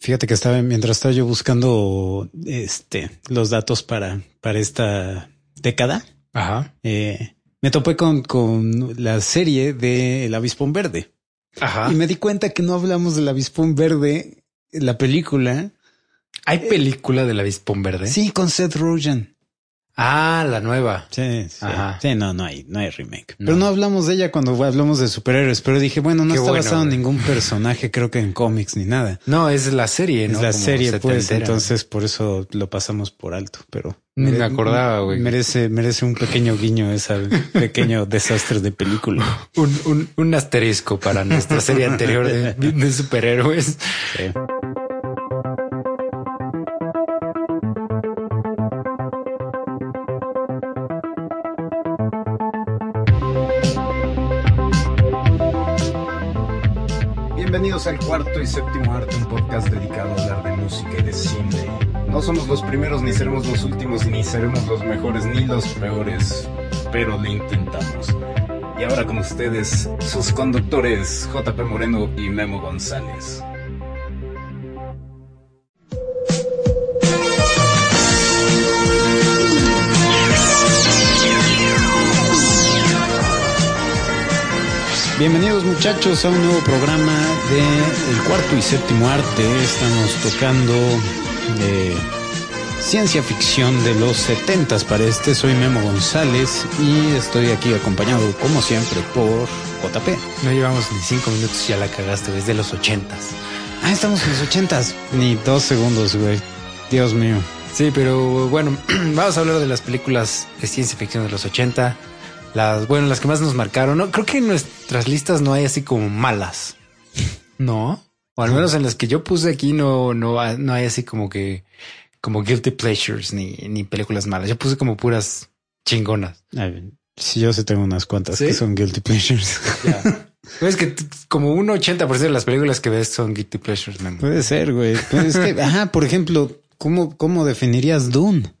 Fíjate que estaba, mientras estaba yo buscando este, los datos para, para esta década, Ajá. eh, me topé con, con la serie de El Avispón Verde. Ajá. Y me di cuenta que no hablamos del Avispón Verde, la película. ¿Hay película del avispón verde? Sí, con Seth Rogen. Ah, la nueva. Sí, sí. Ajá. Sí, no, no hay, no hay remake. No. Pero no hablamos de ella cuando hablamos de superhéroes. Pero dije, bueno, no Qué está bueno, basado en ningún personaje, creo que en cómics ni nada. No, es la serie, Es ¿no? la Como serie, pues, entonces por eso lo pasamos por alto, pero Ni me acordaba, güey. Merece, merece un pequeño guiño ese pequeño desastre de película. Un, un, un asterisco para nuestra serie anterior de, de superhéroes. Sí. Bienvenidos al cuarto y séptimo arte, un podcast dedicado a hablar de música y de cine. No somos los primeros, ni seremos los últimos, ni seremos los mejores, ni los peores, pero lo intentamos. Y ahora con ustedes, sus conductores JP Moreno y Memo González. Bienvenidos muchachos a un nuevo programa de El Cuarto y Séptimo Arte. Estamos tocando de ciencia ficción de los setentas para este. Soy Memo González y estoy aquí acompañado como siempre por JP. No llevamos ni cinco minutos, ya la cagaste, es de los ochentas. Ah, estamos en los ochentas. Ni dos segundos, güey. Dios mío. Sí, pero bueno, vamos a hablar de las películas de ciencia ficción de los 80. Las, bueno, las que más nos marcaron. No, creo que en nuestras listas no hay así como malas. No. O al menos en las que yo puse aquí no, no, no hay así como que, como guilty pleasures ni, ni películas malas. Yo puse como puras chingonas. Ay, sí, yo sí tengo unas cuantas ¿Sí? que son guilty pleasures. Es que como un 80% de las películas que ves son guilty pleasures, Memo. Puede ser, güey. Es que, ajá, por ejemplo, ¿cómo, cómo definirías Dune?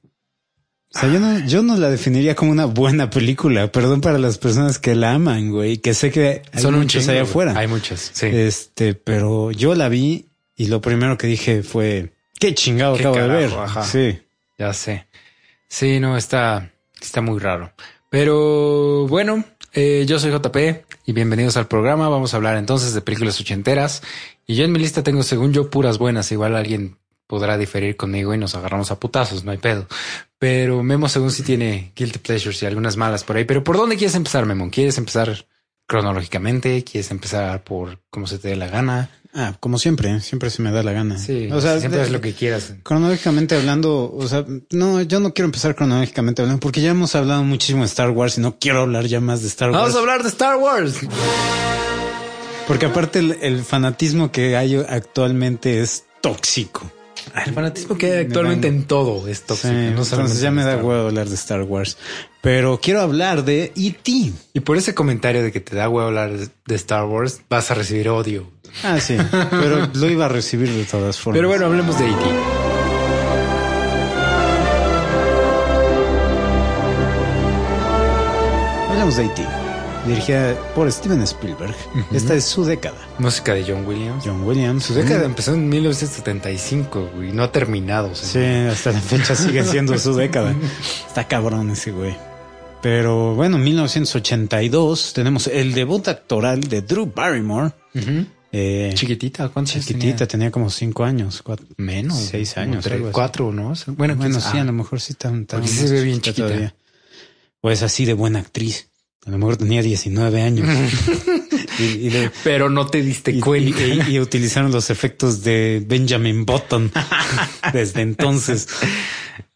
O sea, yo no, yo no la definiría como una buena película. Perdón para las personas que la aman, güey, que sé que hay son chingo, allá afuera. Hay muchas, sí. Este, pero yo la vi y lo primero que dije fue, qué chingado Qué acabo de ver. carajo, ajá. Sí. Ya sé. Sí, no, está, está muy raro. Pero bueno, eh, yo soy JP y bienvenidos al programa. Vamos a hablar entonces de películas ochenteras. Y yo en mi lista tengo, según yo, puras buenas. Igual alguien podrá diferir conmigo y nos agarramos a putazos, no hay pedo. Pero Memo, según sí tiene guilty pleasures y algunas malas por ahí. Pero ¿por dónde quieres empezar, Memo? ¿Quieres empezar cronológicamente? ¿Quieres empezar por cómo se te dé la gana? Ah, como siempre, siempre se me da la gana. Sí, o sea, siempre de- es lo que quieras. Cronológicamente hablando, o sea, no, yo no quiero empezar cronológicamente hablando porque ya hemos hablado muchísimo de Star Wars y no quiero hablar ya más de Star Wars. Vamos a hablar de Star Wars. Porque aparte el, el fanatismo que hay actualmente es tóxico. El fanatismo que hay actualmente en todo es tóxico. Sí, no entonces ya me da huevo hablar de Star Wars. Pero quiero hablar de E.T. Y por ese comentario de que te da huevo hablar de, Star Wars, vas a recibir odio. Ah, sí, pero lo iba a recibir de todas formas. Pero bueno, hablemos de E.T. hablamos de E.T. Dirigida por Steven Spielberg. Esta es su década. Música de John Williams. John Williams. Su década empezó en 1975, güey. No ha terminado. Sí, hasta la fecha sigue siendo su década. Está cabrón ese güey. Pero bueno, 1982 tenemos el debut actoral de Drew Barrymore. Ujú. Eh, Chiquitita, ¿cuántos años chiquitita, tenía? tenía como cinco años. cuatro- Menos. Seis años, tres, cuatro, ¿no? Bueno, Bueno, sí, a lo mejor sí tan, tan se ve bien chiquita. O es así de buena actriz. A lo mejor tenía 19 años. y, y le- Pero no te diste y- cuenta. y- utilizaron los efectos de Benjamin Button desde entonces.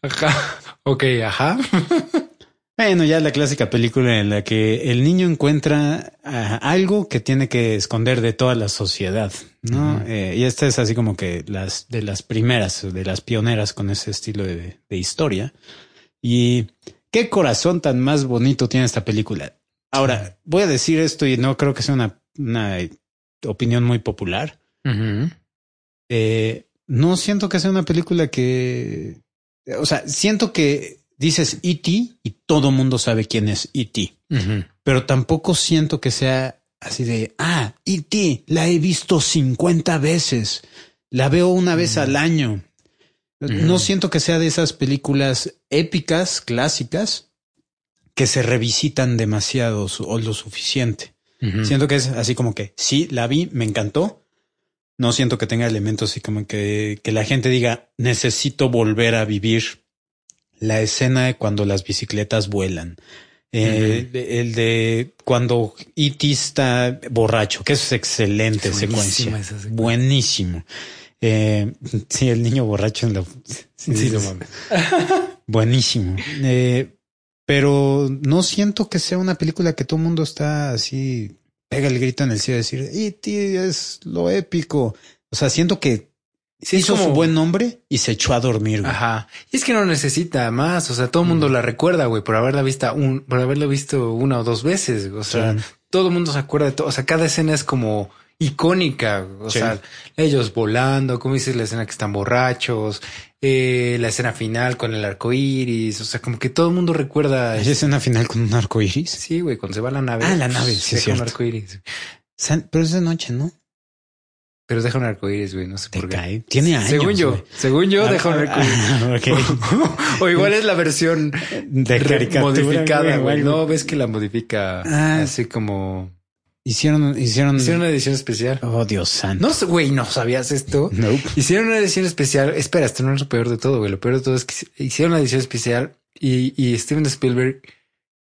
Ajá. Ok, ajá. Bueno, ya la clásica película en la que el niño encuentra ah, algo que tiene que esconder de toda la sociedad, ¿no? Eh, y esta es así como que las de las primeras, de las pioneras con ese estilo de, de historia. Y qué corazón tan más bonito tiene esta película. Ahora, voy a decir esto y no creo que sea una, una opinión muy popular. Eh, no siento que sea una película que, o sea, siento que dices E.T. y todo mundo sabe quién es E.T. Ujú. Pero tampoco siento que sea así de, ah, E.T. la he visto 50 veces. la veo una vez al año. No siento que sea de esas películas épicas, clásicas, que se revisitan demasiado o lo suficiente. Siento que es así como que sí, la vi, me encantó. No siento que tenga elementos así como que, que la gente diga necesito volver a vivir la escena de cuando las bicicletas vuelan. Eh, el de cuando E.T. está borracho, que es excelente secuencia. Buenísimo. Eh, sí, el niño borracho en la. Sí, mames. Buenísimo. Eh, pero no siento que sea una película que todo el mundo está así, pega el grito en el cielo y decir, E.T. es lo épico. O sea, siento que hizo su buen nombre y se echó a dormir. Ajá. Y es que no necesita más. O sea, todo el mundo la recuerda, güey, por haberla visto un, por haberla visto una o dos veces. O sea, todo el mundo se acuerda de todo. O sea, cada escena es como icónica. O sea, ellos volando, como dices, la escena que están borrachos, eh, la escena final con el arco iris. O sea, como que todo el mundo recuerda. ¿Hay escena final con un arco iris? Sí, güey, cuando se va la nave. Ah, la nave, sí, sí. Un arco iris. Pero es de noche, ¿no? Pero deja un arcoíris, güey, no sé por qué. Tiene años. Según yo, según yo, ah, deja un ah, arcoíris. o igual es la versión de modificada, güey. No, ves que la modifica ah. así como Hicieron, hicieron, hicieron una edición especial. Oh, Dios santo. No, güey, no sabías esto. No. Hicieron una edición especial. Espera, esto no es lo peor de todo, güey. Lo peor de todo es que hicieron una edición especial y, y Steven Spielberg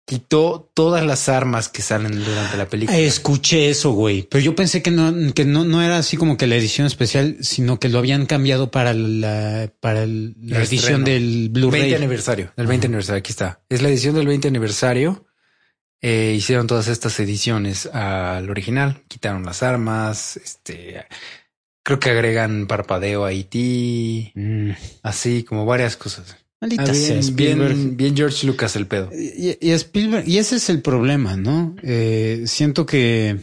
quitó todas las armas que salen durante la película. Escuché eso, güey. Pero yo pensé que no, que no, no era así como que la edición especial, sino que lo habían cambiado para la, para la edición del Blu-ray. 20 aniversario, el 20 aniversario. Aquí está. Es la edición del 20 aniversario. Eh, hicieron todas estas ediciones al original, quitaron las armas, este, creo que agregan parpadeo a IT, mm. así como varias cosas. Maldita ah, bien, bien, George Lucas el pedo. Y, Spielberg, y ese es el problema, ¿no? Eh, siento que,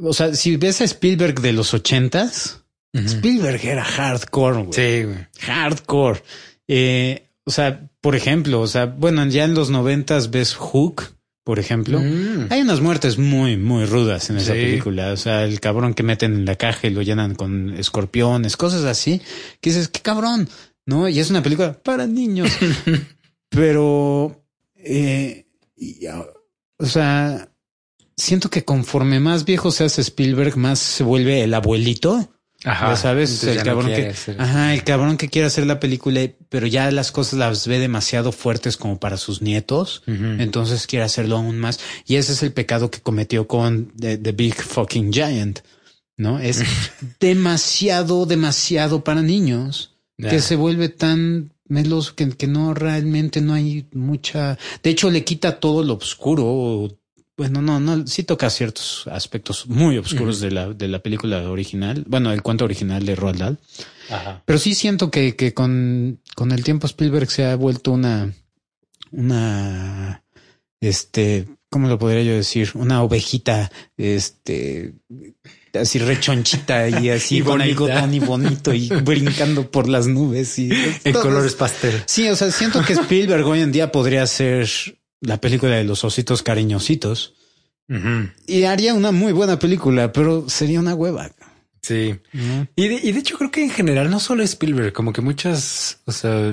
o sea, si ves a Spielberg de los ochentas, Spielberg era hardcore, güey. Sí, güey. Hardcore. Eh, o sea, por ejemplo, o sea, bueno, ya en los noventas ves Hook, por ejemplo. Mm. Hay unas muertes muy, muy rudas en esa película. O sea, el cabrón que meten en la caja y lo llenan con escorpiones, cosas así. Que dices, qué cabrón. ¿no? Y es una película para niños. Pero, eh, o sea, siento que conforme más viejo se hace Spielberg, más se vuelve el abuelito. Ajá. sabes, el cabrón que, ajá, el cabrón que quiere hacer la película, pero ya las cosas las ve demasiado fuertes como para sus nietos. Entonces quiere hacerlo aún más. Y ese es el pecado que cometió con The, The Big Fucking Giant. ¿No? Es demasiado, demasiado para niños que se vuelve tan meloso que, que, no realmente no hay mucha. De hecho, le quita todo lo oscuro. Bueno, no, no, sí toca ciertos aspectos muy oscuros de la, de la película original. Bueno, el cuento original de Roald Dahl. Pero sí siento que, que con, con el tiempo Spielberg se ha vuelto una, una, este, ¿cómo lo podría yo decir? Una ovejita, este, así rechonchita y así con algo tan y bonito y brincando por las nubes y en colores pastel. Sí, o sea, siento que Spielberg hoy en día podría ser la película de los ositos cariñositos y haría una muy buena película, pero sería una hueva. Sí. y, de, y de hecho creo que en general no solo Spielberg, como que muchas, o sea,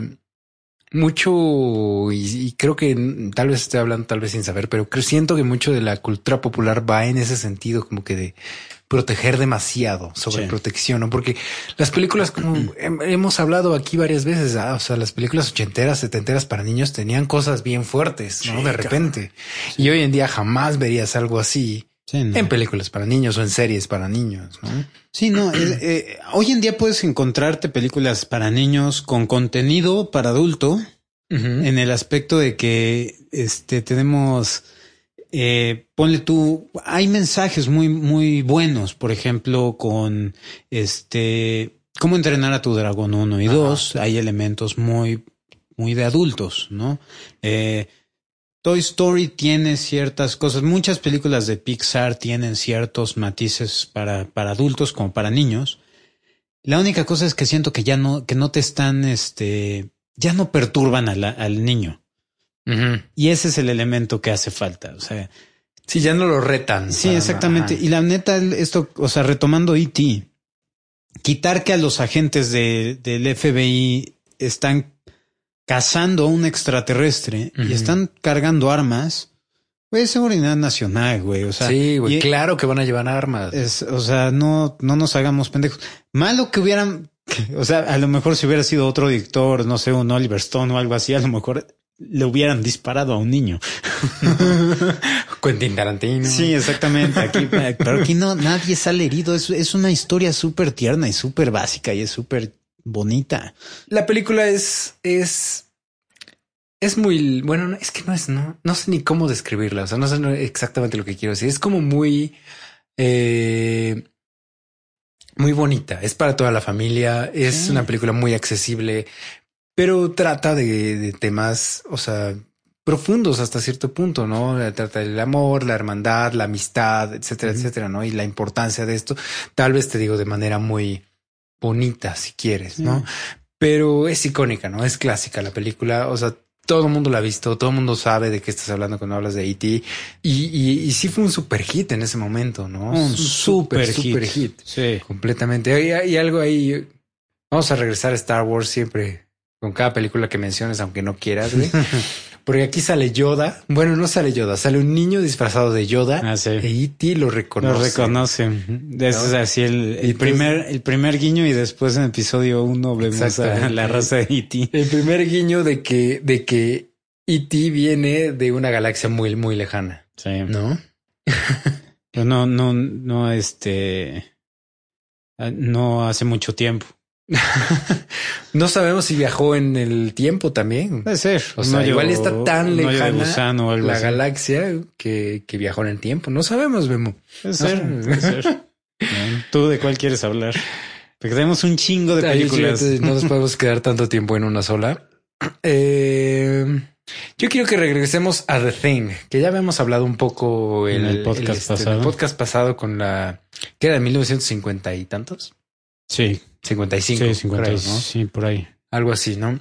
mucho y, creo que tal vez estoy hablando tal vez sin saber, pero creo, siento que mucho de la cultura popular va en ese sentido, como que de proteger demasiado sobre protección, ¿no? Porque las películas, como hemos hablado aquí varias veces, ah, o sea, las películas ochenteras, setenteras para niños tenían cosas bien fuertes, ¿no? de repente. Y hoy en día jamás verías algo así. En películas para niños o en series para niños. ¿no? Sí, no. Eh, eh, hoy en día puedes encontrarte películas para niños con contenido para adulto en el aspecto de que este tenemos eh, ponle tú, hay mensajes muy, muy buenos, por ejemplo, con este, cómo entrenar a tu dragón 1 y 2, hay elementos muy, muy de adultos, ¿no? Eh, Toy Story tiene ciertas cosas, muchas películas de Pixar tienen ciertos matices para, para adultos como para niños. La única cosa es que siento que ya no, que no te están, este, ya no perturban al niño. Y ese es el elemento que hace falta. O sea, si ya no lo retan. Sí, exactamente. Y la neta, esto, o sea, retomando E.T., quitar que a los agentes de, del FBI están cazando a un extraterrestre y están cargando armas. Güey, es seguridad nacional, güey. O sea, sí, güey, claro que van a llevar armas. Es, o sea, no, no nos hagamos pendejos. Malo que hubieran, o sea, a lo mejor si hubiera sido otro dictor, no sé, un Oliver Stone o algo así, a lo mejor le hubieran disparado a un niño. Quentin Tarantino. Sí, exactamente. Aquí, pero aquí no, nadie sale herido. Es, es una historia súper tierna y súper básica y es súper bonita. La película es, es, es muy, bueno, es que no es, no, no sé ni cómo describirla. O sea, no sé exactamente lo que quiero decir. Es como muy, eh, muy bonita. Es para toda la familia. Es una película muy accesible, pero trata de, temas, o sea, profundos hasta cierto punto, ¿no? Trata del amor, la hermandad, la amistad, etcétera, etcétera, ¿no? Y la importancia de esto, tal vez te digo de manera muy, bonita, si quieres, ¿no? Pero es icónica, ¿no? Es clásica la película. O sea, todo el mundo la ha visto, todo el mundo sabe de qué estás hablando cuando hablas de E.T. Y, y, y, sí fue un super hit en ese momento, ¿no? Un, super, super, hit. Sí. Completamente. Y, algo ahí. Vamos a regresar a Star Wars siempre con cada película que menciones, aunque no quieras, güey. Porque aquí sale Yoda. Bueno, no sale Yoda, sale un niño disfrazado de Yoda. Ah, sí. E E.T. lo reconoce. Lo reconoce. Es así el, el primer, el primer guiño y después en episodio uno vemos a la raza de E.T. El primer guiño de que, de que E.T. viene de una galaxia muy, muy lejana. Sí. ¿No? no, no, no, este, no hace mucho tiempo. no sabemos si viajó en el tiempo también. Puede ser. O sea, igual está tan lejana la galaxia que, que, viajó en el tiempo. No sabemos, Memo. Puede ser. Puede ser. ¿Tú de cuál quieres hablar? Porque tenemos un chingo de películas. no nos podemos quedar tanto tiempo en una sola. Eh, yo quiero que regresemos a The Thing, que ya habíamos hablado un poco en el, podcast este, pasado. el podcast pasado con la que era de 1950 y tantos. Sí. 55. Sí, 50, ¿no? sí, por ahí. Algo así, ¿no?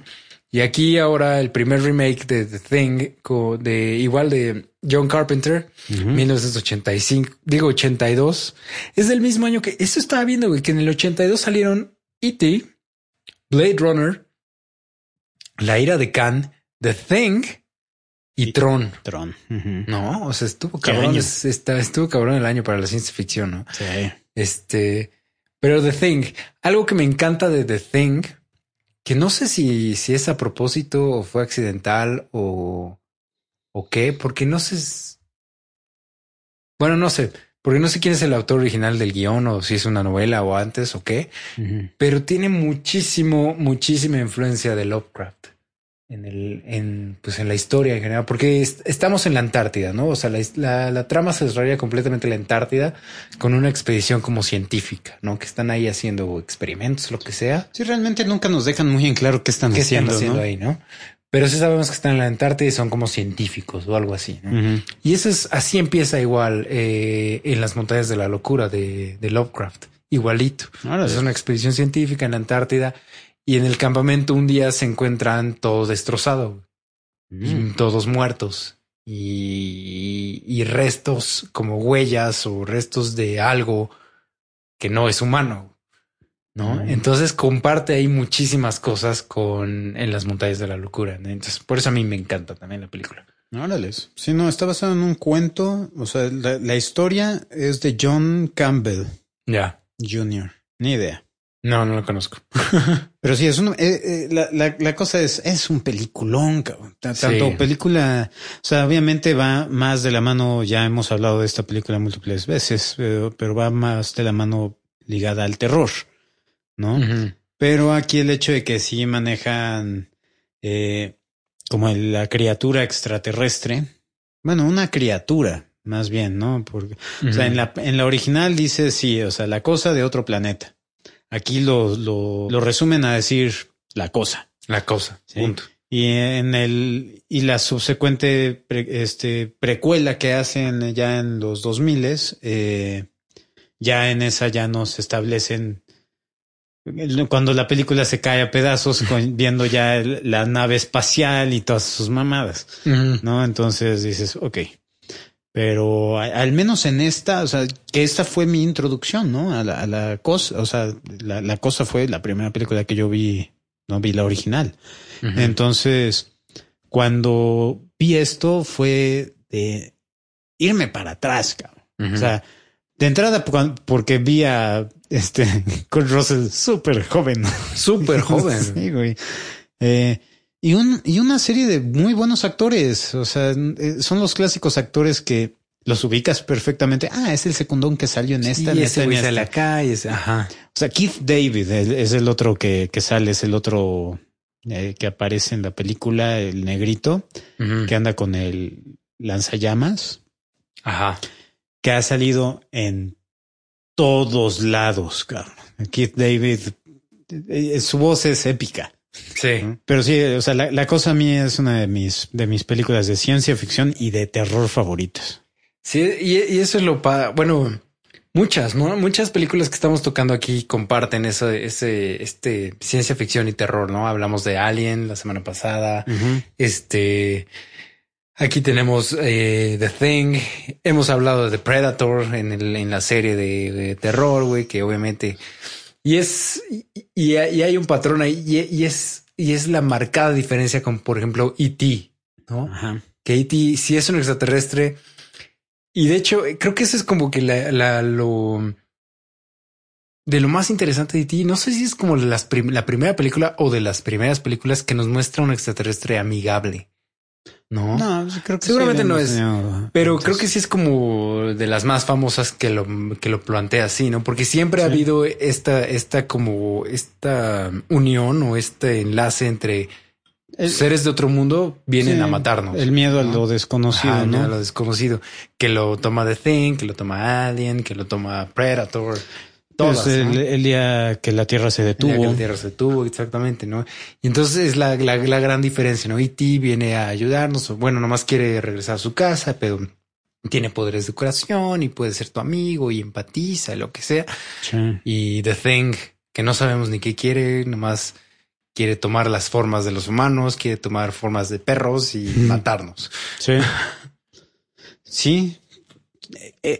Y aquí ahora el primer remake de The Thing, de igual de John Carpenter, 1985, digo 82, es del mismo año que, eso estaba viendo, güey, que en el 82 salieron E.T., Blade Runner, La ira de Khan, The Thing y, Tron. Tron. No, o sea, estuvo cabrón, estuvo cabrón el año para la ciencia ficción, ¿no? Sí. Este, pero The Thing, algo que me encanta de The Thing, que no sé si, si es a propósito o fue accidental o, o qué, porque no sé. Bueno, no sé, porque no sé quién es el autor original del guion o si es una novela o antes o qué, pero tiene muchísimo, muchísima influencia de Lovecraft en el, en, pues en la historia en general, porque estamos en la Antártida, ¿no? O sea, la, la, trama se desarrolla completamente en la Antártida con una expedición como científica, ¿no? Que están ahí haciendo experimentos, lo que sea. Sí, realmente nunca nos dejan muy en claro qué están haciendo, ahí, ¿no? Pero sí sabemos que están en la Antártida y son como científicos o algo así, ¿no? Y eso es, así empieza igual eh, en las montañas de la locura de, de Lovecraft. Igualito. Es una expedición científica en la Antártida y en el campamento un día se encuentran todos destrozados, mm. todos muertos y, y, restos como huellas o restos de algo que no es humano. ¿no? Mm. Entonces comparte ahí muchísimas cosas con en las montañas de la locura. Entonces, por eso a mí me encanta también la película. Órales. Sí, no, está basado en un cuento. O sea, la, la historia es de John Campbell. Ya. Jr. Ni idea. No, no lo conozco. Pero sí, es un, eh, eh, la, la, la, cosa es, es un peliculón, cabrón. Tanto película, o sea, obviamente va más de la mano, ya hemos hablado de esta película múltiples veces, pero, va más de la mano ligada al terror, ¿no? Pero aquí el hecho de que sí manejan eh, como la criatura extraterrestre, bueno, una criatura, más bien, ¿no? Porque, o sea, en la, en la original dice sí, o sea, la cosa de otro planeta. Aquí lo, lo, lo resumen a decir la cosa. La cosa. Punto. Y en el, y la subsecuente este, precuela que hacen ya en los 2000 eh, ya en esa ya nos establecen cuando la película se cae a pedazos viendo ya la nave espacial y todas sus mamadas, ¿no? Entonces dices, ok. Pero al menos en esta, o sea, que esta fue mi introducción, ¿no? A la, a la cosa, o sea, la, la, cosa fue la primera película que yo vi, no vi la original. Entonces, cuando vi esto fue de irme para atrás, cabrón. O sea, de entrada, porque vi a este Kurt Russell súper joven. Súper joven. sí, güey. Eh, y, un, y una serie de muy buenos actores. O sea, eh, son los clásicos actores que los ubicas perfectamente. Ah, es el secundón que salió en esta. y en esta, y ese, ajá. O sea, Keith David es el otro que, que sale, es el otro eh, que aparece en la película, el negrito, que anda con el lanzallamas. Ajá. Que ha salido en todos lados, cabrón. Keith David, eh, su voz es épica. Sí. Pero sí, o sea, la, la, cosa a mí es una de mis, de mis películas de ciencia ficción y de terror favoritas. Sí, y, y eso es lo para, bueno, muchas, ¿no? Muchas películas que estamos tocando aquí comparten eso, ese, este ciencia ficción y terror, ¿no? Hablamos de Alien la semana pasada, uh -huh. este, Aquí tenemos eh, The Thing. Hemos hablado de Predator en, el, en la serie de, de terror, güey, que obviamente. Y es. Y, y, hay un patrón ahí. Y, y, es, y es la marcada diferencia con, por ejemplo, E.T., ¿no? Ajá. Que E.T. sí es un extraterrestre. Y de hecho, creo que eso es como que la, la lo. De lo más interesante de E.T., no sé si es como las prim la primera película o de las primeras películas que nos muestra un extraterrestre amigable. No, no creo que seguramente sí no es, pero entonces. creo que sí es como de las más famosas que lo que lo plantea así, no? Porque siempre sí. ha habido esta esta como esta unión o este enlace entre el, seres de otro mundo vienen sí, a matarnos. El miedo ¿no? a lo desconocido, Ajá, ¿no? A lo desconocido que lo toma The Thing, que lo toma Alien, que lo toma Predator. Todas, pues el, ¿no? el, día que la Tierra se detuvo. El día que la Tierra se detuvo, exactamente, ¿no? Y entonces es la, la, la gran diferencia, ¿no? E.T. viene a ayudarnos, bueno, nomás quiere regresar a su casa, pero tiene poderes de curación y puede ser tu amigo y empatiza, lo que sea. Sí. Y The Thing, que no sabemos ni qué quiere, nomás quiere tomar las formas de los humanos, quiere tomar formas de perros y matarnos. Sí. Sí.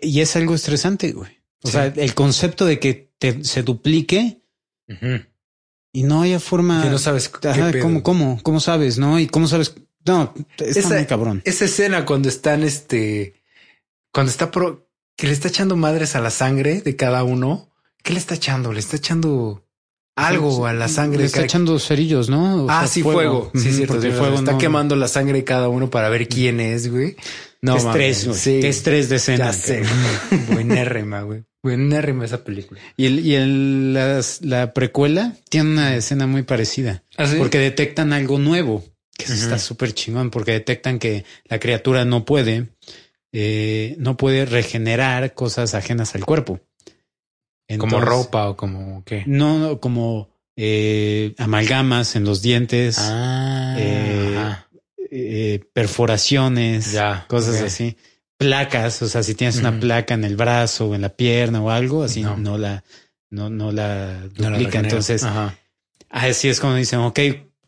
Y es algo estresante, güey. O sí. sea, el concepto de que te, se duplique uh -huh. y no haya forma. Que no sabes Ajá, cómo, cómo, cómo sabes, ¿no? Y cómo sabes. No, está esa, muy cabrón. Esa escena cuando están, este, cuando está pro, que le está echando madres a la sangre de cada uno. ¿Qué le está echando? Le está echando algo a la sangre. Le está cada... echando cerillos, ¿no? O ah, sea, sí, fuego. fuego. Sí, -huh, cierto. Fuego está no... quemando la sangre de cada uno para ver quién es, güey. No, estrés, güey. Sí. Qué estrés de escena. Ya sé. Buenérrima, güey. Buenérrima esa película. Y, el, y el, las, la precuela tiene una escena muy parecida. ¿Ah, sí? Porque detectan algo nuevo. Que uh -huh. está súper chingón. Porque detectan que la criatura no puede, eh, no puede regenerar cosas ajenas al cuerpo. Entonces, como ropa o como qué? No, como eh, amalgamas en los dientes. Ah, eh, eh, perforaciones, ya, cosas okay. así. Placas, o sea, si tienes una placa en el brazo o en la pierna o algo, así no, no la, no, no la duplica. No la Entonces, Ajá. así es como dicen, ok,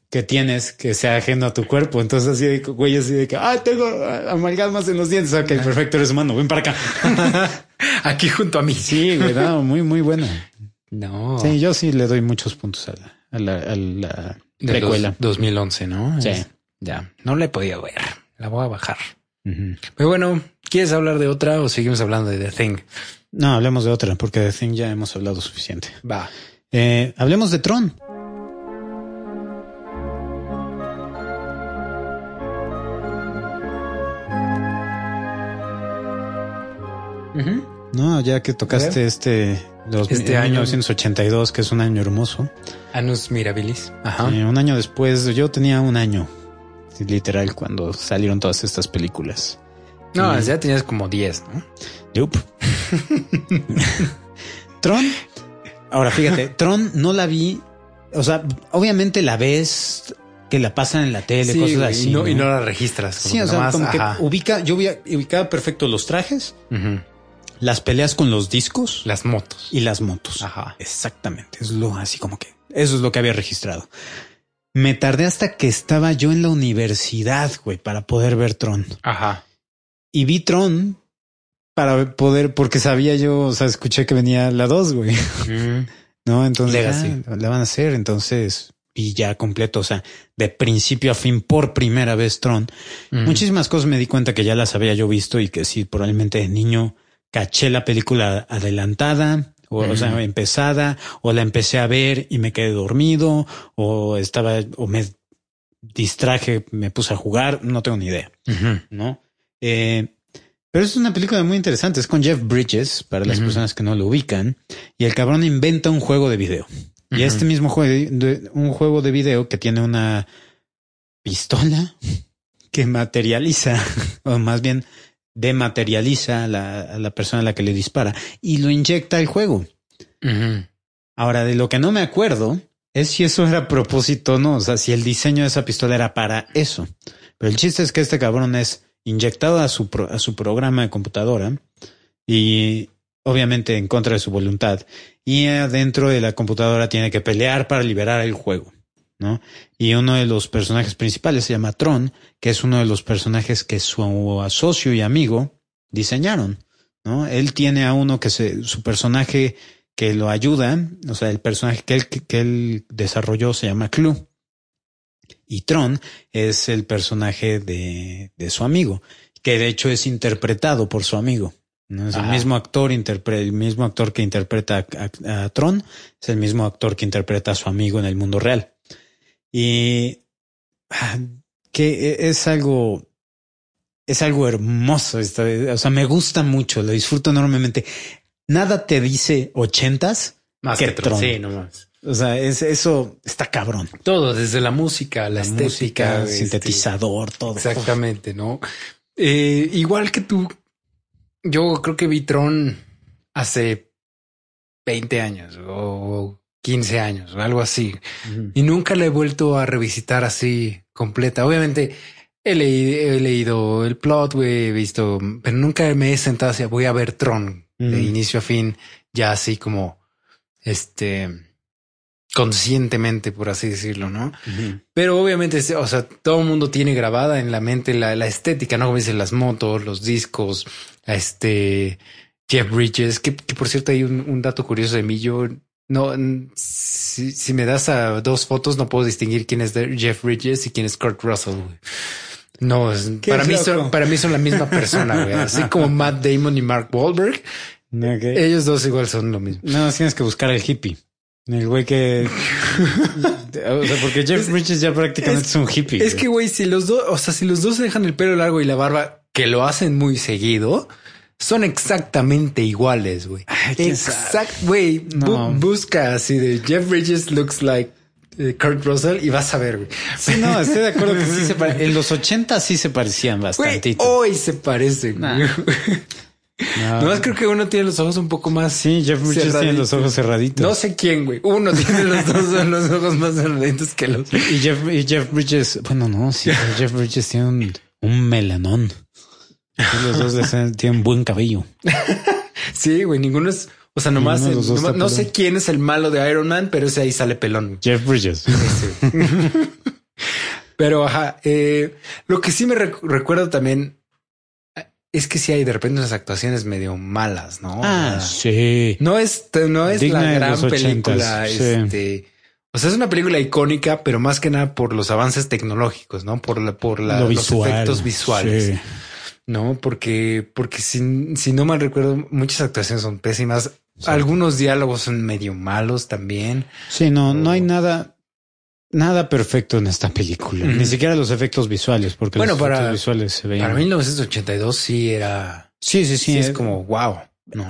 que tienes que sea ajeno a tu cuerpo. Entonces, así de güey, así de que, ah, tengo amalgamas en los dientes. Ok, perfecto, eres humano, ven para acá. Aquí junto a mí. Sí, güey, no, muy, muy bueno. No. Sí, yo sí le doy muchos puntos a la, a la, a la precuela. Dos, 2011, ¿no? Sí. Es, ya, no la he podido ver. La voy a bajar. Uh -huh. Pero bueno, ¿quieres hablar de otra o seguimos hablando de The Thing? No, hablemos de otra porque de The Thing ya hemos hablado suficiente. Va. Eh, hablemos de Tron. Uh -huh. No, ya que tocaste este, dos, este año 1982, que es un año hermoso. Anus Mirabilis. Ajá. Eh, un año después, yo tenía un año, literal, cuando salieron todas estas películas. No, ya tenías como 10, ¿no? Yup. Tron. Ahora, fíjate, Tron no la vi. O sea, obviamente la ves que la pasan en la tele, sí, cosas así. Y no, ¿no? y no la registras. sí, o sea, nomás, como ajá. que ubica, yo ubicaba perfecto los trajes. Uh -huh. Las peleas con los discos. Las motos. Y las motos. Ajá. Exactamente. Es lo así como que eso es lo que había registrado. Me tardé hasta que estaba yo en la universidad, güey, para poder ver Tron. Ajá. Y vi Tron para poder, porque sabía yo, o sea, escuché que venía la 2, güey. No, entonces ah, la van a hacer, entonces, y ya completo, o sea, de principio a fin, por primera vez Tron. Muchísimas cosas me di cuenta que ya las había yo visto y que sí, probablemente de niño caché la película adelantada, o, o, sea, empezada, o la empecé a ver y me quedé dormido, o estaba, o me distraje, me puse a jugar, no tengo ni idea, ¿no? Eh, pero es una película muy interesante, es con Jeff Bridges, para las personas que no lo ubican, y el cabrón inventa un juego de video. Y este mismo juego, de, un juego de video que tiene una pistola que materializa, o más bien dematerializa a la, a la persona a la que le dispara y lo inyecta al juego. Ahora, de lo que no me acuerdo es si eso era a propósito o no, o sea, si el diseño de esa pistola era para eso. Pero el chiste es que este cabrón es inyectado a su, a su programa de computadora y obviamente en contra de su voluntad. Y adentro de la computadora tiene que pelear para liberar el juego. ¿no? Y uno de los personajes principales se llama Tron, que es uno de los personajes que su socio y amigo diseñaron, ¿no? Él tiene a uno que se, su personaje que lo ayuda, o sea, el personaje que él, que él desarrolló se llama Clue. Y Tron es el personaje de, de su amigo, que de hecho es interpretado por su amigo. ¿no? Es el mismo actor, el mismo actor que interpreta a, Tron, es el mismo actor que interpreta a su amigo en el mundo real. Y ah, que e, es algo, es algo hermoso. o sea, me gusta mucho, lo disfruto enormemente nada te dice ochentas más que, Tron. Sí, nomás. O sea, es, eso está cabrón. Todo, desde la música, la, estética, este, sintetizador, todo. Exactamente, ¿no? Eh, igual que tú, yo creo que vi Tron hace 20 años o 15 años o algo así. Y nunca la he vuelto a revisitar así completa. Obviamente he, he leído el plot, he visto, pero nunca me he sentado así, voy a ver Tron de inicio a fin, ya así como este conscientemente, por así decirlo, ¿no? Pero obviamente, o sea, todo el mundo tiene grabada en la mente la, estética, ¿no? Como dicen las motos, los discos, este Jeff Bridges, que, por cierto hay un, dato curioso de mí, yo no, si, me das a dos fotos no puedo distinguir quién es Jeff Bridges y quién es Kurt Russell. No, para mí, son, para mí son la misma persona, güey. Así como Matt Damon y Mark Wahlberg. Ellos dos igual son lo mismo. No, tienes que buscar el hippie. El güey que... o sea, porque Jeff Bridges ya prácticamente es, un hippie. Es que, güey, si los dos, o sea, si los dos dejan el pelo largo y la barba, que lo hacen muy seguido, son exactamente iguales, güey. Exacto, güey. busca así de Jeff Bridges looks like Kurt Russell y vas a ver, güey. Sí, no, estoy de acuerdo que sí se parecen. En los 80 sí se parecían bastante. Hoy se parecen. No. más creo que uno tiene los ojos un poco más. Sí, Jeff Bridges tiene los ojos cerraditos. No sé quién, güey. Uno tiene los dos los ojos más cerraditos que los. Y Jeff, y Jeff Bridges, bueno, no, sí, Jeff Bridges tiene un, un melanón. los dos tienen buen cabello. sí, güey, ninguno es o sea, nomás, no, sé quién es el malo de Iron Man, pero ese ahí sale pelón. Jeff Bridges. pero ajá, eh, lo que sí me recuerdo también es que sí hay de repente unas actuaciones medio malas, ¿no? Ah, sí. No es, no es la gran película. Este, o sea, es una película icónica, pero más que nada por los avances tecnológicos, ¿no? Por la, por la, los efectos visuales. No, porque, porque si, si no mal recuerdo, muchas actuaciones son pésimas. Algunos diálogos son medio malos también. Sí, no, no hay nada, nada perfecto en esta película. Ni siquiera los efectos visuales, porque bueno, los para, efectos visuales se veían. Para 1982 sí era. Sí, sí, sí. es como wow.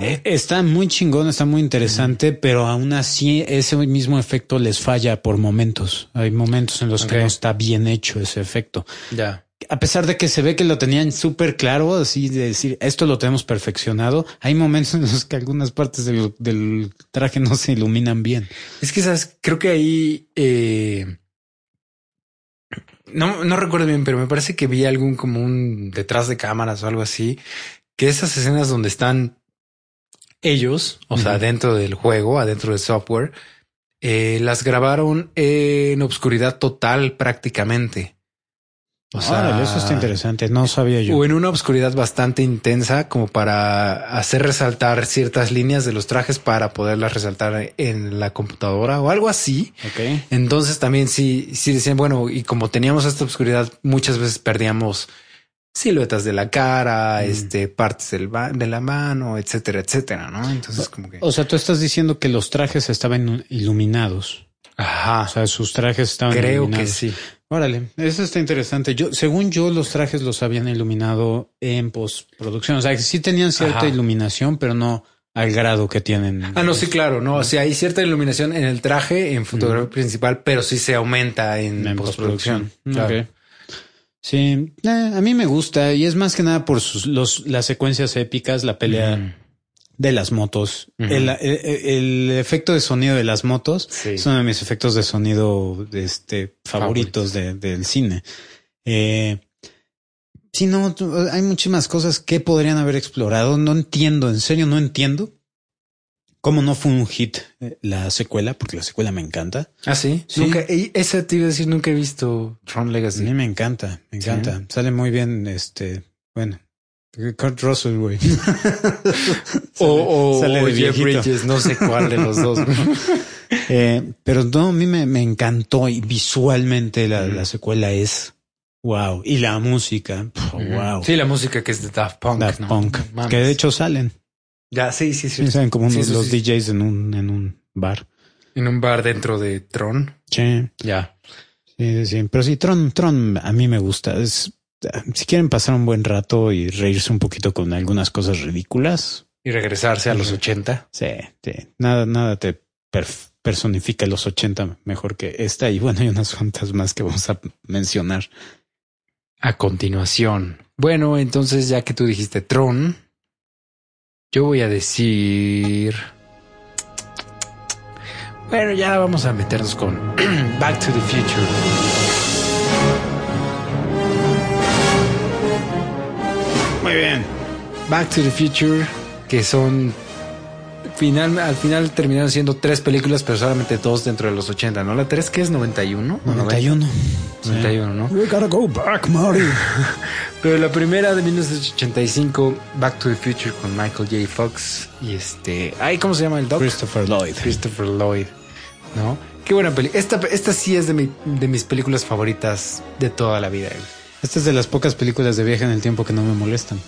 Eh, está muy chingón, está muy interesante, pero aún así ese mismo efecto les falla por momentos. Hay momentos en los que no está bien hecho ese efecto. Ya a pesar de que se ve que lo tenían súper claro, así de decir, esto lo tenemos perfeccionado, hay momentos en los que algunas partes del, traje no se iluminan bien. Es que, ¿sabes? Creo que ahí... Eh, no, no recuerdo bien, pero me parece que vi algún como un detrás de cámaras o algo así, que esas escenas donde están ellos, o sea, dentro del juego, adentro del software, eh, las grabaron en obscuridad total prácticamente. O sea, eso está interesante. No sabía yo. O en una oscuridad bastante intensa como para hacer resaltar ciertas líneas de los trajes para poderlas resaltar en la computadora o algo así. Ok. Entonces también sí, sí decían, bueno, y como teníamos esta oscuridad, muchas veces perdíamos siluetas de la cara, este, partes del de la mano, etcétera, etcétera, ¿no? Entonces como que... O sea, tú estás diciendo que los trajes estaban iluminados. O Ajá, sea, sus trajes estaban creo que sí. Órale, eso está interesante. Yo, según yo, los trajes los habían iluminado en postproducción. O sea, que sí tenían cierta Ajá. iluminación, pero no al grado que tienen. Ah, no, sí, claro, no, o sea, hay cierta iluminación en el traje, en fotografía principal, pero sí se aumenta en, en postproducción. postproducción. Claro. Ok. Sí, eh, a mí me gusta y es más que nada por sus, los, las secuencias épicas, la pelea. De las motos, el, el- el efecto de sonido de las motos Sí. es uno de mis efectos de sonido este, favoritos de- del cine. Eh, sí, no, hay muchísimas cosas que podrían haber explorado. No entiendo, en serio, no entiendo cómo no fue un hit eh, la secuela, porque la secuela me encanta. Ah, sí. Sí. Nunca, y ese te iba a decir, nunca he visto Tron A Legacy. mí me encanta, me Sí. encanta. Sale muy bien, este, bueno, Kurt Russell, güey. O, o, Sale o Jeff. Bridges, no sé cuál de los dos. Eh, pero no, a mí me, me encantó y visualmente la, la secuela es wow. Y la música, wow. Sí, la música que es de Daft Punk. Daft ¿no? Punk, No que de hecho salen. Ya, sí, sí, sí. Salen como unos, los sí. DJs en un, en un bar. En un bar dentro de Tron. Sí, Ya. sí, sí. Pero sí, Tron, Tron a mí me gusta. Es, si quieren pasar un buen rato y reírse un poquito con algunas cosas ridículas, Y regresarse a los Ujú. 80. Sí, sí. Nada, nada te personifica los 80 mejor que esta. Y bueno, hay unas cuantas más que vamos a mencionar. A continuación. Bueno, entonces ya que tú dijiste Tron, yo voy a decir... Bueno, ya vamos a meternos con Back to the Future. Bien. Back to the Future, que son... Final, al final terminaron siendo tres películas, pero solamente dos dentro de los 80, ¿no? La tres que es 91. ¿O 91. 91, ¿no? We gotta go back, Marty. Pero la primera de 1985, Back to the Future con Michael J. Fox y este, ay, ¿cómo se llama el doc? Christopher Lloyd. Christopher Lloyd, ¿no? Qué buena película. Esta, esta sí es de, mi- de mis películas favoritas de toda la vida. Esta es de las pocas películas de viaje en el tiempo que no me molestan.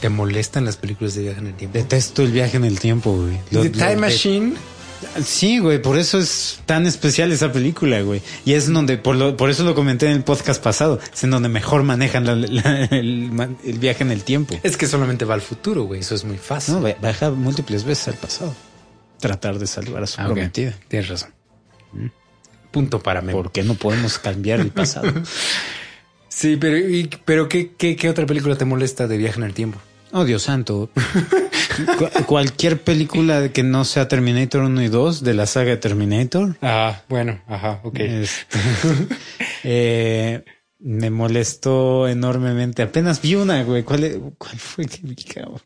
¿Te molestan las películas de viaje en el tiempo? Detesto el viaje en el tiempo, güey. Lo- The Time Machine. Sí, güey, por eso es tan especial esa película, güey. Y es donde, por, lo, por eso lo comenté en el podcast pasado, es en donde mejor manejan la- la- el, viaje en el tiempo. Es que solamente va al futuro, güey. Eso es muy fácil. No, viaja múltiples veces al pasado. Tratar de salvar a su Ah, prometida. Tienes razón. Punto para mí. ¿Por qué no podemos cambiar el pasado? Sí, pero, y- pero ¿qué, qué, ¿qué otra película te molesta de viaje en el tiempo? Oh, Dios santo. Cu- cualquier película que no sea Terminator 1 y 2 de la saga de Terminator. Ah, bueno, ajá, ok. este, eh, me molestó enormemente. Apenas vi una, güey. ¿Cuál, e- cuál fue que vi, cabrón?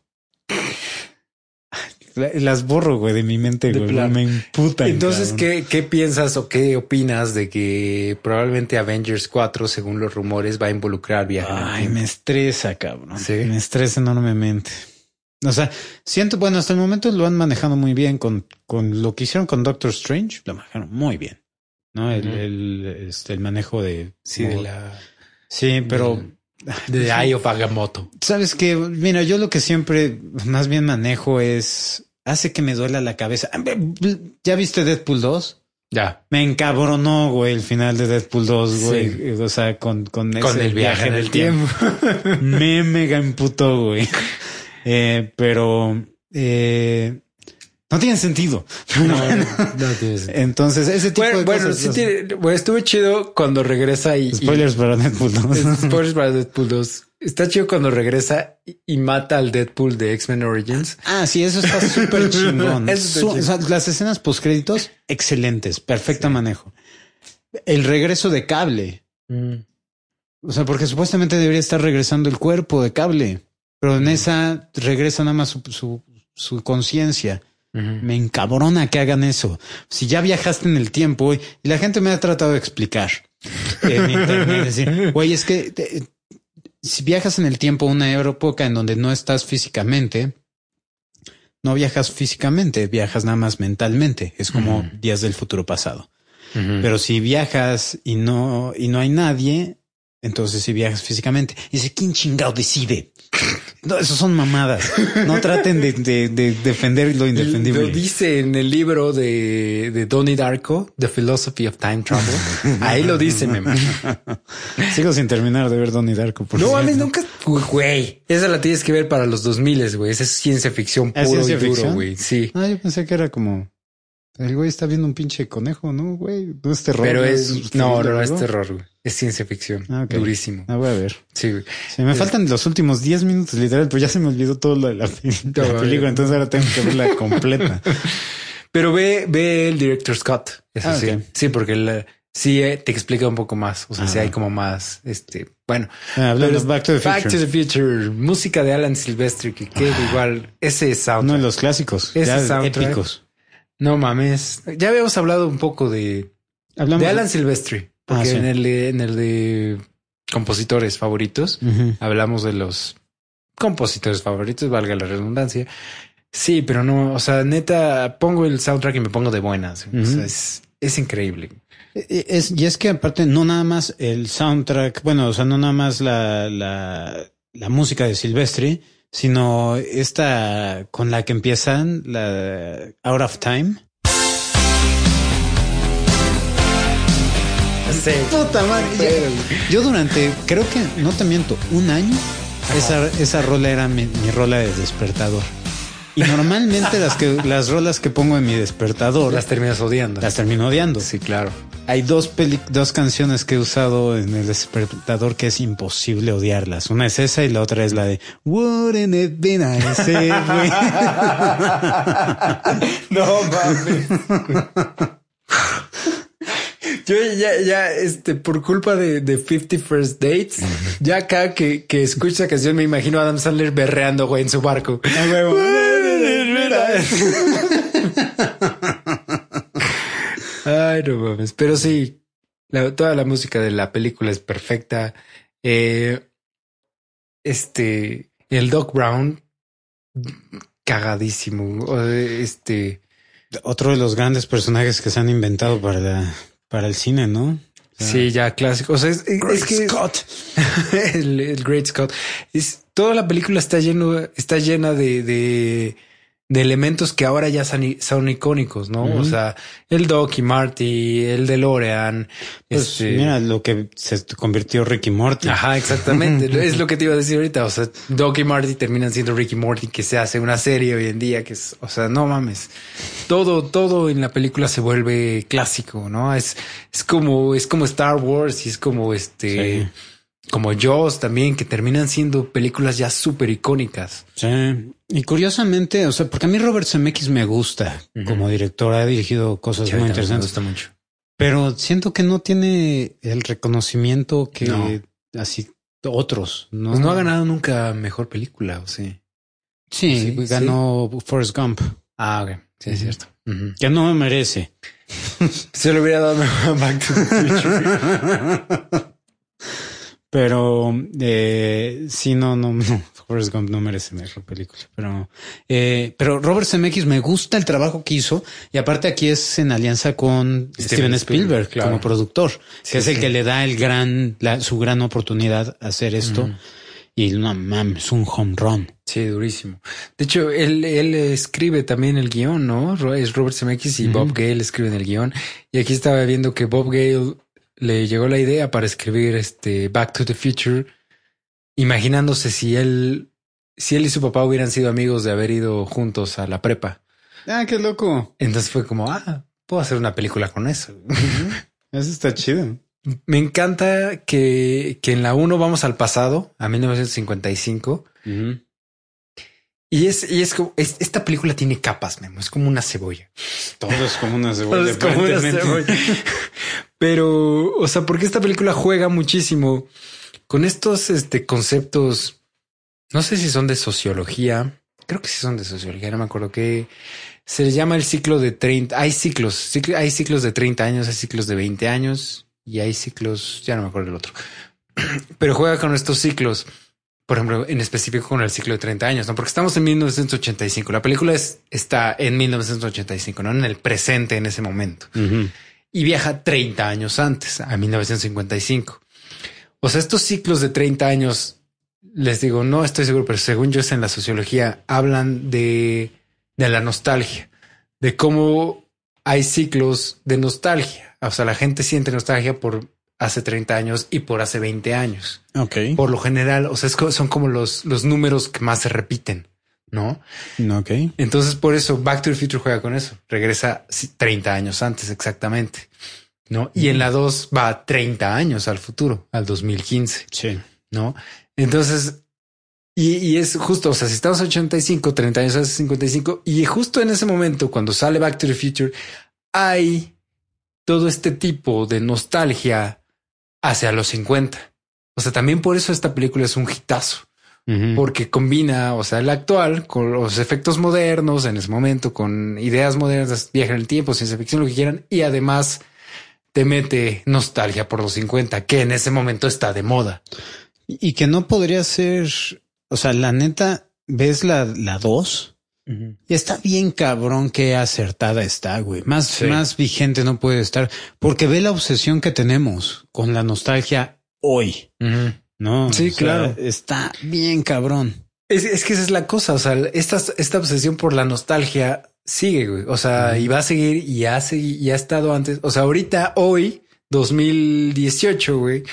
La- Las borro, güey, de mi mente, De güey. Me imputan. Entonces. ¿qué, ¿qué piensas o qué opinas de que probablemente Avengers 4, según los rumores, va a involucrar viaje en el Ay, me estresa, cabrón. Sí. Me estresa enormemente. O sea, siento, bueno, hasta el momento lo han manejado muy bien con, con lo que hicieron con Doctor Strange, lo manejaron muy bien. ¿No? El, Ujú. el, este, el manejo de. Sí, de la Sí, pero. Eye of Agamotto. Sabes que, mira, yo lo que siempre más bien manejo es. Hace que me duela la cabeza. ¿Ya viste Deadpool 2? Ya. Me encabronó, güey, el final de Deadpool 2, güey. Sí. O sea, con, con, Con ese el viaje en el tiempo. me mega emputó, güey. Eh, pero eh, no tiene sentido. No, no, no tienes. Entonces, ese tipo Bueno, de bueno, cosas. sí los- tiene, bueno, estuvo chido cuando regresa y... y- Spoilers para Deadpool 2. Spoilers para Deadpool 2. Está chido cuando regresa y, y mata al Deadpool de X-Men Origins. Ah, sí, eso está súper chingón. Eso está Su- chido. o sea, las escenas post créditos, excelentes, perfecto manejo. El regreso de cable. O sea, porque supuestamente debería estar regresando el cuerpo de cable, pero en esa regresa nada más su, su, su conciencia. Me encabrona que hagan eso. Si ya viajaste en el tiempo y la gente me ha tratado de explicar en internet, decir, güey, es que si viajas en el tiempo una época en donde no estás físicamente, no viajas físicamente, viajas nada más mentalmente. Es como días del futuro pasado. Pero si viajas y no, y no hay nadie, entonces si viajas físicamente. Dice, ¿quién chingado decide? No, eso son mamadas. No traten de, de, defender lo indefendible. Lo dice en el libro de, de Donnie Darko, The Philosophy of Time Travel. Ahí lo dice, meme. Sigo sin terminar de ver Donnie Darko. no mames, nunca. Güey, esa la tienes que ver para los 2000, güey. Esa es ciencia ficción puro y duro, güey. Sí. Ah, yo pensé que era como el güey está viendo un pinche conejo, ¿no, güey? No es terror. Pero es, no, no, es terror, güey. Es ciencia ficción. Ah, Durísimo. Ah, voy a ver. Sí, güey. me faltan los últimos 10 minutos, literal, pero ya se me olvidó todo lo de la, película, entonces ahora tengo que verla completa. Pero ve, ve el director Scott. Eso ah, sí. Sí, porque él sí eh, te explica un poco más. O sea, sí hay como más, este, bueno. Hablando Back to the Future. Back to the Future. Música de Alan Silvestri, que queda igual. Ese soundtrack. Uno de los clásicos. Ese soundtrack. Épicos. No mames. Ya habíamos hablado un poco de, de Alan Silvestri, porque ah, en, el, en el de compositores favoritos hablamos de los compositores favoritos, valga la redundancia. Sí, pero no, o sea, neta, pongo el soundtrack y me pongo de buenas. O sea, es, es increíble. E, e, es, y es que aparte, no nada más el soundtrack, bueno, o sea, no nada más la, la, la música de Silvestri, sino esta con la que empiezan, la Out of Time. Sí. Puta madre. Yo durante, creo que, no te miento, un año, esa, esa rola era mi, mi rola de despertador. Y normalmente las que las rolas que pongo en mi despertador las terminas odiando. Las termino odiando. Sí, claro. Hay dos dos canciones que he usado en el despertador que es imposible odiarlas. Una es esa y la otra es la de Wouldn't it be nice? no mames. Yo ya, ya, este, por culpa de, de 50 First Dates, ya acá que, que escucho esa canción me imagino a Adam Sandler berreando, güey, en su barco. Ay, no mames. Pero sí, toda la música de la película es perfecta. Eh, este, el Doc Brown, cagadísimo. Este. Otro de los grandes personajes que se han inventado para, para el cine, ¿no? sí, ya clásico. O sea, es, que Scott. el, Great Scott. Es, toda la película está lleno, está llena de, de de elementos que ahora ya son, icónicos, ¿no? O sea, el Doc y Marty, el de Lorean. Pues este... mira lo que se convirtió Ricky Morty. Ajá, exactamente. es lo que te iba a decir ahorita. O sea, Doc y Marty terminan siendo Ricky Morty, que se hace una serie hoy en día, que es, o sea, no mames. Todo, todo en la película se vuelve clásico, ¿no? Es, es como, es como Star Wars y es como este como Jaws también, que terminan siendo películas ya súper icónicas. Sí. Y curiosamente, o sea, porque a mí Robert Zemeckis me gusta como director, ha dirigido cosas muy interesantes. Me gusta mucho. Pero siento que no tiene el reconocimiento que así otros. ¿no? Pues no ha ganado nunca mejor película, ¿o sí? Sí, ganó Forrest Gump. Ah, ok. Sí, es cierto. Que no me merece. Se lo hubiera dado mejor Back to the Future. Pero eh, sí, no, no, no. Forrest Gump no merece mejor película. Pero, eh, pero Robert Zemeckis me gusta el trabajo que hizo. Y aparte aquí es en alianza con Steven, Spielberg, como productor, que es el que le da el gran, la, su gran oportunidad a hacer esto. Y no mames, es un home run. Sí, durísimo. De hecho, él, él escribe también el guion, ¿no? Es Robert Zemeckis y Bob Gale escriben el guion. Y aquí estaba viendo que Bob Gale le llegó la idea para escribir este Back to the Future, imaginándose si él, si él y su papá hubieran sido amigos de haber ido juntos a la prepa. Ah, qué loco. Entonces fue como, ah, puedo hacer una película con eso. eso está chido. Me encanta que, que en la 1 vamos al pasado, a 1955. Y es, y es como, esta película tiene capas, Memo. Es como una cebolla. Todo es como una cebolla. es como una cebolla. Pero, o sea, porque esta película juega muchísimo con estos este, conceptos, no sé si son de sociología, creo que sí son de sociología, no me acuerdo qué, se le llama el ciclo de 30. Hay ciclos, cicl- hay ciclos de 30 años, hay ciclos de 20 años y hay ciclos, ya no me acuerdo el otro. Pero juega con estos ciclos, por ejemplo, en específico con el ciclo de 30 años, ¿no? Porque estamos en 1985. La película es, está en 1985, no en el presente en ese momento y viaja 30 años antes, a 1955. O sea, estos ciclos de 30 años, les digo, no estoy seguro, pero según yo es en la sociología, hablan de, de la nostalgia, de cómo hay ciclos de nostalgia. O sea, la gente siente nostalgia por hace 30 años y por hace 20 años. Ok. Por lo general, o sea, es son como los, los números que más se repiten, ¿no? Ok. Entonces, por eso Back to the Future juega con eso. Regresa sí, 30 años antes, exactamente. ¿No? Y en la 2 va 30 años al futuro, al 2015, Sí. ¿no? Entonces, y, y es justo, o sea, si estamos en 85, 30 años hace 55, y justo en ese momento, cuando sale Back to the Future, hay todo este tipo de nostalgia hacia los 50. O sea, también por eso esta película es un hitazo Porque combina, o sea, el actual con los efectos modernos en ese momento, con ideas modernas, viaje en el tiempo, ciencia ficción, lo que quieran, y además te mete nostalgia por los 50, que en ese momento está de moda. Y que no podría ser, o sea, la neta, ves la, la dos y está bien cabrón que acertada está, güey. Más, Sí. más vigente no puede estar porque ve la obsesión que tenemos con la nostalgia hoy, ¿no? Sí, O sea, claro. Está bien cabrón. Es, es que esa es la cosa, o sea, esta, esta obsesión por la nostalgia sigue, güey. O sea, y va a seguir y ha, y ha estado antes. O sea, ahorita, hoy, 2018, güey,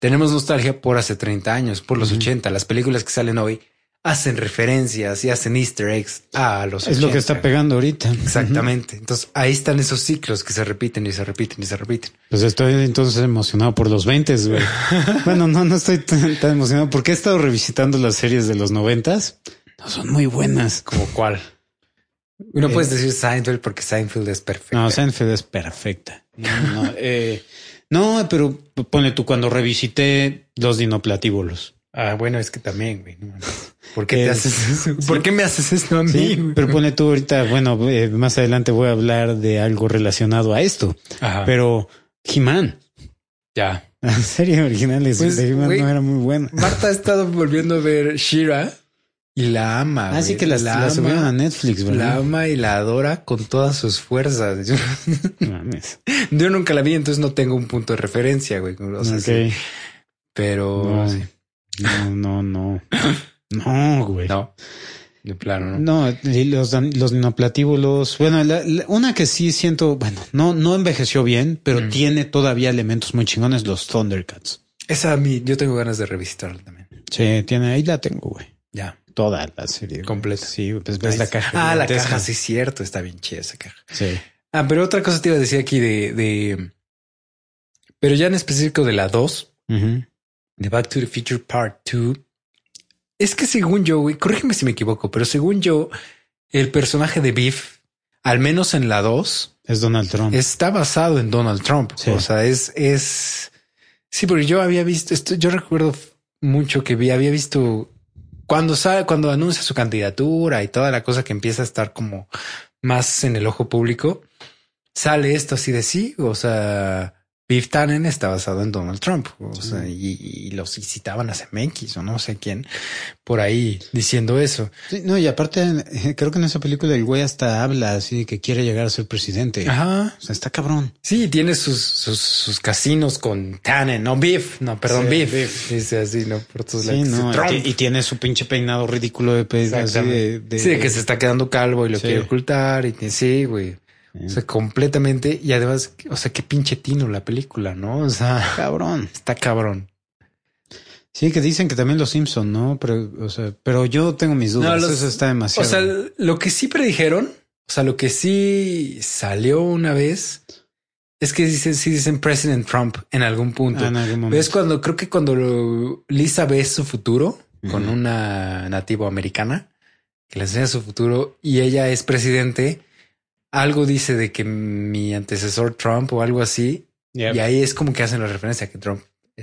tenemos nostalgia por hace 30 años, por los 80. Las películas que salen hoy hacen referencias y hacen easter eggs a los Es lo que 80. está pegando ahorita. Exactamente. Entonces ahí están esos ciclos que se repiten y se repiten y se repiten. Pues estoy entonces emocionado por los 20, güey. bueno, no, no estoy tan, tan emocionado porque he estado revisitando las series de los noventas. No son muy buenas. ¿Como cuál? No Eh, puedes decir Seinfeld porque Seinfeld es perfecto. No, Seinfeld es perfecta. No, no, eh, no, pero ponle tú cuando revisité los dinoplatíbulos. Ah, bueno, es que también, güey. ¿Por qué te haces eso? ¿Por qué me haces esto a mí? Sí, pero ponle tú ahorita, bueno, eh, más adelante voy a hablar de algo relacionado a esto, Ajá. pero He-Man, ya. la serie original de Pues, He-Man no era muy buena. Marta ha estado volviendo a ver Shira y la ama. Así güey. que las, la las subieron a Netflix, la ama y la adora con todas sus fuerzas. Yo, No mames. yo nunca la vi, entonces no tengo un punto de referencia, güey. O sea, Ok. sí, pero No, sí. No, no, no. No, güey. no, de plano, ¿no? No, y los, los dinoplatíbulos. Bueno, la- la- una que sí siento, bueno, no, no envejeció bien, pero Mm. tiene todavía elementos muy chingones, los Thundercats. Esa a mí, yo tengo ganas de revisitarla también. Sí, tiene, ahí la tengo, güey. Ya. Toda la serie. Completa. Sí, pues ves la caja. Ah, la caja, sí, cierto. Está bien chida esa caja. Sí. Ah, pero otra cosa te iba a decir aquí de, de, pero ya en específico de la 2, Ujú. De Back to the Future Part 2, es que según yo, güey, corrígeme si me equivoco, pero según yo, el personaje de Biff, al menos en la 2, Es Donald Trump. está basado en Donald Trump. Sí. O sea, es, es, sí, porque yo había visto esto, yo recuerdo mucho que vi, había visto cuando sabe, cuando anuncia su candidatura y toda la cosa que empieza a estar como más en el ojo público, sale esto así de sí, o sea, Biff Tannen está basado en Donald Trump, o sea, y, y los citaban a Zemeckis o no sé quién por ahí diciendo eso. Sí, no, y aparte, creo que en esa película el güey hasta habla así de que quiere llegar a ser presidente. Ajá. O sea, está cabrón. Sí, tiene sus, sus, sus casinos con Tannen, no Biff, no, perdón, Sí, Biff. Biff. Dice así, no, por todos Sí, no, Trump. y, y tiene su pinche peinado ridículo de de, de- sí, que se está quedando calvo y lo quiere ocultar y sí, güey. O sea, completamente. Y además, o sea, qué pinche tino la película, ¿no? O sea, cabrón. está cabrón. Sí, que dicen que también los Simpson, ¿no? Pero, o sea, pero yo tengo mis dudas. No, los- Eso está O demasiado. sea, lo que sí predijeron, o sea, lo que sí salió una vez es que dicen, sí dicen President Trump en algún punto. Ah, en algún momento. ¿Ves cuando creo que cuando lo- Lisa ve su futuro con una nativo americana que le enseña su futuro y ella es presidente, algo dice de que mi antecesor Trump o algo así, Yep. y ahí es como que hacen la referencia a que Trump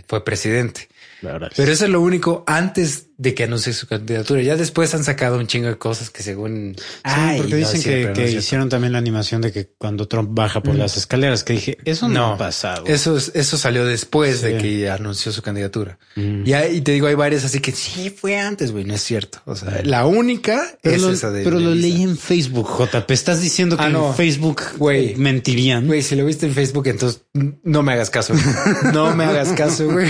fue presidente. La verdad. Pero eso es lo único antes de que anuncie su candidatura. Ya después han sacado un chingo de cosas que según... Sí, porque dicen que, que hicieron también la animación de que cuando Trump baja por las escaleras, que dije, eso no, ha pasado. Eso, eso salió después de que anunció su candidatura. y te digo, hay varias así que sí fue antes, güey, no es cierto. O sea, la única es esa de... Pero lo leí en Facebook, JP. Estás diciendo que en Facebook güey, mentirían. Güey, si lo viste en Facebook, entonces no me hagas caso. no me hagas caso, güey.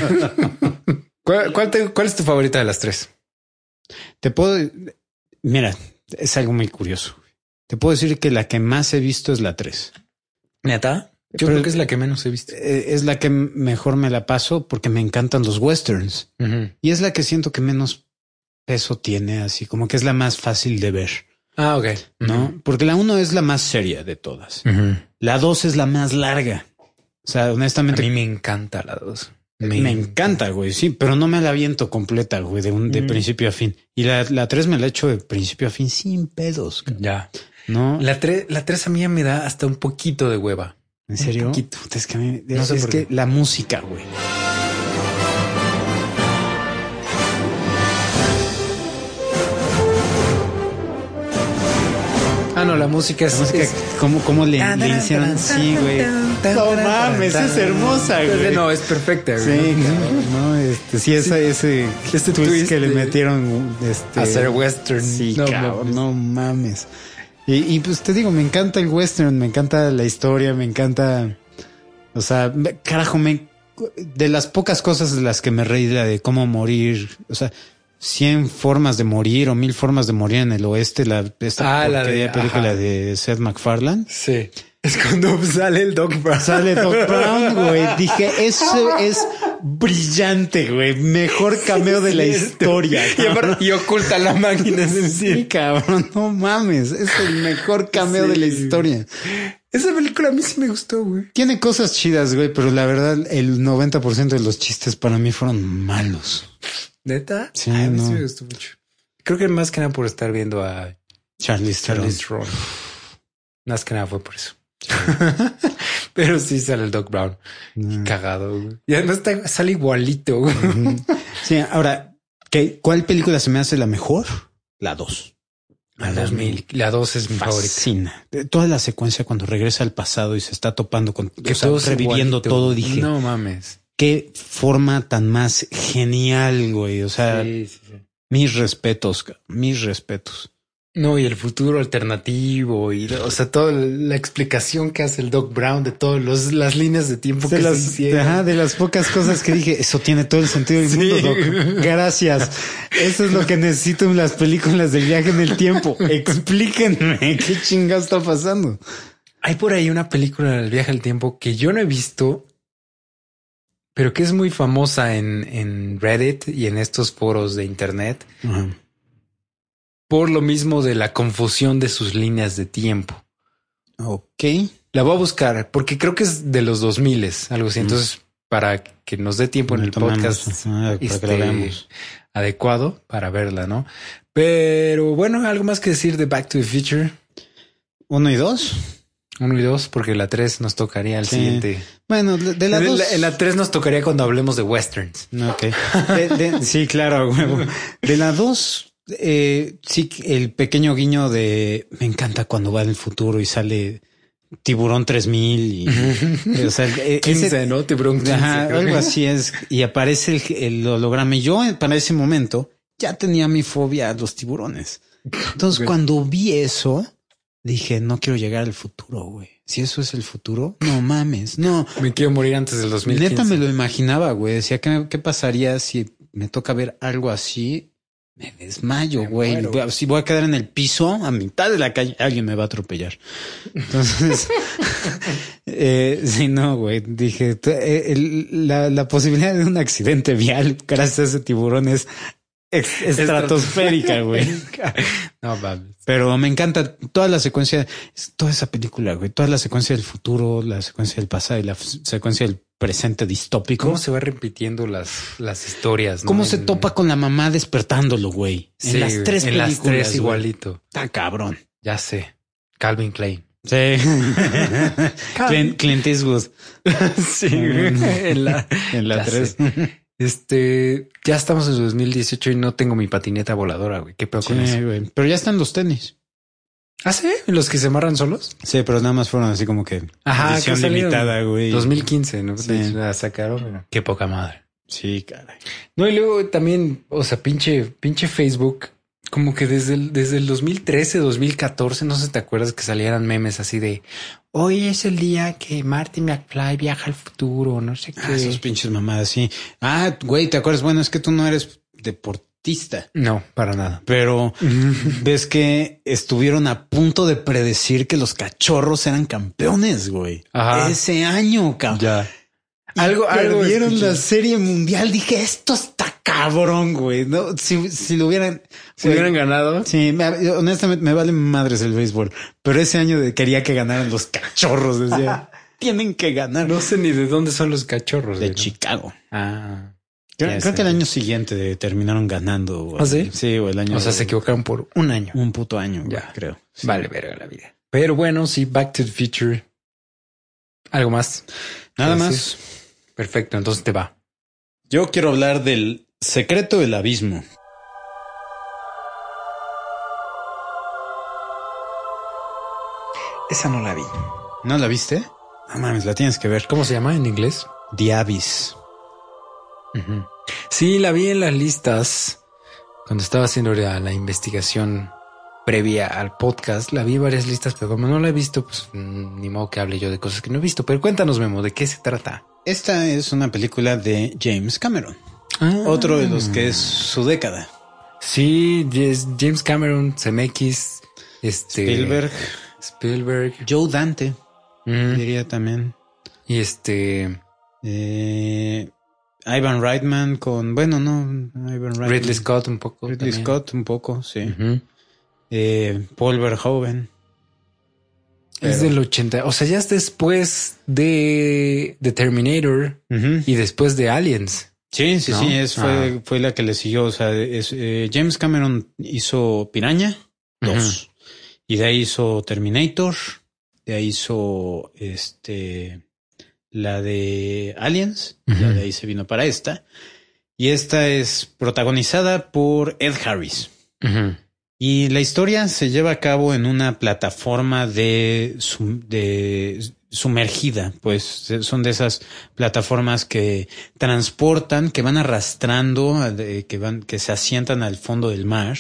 ¿Cuál, es tu favorita de las tres? Te puedo. Mira, es algo muy curioso. Te puedo decir que la que más he visto es la tres. ¿Neta? Yo creo que es la que menos he visto. Eh, es la que mejor me la paso porque me encantan los westerns. Y es la que siento que menos peso tiene, así como que es la más fácil de ver. Ah, ok. No, porque la uno es la más seria de todas. La dos es la más larga. O sea, honestamente. A mí me encanta la dos. Me, encanta, güey. Sí, pero no me la aviento completa, güey, de, un, de mm. principio a fin. Y la, la 3 me la hecho de principio a fin sin pedos. Ya. No. La 3, la 3 a mí me da hasta un poquito de hueva. ¿En serio? Un poquito. Es que, a mí, no sé es que la música, güey. Ah, no, la música es. música, ¿cómo, le, hicieron? Sí, güey. No mames, es hermosa, güey. No, es perfecta, güey. Sí, no, este, sí, ese, ese este twist, que le metieron este, a hacer western. Sí, no, cabrón, no mames. Y, y pues te digo, me encanta el western, me encanta la historia, me encanta. O sea, carajo, me. De las pocas cosas de las que me reí de cómo morir, o sea, 100 formas de morir o mil formas de morir en el oeste, la, esta ah, la de, película de Seth MacFarlane. Sí. Es cuando sale el Doc Brown. Sale Doc Brown, güey. Dije, eso es brillante, güey. Mejor cameo de la historia. Y, oculta la máquina Sí, cabrón. No mames. Es el mejor cameo de la historia. Esa película a mí sí me gustó, güey. Tiene cosas chidas, güey, pero la verdad, el 90% de los chistes para mí fueron malos. ¿Neta? Sí, a mí sí me gustó mucho. Creo que más que nada por estar viendo a Charlie Theron. Más que nada fue por eso. Pero sí sale el Doc Brown. Cagado. Güey. Y además está, sale igualito. Güey. Sí, ahora, ¿qué, ¿cuál película se me hace la mejor? La 2. La 2000. La 2 es mi fascina. favorita. Toda la secuencia cuando regresa al pasado y se está topando con que está reviviendo todo, dije. No mames qué forma tan más genial, güey. O sea, mis respetos, mis respetos. No, y el futuro alternativo y, o sea, toda la explicación que hace el Doc Brown de todas las líneas de tiempo que las, se de las pocas cosas que dije, eso tiene todo el sentido del mundo, Doc. Gracias. Eso es lo que necesito en las películas del viaje en el tiempo. Explíquenme qué chingada está pasando. Hay por ahí una película del viaje al tiempo que yo no he visto pero que es muy famosa en, en Reddit y en estos foros de Internet. Por lo mismo de la confusión de sus líneas de tiempo. Ok. La voy a buscar porque creo que es de los 2000, algo así. Entonces, para que nos dé tiempo en el podcast este, adecuado para verla, ¿no? Pero bueno, algo más que decir de Back to the Future. Uno y dos. Uno y dos, porque la tres nos tocaría el siguiente. Bueno, de, la dos. La, tres nos tocaría cuando hablemos de westerns. Ok. sí, claro, De la dos, eh, sí, el pequeño guiño de me encanta cuando va en el futuro y sale Tiburón 3000 y o sea, 15, e, ¿no? Tiburón 15. algo así es. Y aparece el, holograma. Y yo para ese momento ya tenía mi fobia a los tiburones. Entonces, cuando vi eso, dije, no quiero llegar al futuro, güey. Si eso es el futuro, no mames, no. Me quiero morir antes del 2015. Neta me lo imaginaba, güey. Decía, ¿qué, qué pasaría si me toca ver algo así? Me desmayo, güey. Si voy a quedar en el piso, a mitad de la calle, alguien me va a atropellar. Entonces, eh, sí, no, güey. Dije, eh, la, la posibilidad de un accidente vial gracias a ese tiburón es estratosférica, güey. no mames. Pero me encanta toda la secuencia, toda esa película, güey. Toda la secuencia del futuro, la secuencia del pasado y la secuencia del presente distópico. ¿Cómo se va repitiendo las, las historias? ¿Cómo se topa con la mamá despertándolo, güey? en las tres en las tres igualito. Está cabrón. Ya sé. Calvin Klein. Sí. Clint, Eastwood. sí. en la, en la tres. Este, ya estamos en 2018 y no tengo mi patineta voladora, güey. ¿Qué peor con Sí, eso? güey. Pero ya están los tenis. ¿Ah, sí? ¿Los que se amarran solos? Sí, pero nada más fueron así como que Ajá, edición que limitada, güey. 2015, ¿no? Sí. La sacaron. Qué poca madre. Sí, caray. No, y luego también, o sea, pinche, pinche Facebook, como que desde el, desde el 2013, 2014, no sé si te acuerdas que salieran memes así de hoy es el día que Marty McFly viaja al futuro, no sé qué. Ah, esos pinches mamadas, sí. Ah, güey, ¿te acuerdas? Bueno, es que tú no eres deportista, No, para nada. pero ves que estuvieron a punto de predecir que los cachorros eran campeones, güey. Ajá. Ese año, cabrón. Ya. Algo, algo escuché. la serie mundial. Dije, esto está cabrón, güey. No, si, si lo hubieran, Si hubieran ganado. Sí, me- honestamente me vale madres el béisbol, pero ese año de- quería que ganaran los cachorros. Decía, tienen que ganar. No sé ni de dónde son los cachorros. de. Chicago. Ah. Creo, que el año siguiente terminaron ganando. güey. ¿Ah, sí? Sí, o el año. O sea, se equivocaron por un año. Un puto año, güey, Ya. creo. Sí. Vale, verga la vida. Pero bueno, sí, Back to the Future. ¿Algo más? Nada más. Perfecto, entonces te va. Yo quiero hablar del secreto del abismo. Esa no la vi. ¿No la viste? No mames, la tienes que ver. ¿Cómo se llama en inglés? The Abyss. Sí, la vi en las listas cuando estaba haciendo la, la investigación previa al podcast. La vi varias listas, pero como no la he visto, pues mm, ni modo que hable yo de cosas que no he visto. Pero cuéntanos, Memo, ¿de qué se trata? Esta es una película de James Cameron. Otro de los que es su década. Sí, es James Cameron, CMX, este Spielberg, Spielberg, Joe Dante, mm, diría también. y este Eh, Ivan Reitman con, bueno, no, Ivan Reitman. Ridley Scott un poco. Ridley también. Scott un poco, sí. Eh, Paul Verhoeven. Es del 80, o sea, ya es después de, de Terminator y después de Aliens. Sí, sí, ¿No? sí, es, fue, Ah. fue la que le siguió. O sea, es, eh, James Cameron hizo Piraña 2 y de ahí hizo Terminator, de ahí hizo este la de Aliens, ya de ahí se vino para esta. Y esta es protagonizada por Ed Harris. Ujú. Y la historia se lleva a cabo en una plataforma de, sum- de sumergida, pues son de esas plataformas que transportan, que van arrastrando, que van, que se asientan al fondo del mar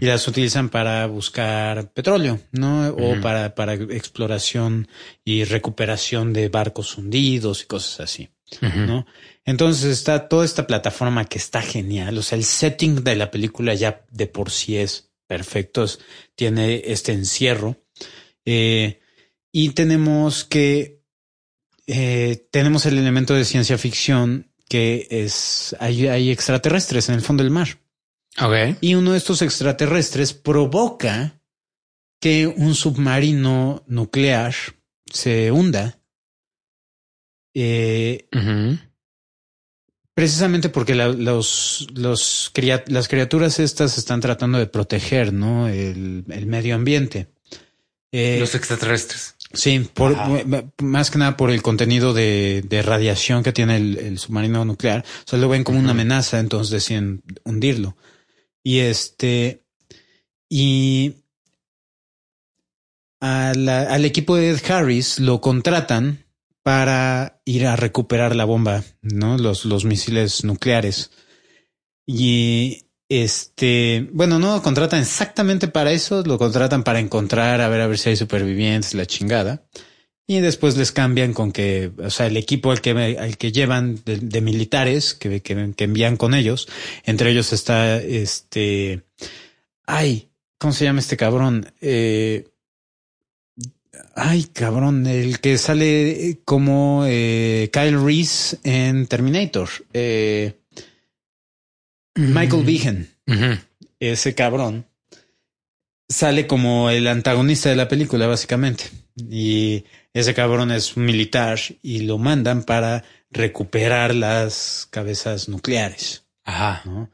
y las utilizan para buscar petróleo, ¿no? O para, para exploración y recuperación de barcos hundidos y cosas así. ¿no? Entonces está toda esta plataforma que está genial. O sea, el setting de la película ya de por sí es perfecto. Es- tiene este encierro. Eh, y tenemos que eh, tenemos el elemento de ciencia ficción que es hay, hay extraterrestres en el fondo del mar. Ok. Y uno de estos extraterrestres provoca que un submarino nuclear se hunda. Eh. Precisamente porque la- los, los cria- las criaturas estas están tratando de proteger, ¿no? El, el medio ambiente. Eh, Los extraterrestres. sí, por, más que nada por el contenido de, de radiación que tiene el, el submarino nuclear. O sea, lo ven como una amenaza, entonces deciden hundirlo. Y este, y a la- al equipo de Ed Harris lo contratan para ir a recuperar la bomba, ¿no? Los, los misiles nucleares. Y este, bueno, no lo contratan exactamente para eso, lo contratan para encontrar, a ver, a ver si hay supervivientes, la chingada. Y después les cambian con que, o sea, el equipo al que, al que llevan de, militares que, que, que envían con ellos, entre ellos está este, ay, ¿cómo se llama este cabrón? Eh, Ay, cabrón, el que sale como eh, Kyle Reese en Terminator. Eh, Michael Behan, Ujú. ese cabrón, sale como el antagonista de la película, básicamente. Y ese cabrón es un militar y lo mandan para recuperar las cabezas nucleares. Ajá. ¿no?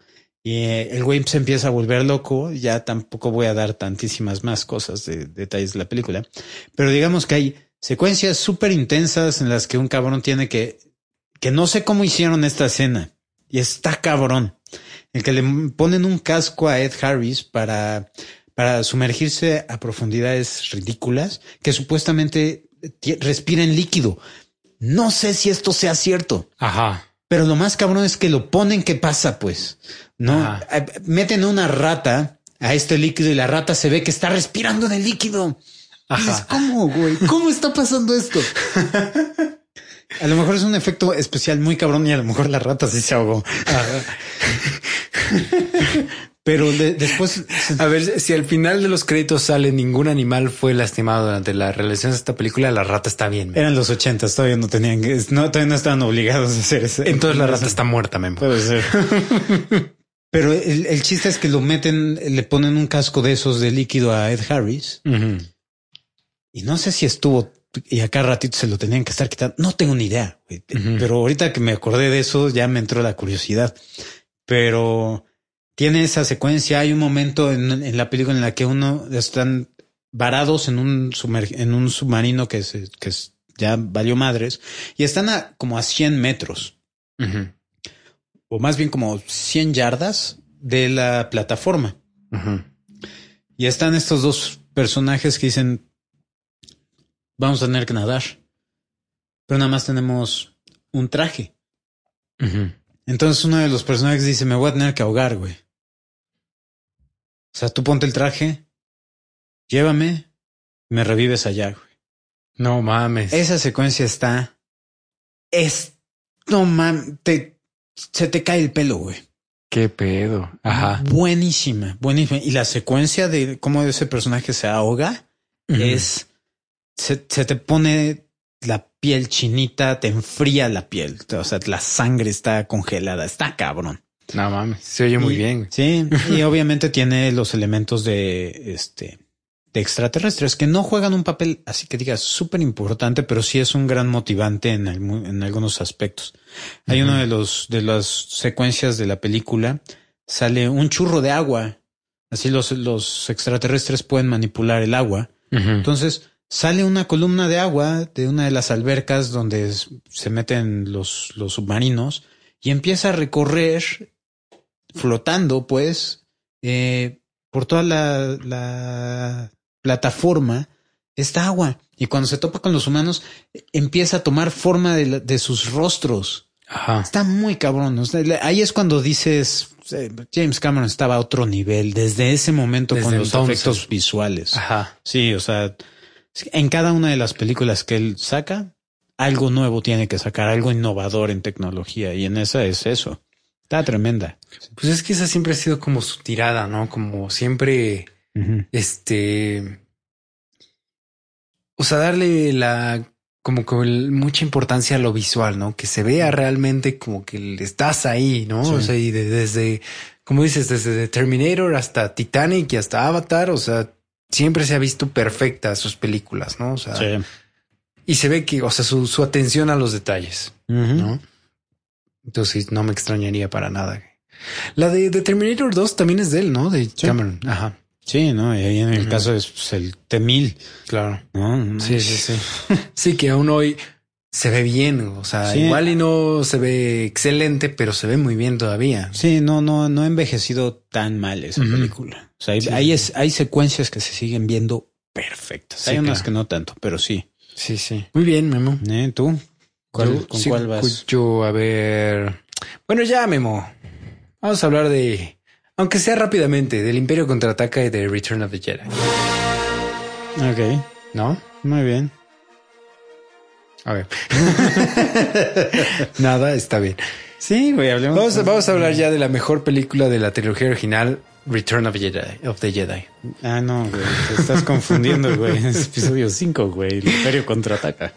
Y eh, el güey se empieza a volver loco. Ya tampoco voy a dar tantísimas más cosas de, detalles de la película. Pero digamos que hay secuencias súper intensas en las que un cabrón tiene que, que no sé cómo hicieron esta escena, y está cabrón. El que le ponen un casco a Ed Harris para, para sumergirse a profundidades ridículas que supuestamente respiren líquido. No sé si esto sea cierto. Ajá. Pero lo más cabrón es que lo ponen ¿qué pasa, pues. No eh, meten una rata a este líquido y la rata se ve que está respirando en el líquido. Ajá. ¿Cómo, güey? ¿Cómo está pasando esto? A lo mejor es un efecto especial muy cabrón y a lo mejor la rata sí se ahogó. Pero después, a ver si al final de los créditos sale ningún animal fue lastimado durante la realización de esta película, la rata está bien. Eran los ochentas, todavía no tenían, no, todavía no estaban obligados a hacer eso. Entonces la rata está muerta, Memo. Puede ser. Pero el, chiste es que lo meten, le ponen un casco de esos de líquido a Ed Harris. Y no sé si estuvo y acá ratito se lo tenían que estar quitando. No tengo ni idea, pero ahorita que me acordé de eso ya me entró la curiosidad. Pero tiene esa secuencia. Hay un momento en, la película en la que uno están varados en un, en un submarino que, se, que ya valió madres y están a como a 100 metros o más bien como 100 yardas de la plataforma. Y están estos dos personajes que dicen, vamos a tener que nadar, pero nada más tenemos un traje. Entonces uno de los personajes dice, me voy a tener que ahogar, güey. O sea, tú ponte el traje, llévame, me revives allá, güey. No mames. Esa secuencia está... Es... No mames, te... se te cae el pelo, güey. Qué pedo. Ajá. Buenísima, buenísima. Y la secuencia de cómo ese personaje se ahoga es se, te pone la piel chinita, te enfría la piel. O sea, la sangre está congelada. Está cabrón. No mames, se oye muy bien. Sí, y obviamente tiene los elementos de este de extraterrestres que no juegan un papel así que digas súper importante, pero sí es un gran motivante en, en algunos aspectos. Hay uno de los de las secuencias de la película sale un churro de agua. Así los, los extraterrestres pueden manipular el agua. Entonces, sale una columna de agua de una de las albercas donde se meten los, los submarinos y empieza a recorrer flotando, pues, eh, por toda la, la plataforma esta agua. Y cuando se topa con los humanos, empieza a tomar forma de, de sus rostros. Ajá. Está muy cabrón. ahí es cuando dices, eh, James Cameron estaba a otro nivel desde ese momento con los efectos visuales. Ajá. Sí, o sea, en cada una de las películas que él saca, algo nuevo tiene que sacar, algo innovador en tecnología. Y en esa es eso. Está tremenda. Pues es que esa siempre ha sido como su tirada, ¿no? Como siempre, este, o sea, darle la, como con mucha importancia a lo visual, ¿no? Que se vea realmente como que estás ahí, ¿no? O sea, y desde, como dices, desde Terminator hasta Titanic y hasta Avatar, o sea, siempre se ha visto perfecta sus películas, ¿no? O sea, y se ve que, o sea, su, su atención a los detalles, ¿no? Entonces no me extrañaría para nada. La de, Terminator 2 también es de él, ¿no? De Cameron. Ajá. Sí, no, y ahí en el caso es pues, el T-1000. Claro. Sí, sí, sí. sí, que aún hoy se ve bien, o sea, igual y no se ve excelente, pero se ve muy bien todavía. Sí, no, no, no ha envejecido tan mal esa película. O sea, hay, es, hay secuencias que se siguen viendo perfectas. hay unas que no tanto, pero sí. Sí, sí. Muy bien, Memo. ¿Eh? ¿Tú? ¿Con cuál vas? Yo, a ver. Bueno, ya, Memo. Vamos a hablar de, aunque sea rápidamente, del Imperio contraataca y de Return of the Jedi. Ok. ¿No? Muy bien. A ver. Nada, está bien. Sí, güey, hablemos. Vamos, vamos, a hablar ya de la mejor película de la trilogía original, Return of, Jedi, of the Jedi. Ah, no, güey. Te estás confundiendo, güey. Es episodio 5, güey. El Imperio contraataca.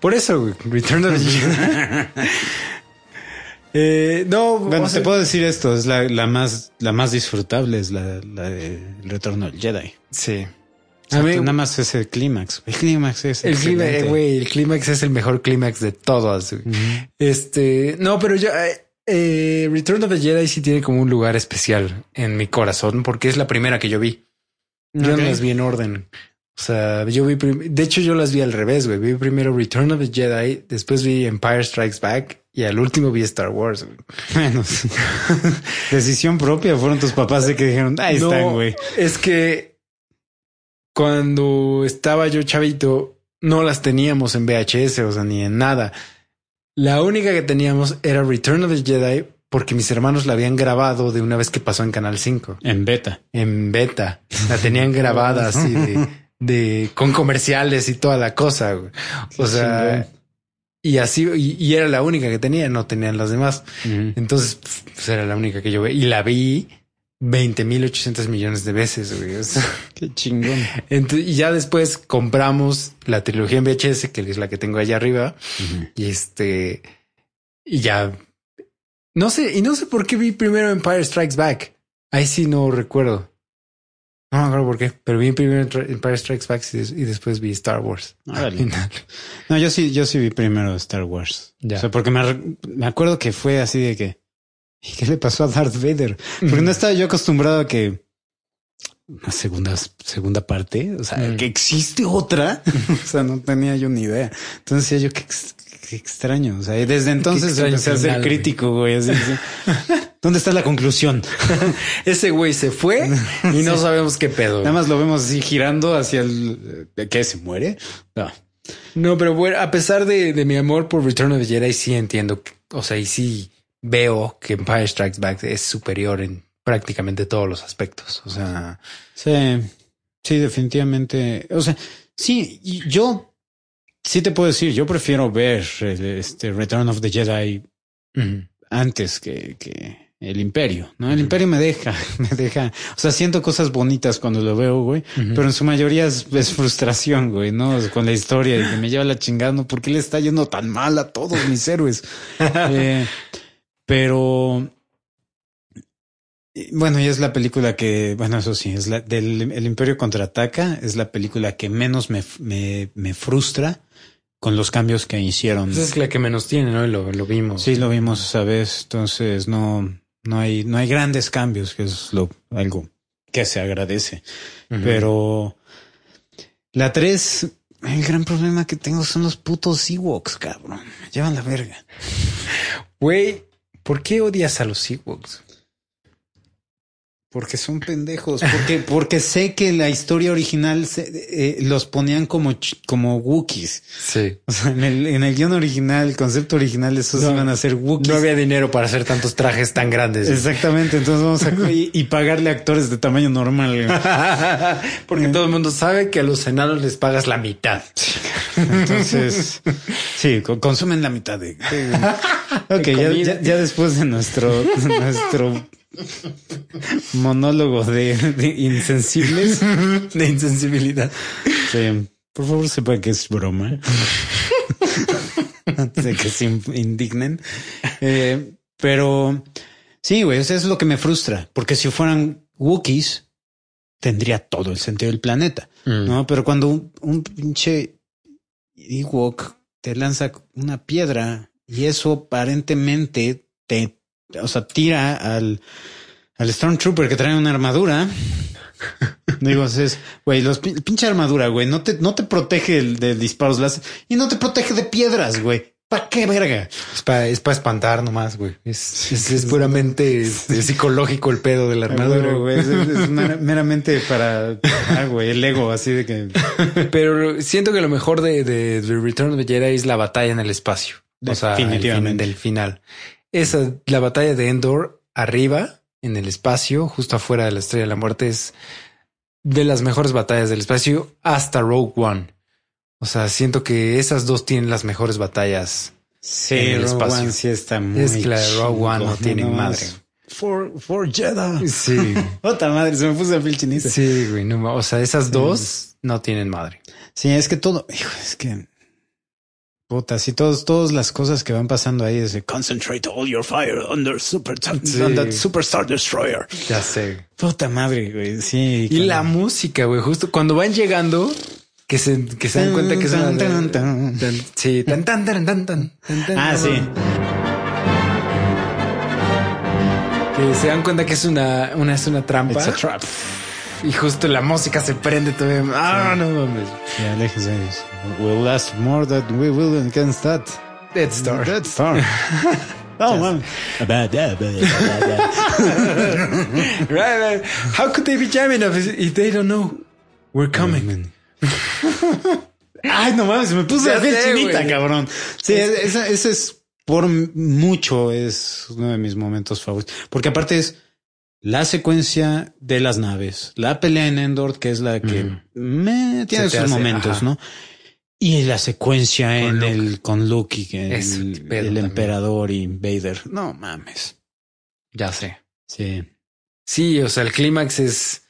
Por eso, güey. Return of the Jedi. eh, no, bueno, te puedo decir esto. Es la, la, más, la más disfrutable, es la, la de Return of the Jedi. Sí. A mí, nada más es el clímax. El clímax es el clímax, güey. El clímax es el mejor clímax de todos. Este, no, pero yo, eh, eh, Return of the Jedi sí tiene como un lugar especial en mi corazón porque es la primera que yo vi. Yo no las vi en orden. O sea, yo vi, de hecho yo las vi al revés, güey. Vi primero Return of the Jedi, después vi Empire Strikes Back y al último vi Star Wars. Bueno, decisión propia fueron tus papás de que dijeron, ahí están, güey. Es que cuando estaba yo chavito, no las teníamos en VHS, o sea, ni en nada. La única que teníamos era Return of the Jedi porque mis hermanos la habían grabado de una vez que pasó en Canal 5. En beta. En beta. La tenían grabada así de, con comerciales y toda la cosa. O sea, y así, y, era la única que tenía, no tenían las demás. Entonces, pues era la única que yo vi y la vi 20 mil 800 millones de veces. Güey. Qué chingón. y ya después compramos la trilogía en VHS, que es la que tengo allá arriba. Y este, y ya no sé, y no sé por qué vi primero Empire Strikes Back. Ahí sí no recuerdo. No me acuerdo por qué, pero vi primero Empire Strikes Back y, después vi Star Wars. No, yo sí, yo sí vi primero Star Wars. Ya. O sea, porque me, me acuerdo que fue así de que, ¿y qué le pasó a Darth Vader? Porque no estaba yo acostumbrado a que una segunda, segunda parte, o sea, que existe otra. o sea, no tenía yo ni idea. Entonces yo que qué extraño. O sea, desde entonces empecé a ser crítico, güey. ¿Dónde está la conclusión? Ese güey se fue y no sabemos qué pedo. Nada más lo vemos así girando hacia el que se muere. No. No, pero bueno, a pesar de, de, mi amor por Return of the Jedi, sí entiendo. O sea, y sí veo que Empire Strikes Back es superior en prácticamente todos los aspectos. O sea, sí, sí, definitivamente. O sea, sí, yo sí te puedo decir, yo prefiero ver este Return of the Jedi antes que, que el Imperio, ¿no? El Imperio me deja, me deja, o sea, siento cosas bonitas cuando lo veo, güey, pero en su mayoría es, frustración, güey, ¿no? Con la historia y que me lleva la chingada, ¿por qué le está yendo tan mal a todos mis héroes? eh, pero bueno, y es la película que, bueno, eso sí, es la del El Imperio contraataca, es la película que menos me, me, me frustra con los cambios que hicieron. Esa es la que menos tiene, ¿no? Lo, lo vimos. Sí, lo vimos esa vez. Entonces no, no hay, no hay grandes cambios, que es lo, algo que se agradece. Pero la tres, el gran problema que tengo son los putos Ewoks, cabrón. llevan la verga. Güey, ¿por qué odias a los Ewoks? Porque son pendejos. Porque, porque sé que la historia original eh, los ponían como, como Wookiees. Sí. O sea, en el, en el guion original, el concepto original, esos iban a ser Wookiees. No había dinero para hacer tantos trajes tan grandes. Exactamente. Entonces vamos a y, pagarle actores de tamaño normal. porque todo el mundo sabe que a los enanos les pagas la mitad. Entonces, sí, consumen la mitad de. ok, ya, ya, después de nuestro, nuestro monólogo de, insensibles, de insensibilidad. Sí. Por favor, sepa que es broma. Antes de que se indignen. Eh, pero sí, güey, eso es lo que me frustra, porque si fueran Wookiees, tendría todo el sentido del planeta, mm. ¿no? Pero cuando un, un pinche Ewok te lanza una piedra y eso aparentemente te o sea, tira al, al Stormtrooper que trae una armadura. Digo, es, güey, los pinche armadura, güey, no te, no te protege de disparos láser y no te protege de piedras, güey. ¿Para qué verga? Es para es espantar nomás, güey. Es, es, puramente psicológico el pedo de la armadura. güey. Es, meramente para, ah, güey, el ego, así de que. Pero siento que lo mejor de, de, Return of the Jedi es la batalla en el espacio. O sea, Definitivamente. del final esa, la batalla de Endor arriba, en el espacio, justo afuera de la Estrella de la Muerte, es de las mejores batallas del espacio hasta Rogue One. O sea, siento que esas dos tienen las mejores batallas. Sí, en el Rogue espacio. One sí está muy Es que la de Rogue One no tiene madre. For, for Jedi. Sí. Otra madre, se me puso el chinita. Sí, güey. No, o sea, esas dos no tienen madre. Sí, es que todo, hijo, es que Puta, sí, todos, todas las cosas que van pasando ahí es de concentrate all your fire under super, superstar destroyer. Ya sé. Puta madre, güey. Sí. Y la música, güey, justo cuando van llegando, que se, que se dan cuenta que es una, sí, tan, tan, tan, tan, tan, Ah, sí. Que se dan cuenta que es una, una, es una trampa. It's a trap. Y justo la música se prende todavía. Ah, no mames. Y aléjese. Will last more than we will against that. Dead Star. Dead Star. oh, man. right, right. How could they be jamming if, if they don't know we're coming? Ay, no mames, me puse Ya la piel chinita, güey. cabrón. Sí, ese es por mucho, es uno de mis momentos favoritos. Porque aparte es la secuencia de las naves, la pelea en Endor, que es la que me tiene sus hace, momentos, ajá. ¿no? Y la secuencia Con en Luke. el con Luke y que Es el, el también. emperador y Vader. No mames. Ya sé. Sí. Sí, o sea, el clímax es.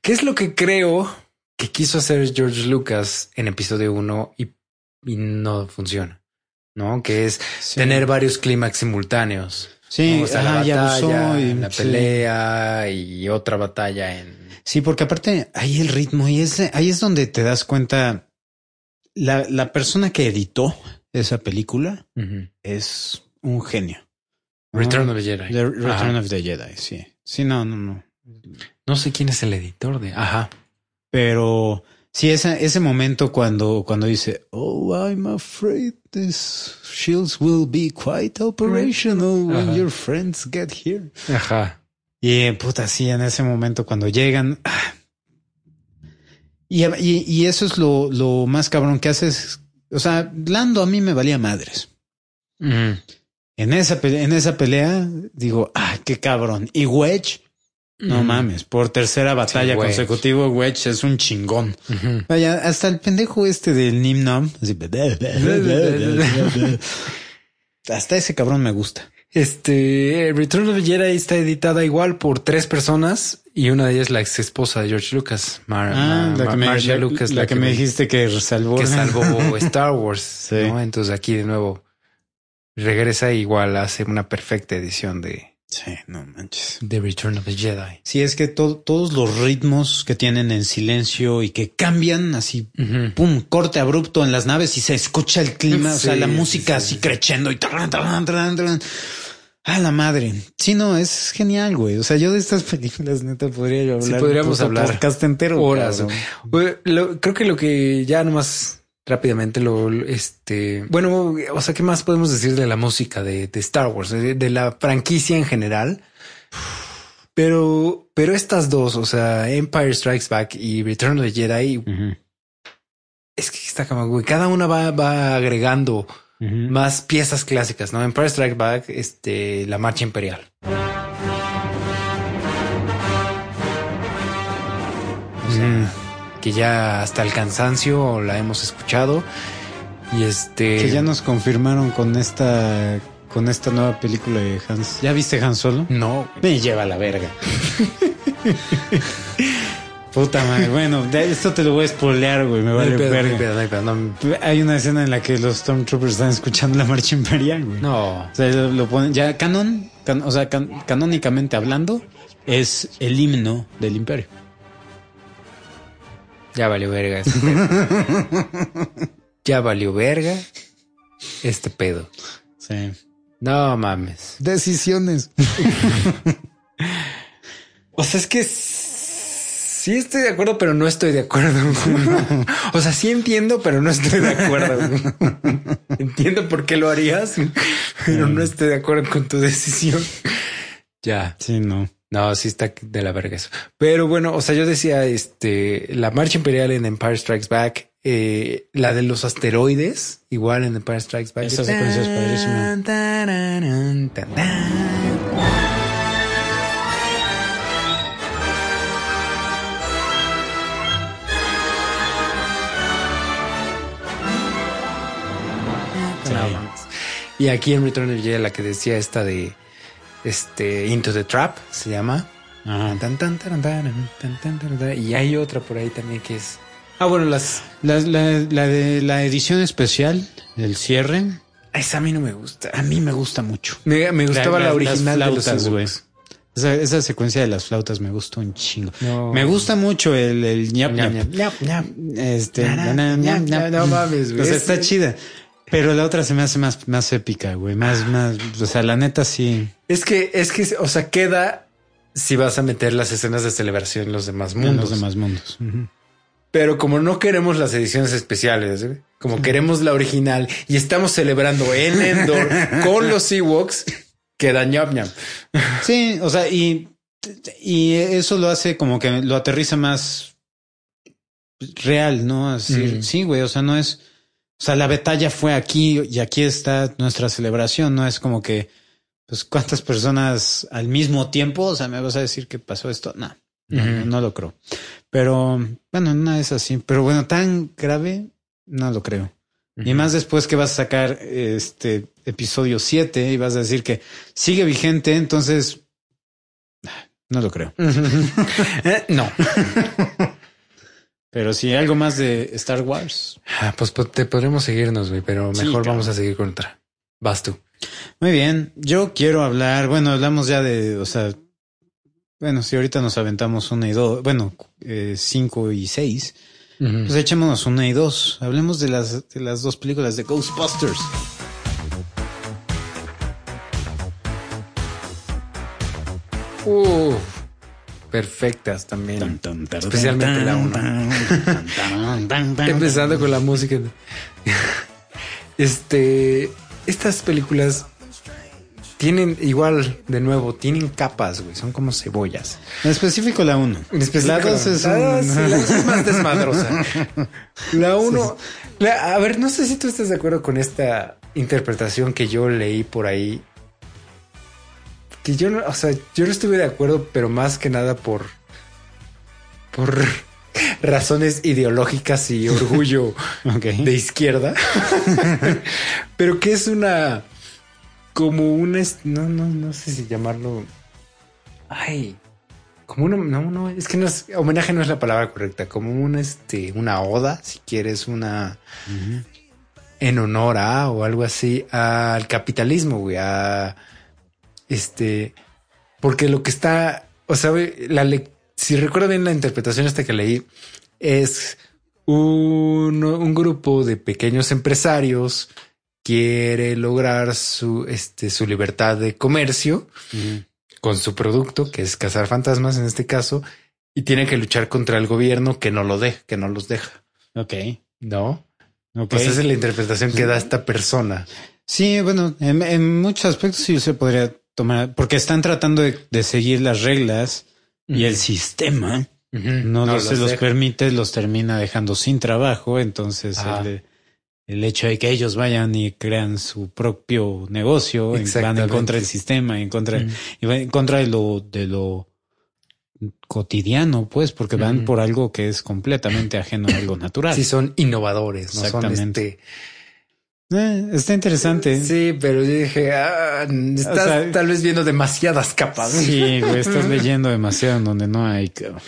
¿Qué es lo que creo que quiso hacer George Lucas en episodio 1 y, y no funciona? ¿No? Que es Sí. tener varios clímax simultáneos. Sí, ¿no? O sea, ajá, la y batalla, abusó y- la sí. pelea y otra batalla en. Sí, porque aparte ahí el ritmo y ese, ahí es donde te das cuenta la, la persona que editó esa película es un genio. ¿no? Return of the Jedi. The Return Ajá. of the Jedi, sí. Sí, no, no, no. No sé quién es el editor de. Ajá. Pero sí, ese, ese momento cuando, cuando dice, Oh, I'm afraid these shields will be quite operational when Ajá. your friends get here. Ajá. Y puta, sí, en ese momento cuando llegan. Y, y, y eso es lo, lo más cabrón que haces. O sea, Lando a mí me valía madres. En esa, pelea, en esa pelea digo, ah, qué cabrón. Y Wedge, no mames, por tercera batalla Wedge. consecutiva, Wedge es un chingón. Vaya, hasta el pendejo este del Nim Nom. así, hasta ese cabrón me gusta. Este Return of the Jedi está editada igual por tres personas y una de ellas la ex esposa de George Lucas, Mar- Ah, la que me, Marcia la- Lucas, la que me dijiste que salvó. que salvó Star Wars. Sí. ¿no? Entonces aquí de nuevo regresa igual hace una perfecta edición de, Sí, no manches. de Return of the Jedi. Sí, es que to- todos los ritmos que tienen en silencio y que cambian así, Ujú. pum, corte abrupto en las naves y se escucha el clima, o sea, Sí, la sí, música sí, así sí. creciendo y tarán, tarán, tarán. A la madre. Sí, no, es genial, güey. O sea, yo de estas películas neta podría yo Sí, hablar. podríamos puto hablar podcast entero. horas. cabrón. Bueno, lo- creo que lo que ya nomás rápidamente lo este bueno, o sea, ¿qué más podemos decir de la música de, de Star Wars, de, de la franquicia en general? Pero, pero estas dos, o sea, Empire Strikes Back y Return of the Jedi, es que está como, cada una va, va agregando más piezas clásicas, ¿no? Empire Strikes Back, este, la marcha imperial. O sea, Mm. Que ya hasta el cansancio la hemos escuchado. Y este. Que ya nos confirmaron con esta, con esta nueva película de Hans. ¿Ya viste Han Solo? No. Me lleva a la verga. Puta madre. Bueno, esto te lo voy a spoilear, güey. Me No hay vale no hay verga. pedo, no hay no- Hay una escena en la que los Stormtroopers están escuchando la marcha imperial, güey. No. O sea, lo, lo ponen ya canon, can- o sea, can- canónicamente hablando, es el himno del imperio. Ya valió verga. este pedo. ya valió verga este pedo. Sí. No mames. Decisiones. O sea, es que sí estoy de acuerdo, pero no estoy de acuerdo. o sea, sí entiendo, pero no estoy de acuerdo. entiendo por qué lo harías, pero no estoy de acuerdo con tu decisión. Ya. Sí, no. No, sí está de la verga eso. Pero bueno, o sea, yo decía, este, la marcha imperial en Empire Strikes Back, eh, la de los asteroides, igual en Empire Strikes Back. Esa secuencia es padrísima. Tan, tan, tan. Y aquí en Return of Jedi, la que decía esta de este Into the Trap se llama. Ajá. Y hay otra por ahí también que es. Ah, bueno, las. La, la- la de la edición especial, el cierre, Esa a mí no me gusta. a mí me gusta mucho. Me, me gustaba la, las original de flautas, los güey. Esa, esa secuencia de las flautas me gusta un chingo. No. Me gusta mucho el, el ñap, ñap. ñam, ñam. Este, no mames, güey. O sea, Es- está chida. Pero la otra se me hace más, más épica, güey. Más, más, o sea, la neta sí. Es que, es que, o sea, queda si vas a meter las escenas de celebración en los demás En mundos. los demás mundos. Pero como no queremos las ediciones especiales, güey, como queremos la original y estamos celebrando en Endor con los Ewoks, queda ñam ñam. Sí, o sea, y, y eso lo hace como que lo aterriza más real, ¿no? Así, sí, güey, o sea, no es, sea, la batalla fue aquí y aquí está nuestra celebración, no es como que, pues, ¿cuántas personas al mismo tiempo? O sea, ¿me vas a decir que pasó esto? No, no, no lo creo. Pero, bueno, una es así, pero bueno, tan grave, no lo creo. Y más después que vas a sacar este episodio 7 y vas a decir que sigue vigente, entonces no lo creo. Eh, no. Pero si algo más de Star Wars. Ah, Pues po- te podremos seguirnos, güey, pero Sí, mejor vamos a seguir con otra. Vas tú. Muy bien, yo quiero hablar, bueno, hablamos ya de, o sea, bueno, si ahorita nos aventamos una y dos, bueno, eh, cinco y seis, pues echémonos una y dos. Hablemos de las, de las dos películas de Ghostbusters. Uf, perfectas también. Especialmente la Empezando con la música. Este, estas películas tienen igual, de nuevo, tienen capas, güey. Son como cebollas. En específico la uno. En específico, La dos es la un- es más desmadrosa. La uno, la- a ver, no sé si tú estás de acuerdo con esta interpretación que yo leí por ahí. Que yo no, o sea, yo no estuve de acuerdo, pero más que nada por, por razones ideológicas y orgullo de izquierda. pero que es una, como una, no, no, no sé si llamarlo. Ay, como una, no, no, es que no es, homenaje no es la palabra correcta, como una, este, una oda, si quieres, una, en honor a, o algo así, al capitalismo, güey, a, este, porque lo que está, o sea, la le- si recuerdo bien la interpretación esta que leí, es un, un grupo de pequeños empresarios quiere lograr su, este, su libertad de comercio con su producto, que es cazar fantasmas en este caso, y tiene que luchar contra el gobierno que no lo deja, que no los deja. Ok. No, pues esa es la interpretación que da esta persona. Sí, bueno, en, en muchos aspectos sí se podría tomar, porque están tratando de, de seguir las reglas y el sistema no, los, se los deja. permite, los termina dejando sin trabajo. Entonces, el, el hecho de que ellos vayan y crean su propio negocio, van en contra del sistema, en contra, y van en contra de lo, de lo cotidiano, pues, porque van por algo que es completamente ajeno a algo natural. Sí, son innovadores, no son Exactamente. este. Eh, está interesante. Sí, pero yo dije, ah, estás O sea, tal vez viendo demasiadas capas. Sí, güey, estás leyendo demasiado en donde no hay. O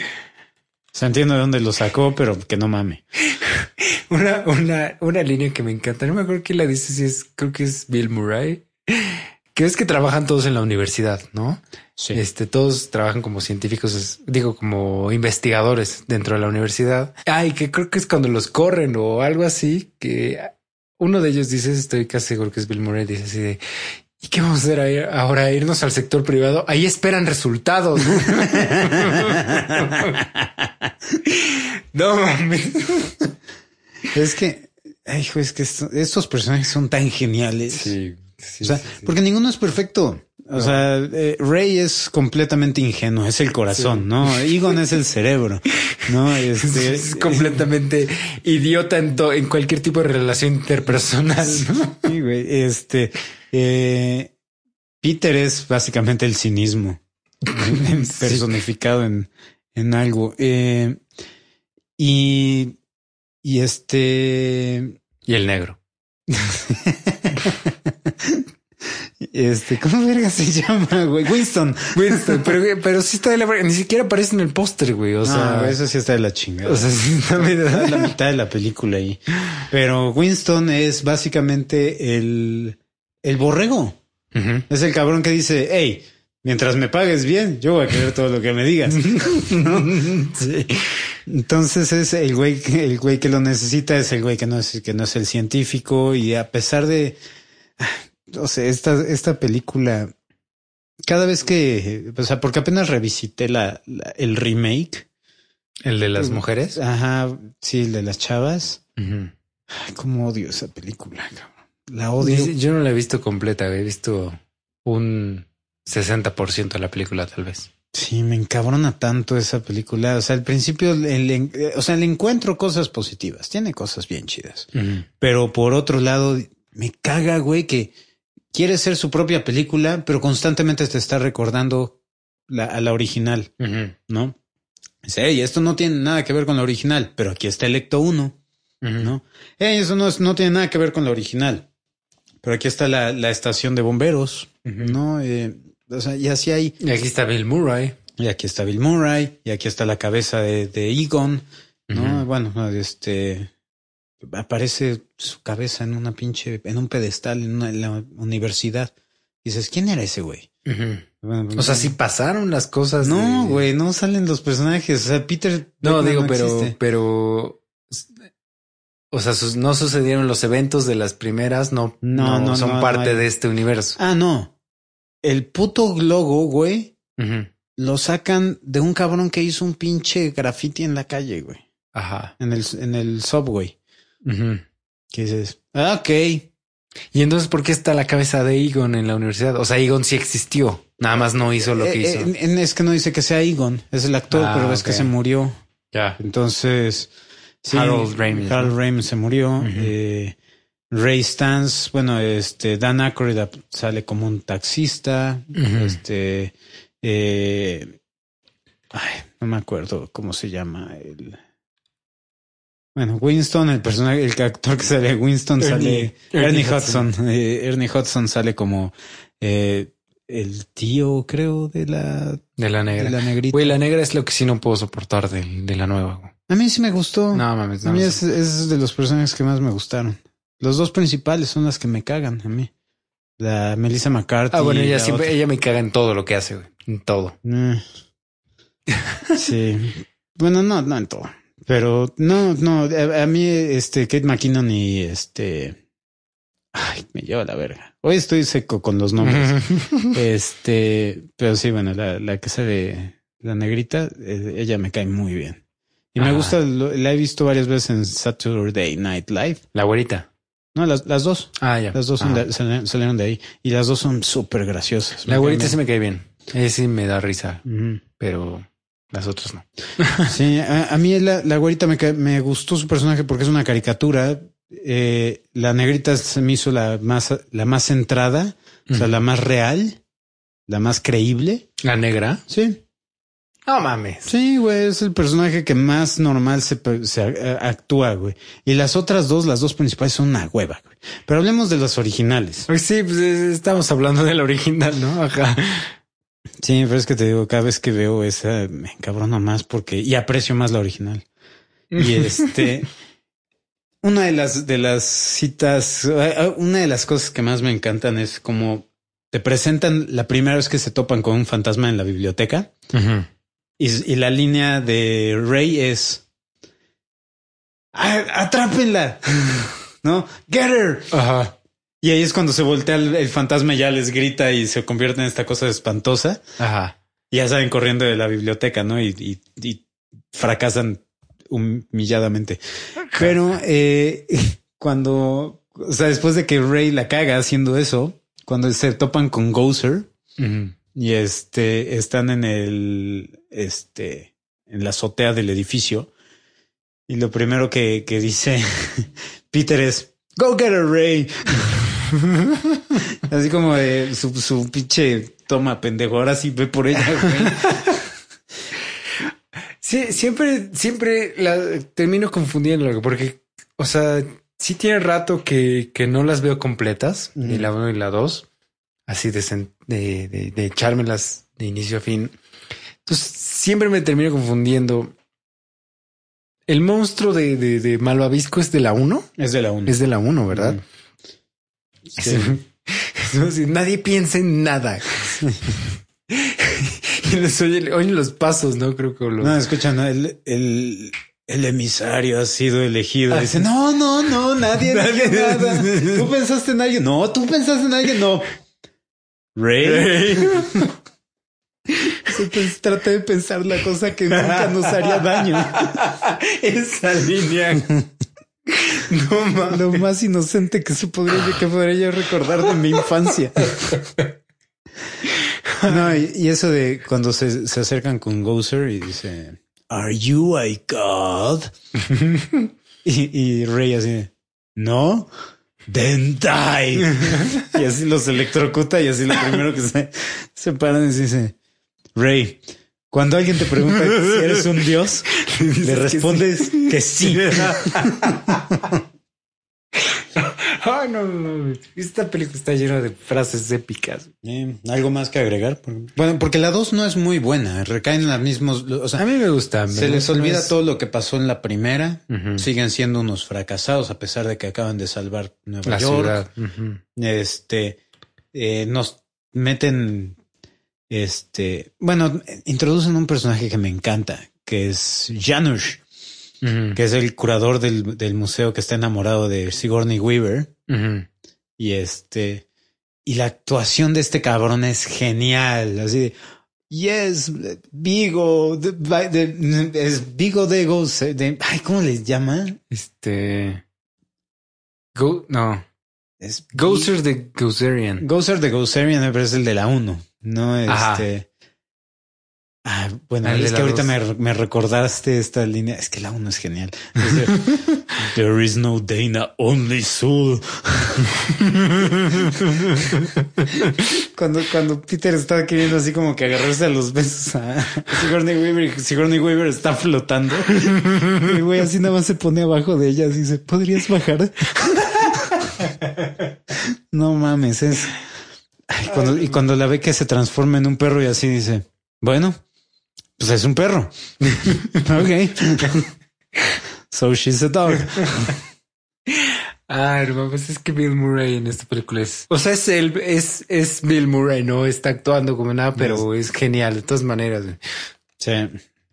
sea, entiendo de dónde lo sacó, pero que no mame. Una, una, una línea que me encanta. No me acuerdo quién la dice, si es, creo que es Bill Murray. Que es que trabajan todos en la universidad, ¿no? Sí. Este, todos trabajan como científicos, digo, como investigadores dentro de la universidad. Ay, que creo que es cuando los corren o algo así, que uno de ellos dice, estoy casi seguro que es Bill Murray, dice así de, ¿y qué vamos a hacer ahí ahora? Irnos al sector privado. Ahí esperan resultados. no mames. Es que, hijo, es que esto- estos personajes son tan geniales. Sí, sí, o sea, sí, sí. porque ninguno es perfecto. O No. sea, eh, Rey es completamente ingenuo, es el corazón. ¿no? Egon es el cerebro, ¿no? Este, es completamente idiota en, to- en cualquier tipo de relación interpersonal. ¿no? Sí, güey. Este, eh, Peter es básicamente el cinismo personificado en, en algo. Eh, y, y este, Y el negro. este, ¿cómo verga se llama, güey? Winston. Winston, pero, pero sí está de la verga. Ni siquiera aparece en el póster, güey. O sea, eso sí está de la chingada. o sea, sí está Está la mitad de la película ahí. Pero Winston es básicamente el, el borrego. Es el cabrón que dice, hey, mientras me pagues bien, yo voy a querer todo lo que me digas. ¿No? Sí. Entonces es el güey, que- el güey que lo necesita, es el güey que no es, que no es el científico y a pesar de, no sé, esta, esta película cada vez que, o sea, porque apenas revisité la, la- el remake. El de las mujeres. Ajá, sí, el de las chavas. Ujú. Ay, cómo odio esa película, cabrón. La odio. Yo no la he visto completa, he visto un 60% de la película tal vez. Sí, me encabrona tanto esa película. O sea, al principio, el, el- o sea, le encuentro cosas positivas. Tiene cosas bien chidas. Pero por otro lado, me caga, güey, que quiere ser su propia película, pero constantemente te está recordando la, a la original. ¿no? Dice, "Ey, esto no tiene nada que ver con la original, pero aquí está Electo 1, Ujú. ¿no? Eso no, es- no tiene nada que ver con la original, pero aquí está la, la estación de bomberos. ¿no? Eh, o sea, y así hay, Y aquí está Bill Murray. y aquí está Bill Murray, y aquí está la cabeza de, de Egon, ¿no? Bueno, este aparece su cabeza en una pinche, en un pedestal en, una- en la universidad. Dices, ¿quién era ese güey? Bueno, O sea, sí pasaron las cosas. No, de- güey, no salen los personajes. O sea, Peter. No, digo, pero, existe. pero, o sea, sus- no sucedieron los eventos de las primeras, no, No, no, son no, parte hay- de este universo. Ah, no. El puto logo, güey, lo sacan de un cabrón que hizo un pinche graffiti en la calle, güey. Ajá. En el, en el subway. Ujú. Que dices, ah, ok. Y entonces, ¿por qué está la cabeza de Egon en la universidad? O sea, Egon sí existió, nada más no hizo lo que Eh, hizo. eh, es que no dice que sea Egon, es el actor, Ah, pero ok. que se murió. ya. Entonces, sí, Harold Ramis, Harold. Ramis se murió. Ujú. eh, Ray Stans, bueno, este Dan Aykroyd sale como un taxista. Este, ay, no me acuerdo cómo se llama el. Bueno, Winston, el personaje, el actor que sale, Winston Ernie- sale, Ernie Ernie, Hudson, eh, Ernie Hudson sale como eh, el tío, creo, de la, De la de negra. la negrita. Güey, la negra es lo que sí no puedo soportar de, de la nueva. güey. A mí sí me gustó. No mames, A no. mí no es, es de los personajes que más me gustaron. Los dos principales son las que me cagan a mí. La Melissa McCarthy. Ah, bueno, ella la siempre, otra. ella me caga en todo lo que hace, güey. En todo. Eh. Sí. Bueno, no, no en todo. Pero no, no. A, a mí, este, Kate McKinnon y este. Ay, me lleva la verga. Hoy estoy seco con los nombres. este, pero sí, bueno, la, la que sale la negrita, eh, ella me cae muy bien. Y me Ajá. gusta, lo- la he visto varias veces en Saturday Night Live. La güerita. No, las, las dos. Ah, ya. Las dos son Ajá. de- sal- salieron de ahí. Y las dos son súper graciosas. La güerita sí me cae bien. Ella sí me da risa, pero las otras no. Sí, a, a mí la, la güerita me, me gustó su personaje porque es una caricatura. Eh, la negrita se me hizo la más, la más centrada, o sea, la más real, la más creíble. La negra. Sí, No mames. sí, güey, es el personaje que más normal se, se actúa, güey. Y las otras dos, las dos principales son una hueva, güey. Pero hablemos de las originales. Pues sí, pues estamos hablando del original, ¿no? Ajá. Sí, pero es que te digo, cada vez que veo esa me encabrono más porque y aprecio más la original. Y este, una de las de las citas, eh, una de las cosas que más me encantan es como te presentan la primera vez que se topan con un fantasma en la biblioteca y, y la línea de Ray es "Ah, atrápenla, no, get her. Ajá. Y ahí es cuando se voltea el, el fantasma y ya les grita y se convierte en esta cosa espantosa. Ajá. Y ya salen corriendo de la biblioteca, ¿no? Y, y- y fracasan humilladamente. Pero eh, cuando, o sea, después de que Ray la caga haciendo eso, cuando se topan con Gozer y este están en el, este, en la azotea del edificio, y lo primero que, que dice Peter es Go get her, Ray. Así como de su, su pinche toma pendejo. Ahora sí ve por ella, güey. Sí, siempre, siempre la termino confundiendo porque, o sea, sí tiene rato que, que no las veo completas, ni la uno ni la dos, así de, de, de, de echármelas de inicio a fin. Entonces, siempre me termino confundiendo. El monstruo de, de, de Malvavisco es de la uno, Es de la 1. es de la uno, ¿verdad? Sí. Nadie piensa en nada. y les oye, oyen los pasos, ¿no? Creo que los... No, escucha, no, el, el, el emisario ha sido elegido. Dice, no, no, no, nadie, nadie, nada. Tú pensaste en alguien. No, tú pensaste en alguien. No. Rey. Entonces traté de pensar la cosa que nunca nos haría daño. Esa línea. No mames. Lo más inocente que se podría, que podría yo recordar de mi infancia. No, y, eso de cuando se, se acercan con Gozer y dice, Are you a god? y, y Rey así, no, then die. y así los electrocuta y así lo primero que se, se paran y dice, Rey, cuando alguien te pregunta si eres un dios, le respondes que sí. Ay, no, no, Esta película está llena de frases épicas. Eh, ¿Algo más que agregar? Bueno, porque la 2 no es muy buena. Recaen las mismas. O sea, a mí me gusta. se les olvida todo lo que pasó en la primera. Siguen siendo unos fracasados a pesar de que acaban de salvar Nueva la York. Este eh, nos meten. Este bueno, introducen un personaje que me encanta, que es Janusz que es el curador del, del, museo que está enamorado de Sigourney Weaver. Y este, y la actuación de este cabrón es genial. Así de, yes, Vigo, de, es Vigo de ay, ¿cómo les llama? Este, Go, no. Es Gozer de Gozerian. Gozer de Gozerian me parece el de la 1. No, este. Ah, bueno, es que ahorita me, me, recordaste esta línea. Es que la uno es genial. There is no Dana, only Soul. cuando, cuando Peter estaba queriendo así como que agarrarse a los besos a Sigourney Weaver, Sigourney Weaver está flotando. Y güey así nada más se pone abajo de ella y dice, ¿podrías bajar? no mames, es... cuando, y cuando la ve que se transforma en un perro y así dice, bueno, pues es un perro. ok. so she's a dog. Ah, no pues es que Bill Murray en esta película es, o sea, es él, es, es Bill Murray, no está actuando como nada, pero es genial de todas maneras. Sí.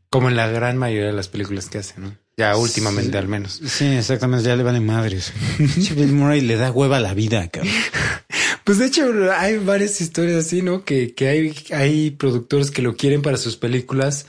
Como en la gran mayoría de las películas que hace, ¿no? Ya últimamente al menos. Sí, exactamente. Ya le vale madres. Bill Murray le da hueva a la vida, cabrón. Pues de hecho hay varias historias así, ¿no? Que, que hay, hay productores que lo quieren para sus películas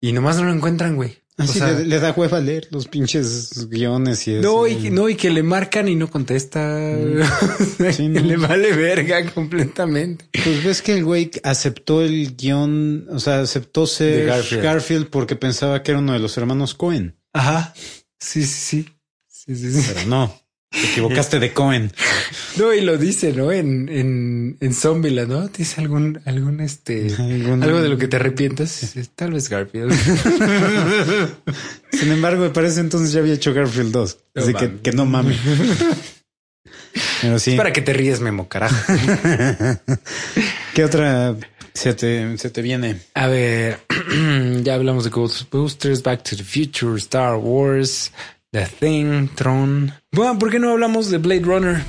y nomás no lo encuentran, güey. Así le, da hueva a leer los pinches guiones y eso. No, y, no, y que le marcan y no contesta. Mm. Le vale verga completamente. Pues ves que el güey aceptó el guion, o sea, aceptó ser Garfield. porque pensaba que era uno de los hermanos Cohen. Ajá. Sí, sí, sí. sí, sí, Pero no. Te equivocaste de Cohen. No, y lo dice, ¿no? En, en, en Zombieland, ¿no? Dice algún, algún, este, algo de lo que te arrepientas. Tal vez Garfield. Sin embargo, me parece entonces ya había hecho Garfield 2. así que, que no mames. Pero sí. Es para que te ríes, Memo, carajo. ¿Qué otra se te, se te viene? A ver, ya hablamos de Ghostbusters, Back to the Future, Star Wars, The Thing, Tron. Bueno, ¿por qué no hablamos de Blade Runner?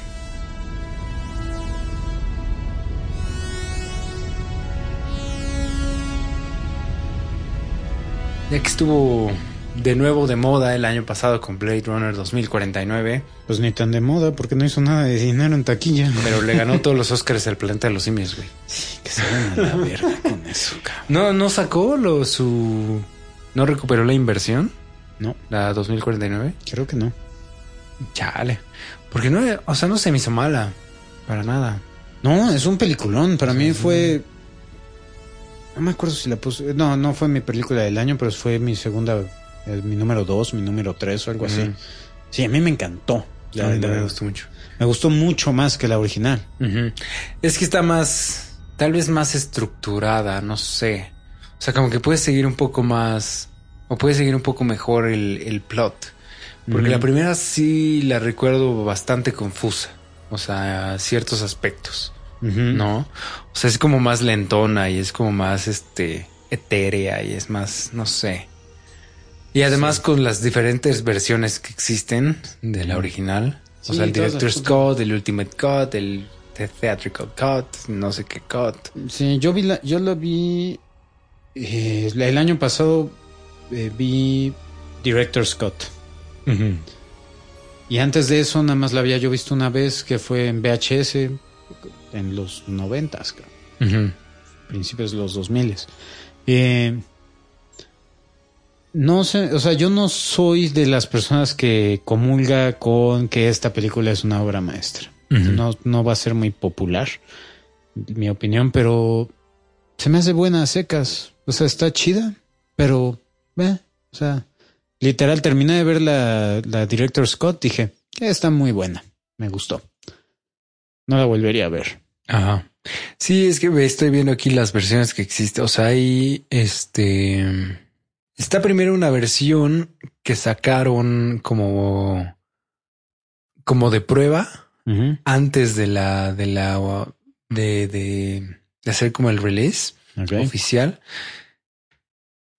Ya que estuvo de nuevo de moda el año pasado con Blade Runner 2049. Pues ni tan de moda porque no hizo nada de dinero en taquilla. Pero le ganó todos los Oscars al planeta de los simios, güey. Sí, que se van a la verga con eso, cabrón. No, no sacó lo, su... ¿No recuperó la inversión? No. ¿La 2049? Creo que no. Chale. Porque no, o sea, no se me hizo mala. Para nada. No, es un peliculón. Para mí fue. No me acuerdo si la puse. No, no fue mi película del año, pero fue mi segunda. Eh, mi número dos, mi número tres o algo así. Sí, a mí me encantó. me gustó mucho. Me gustó mucho más que la original. Es que está más. Tal vez más estructurada, no sé. O sea, como que puedes seguir un poco más o puede seguir un poco mejor el, plot. Porque la primera sí la recuerdo bastante confusa. O sea, ciertos aspectos. ¿No? O sea, es como más lentona y es como más este etérea y es más, no sé. Y además con las diferentes versiones que existen de la original. o sea, el Director's Cut, el Ultimate Cut, el Theatrical Cut, no sé qué cut. Sí, yo vi la, yo lo vi eh, el año pasado eh, vi Director Scott. Y antes de eso, nada más la había yo visto una vez que fue en VHS. en los noventas, creo. Principios de los dos miles. Eh, no sé, o sea, yo no soy de las personas que comulga con que esta película es una obra maestra. no, no va a ser muy popular, mi opinión, pero se me hace buena secas. O sea, está chida, pero, eh, o sea, literal terminé de ver la, la Director Scott, dije, que está muy buena, me gustó. No la volvería a ver. Ajá. Sí, es que estoy viendo aquí las versiones que existen. O sea, hay este Está primero una versión que sacaron como, como de prueba antes de la, de la, de, de, hacer como el release oficial.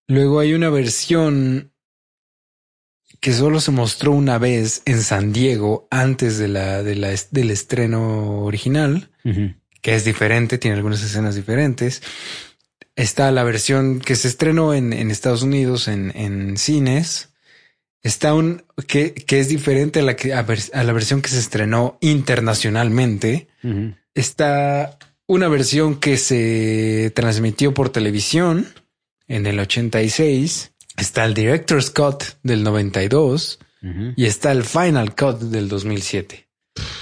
Luego hay una versión que solo se mostró una vez en San Diego antes de la, de la del estreno original, que es diferente, tiene algunas escenas diferentes. Está la versión que se estrenó en, Estados Unidos en, cines. Está un que, que, es diferente a la, que, a, la versión que se estrenó internacionalmente. Está una versión que se transmitió por televisión en el 86. Está el Director's Cut del 92 y está el Final Cut del 2007.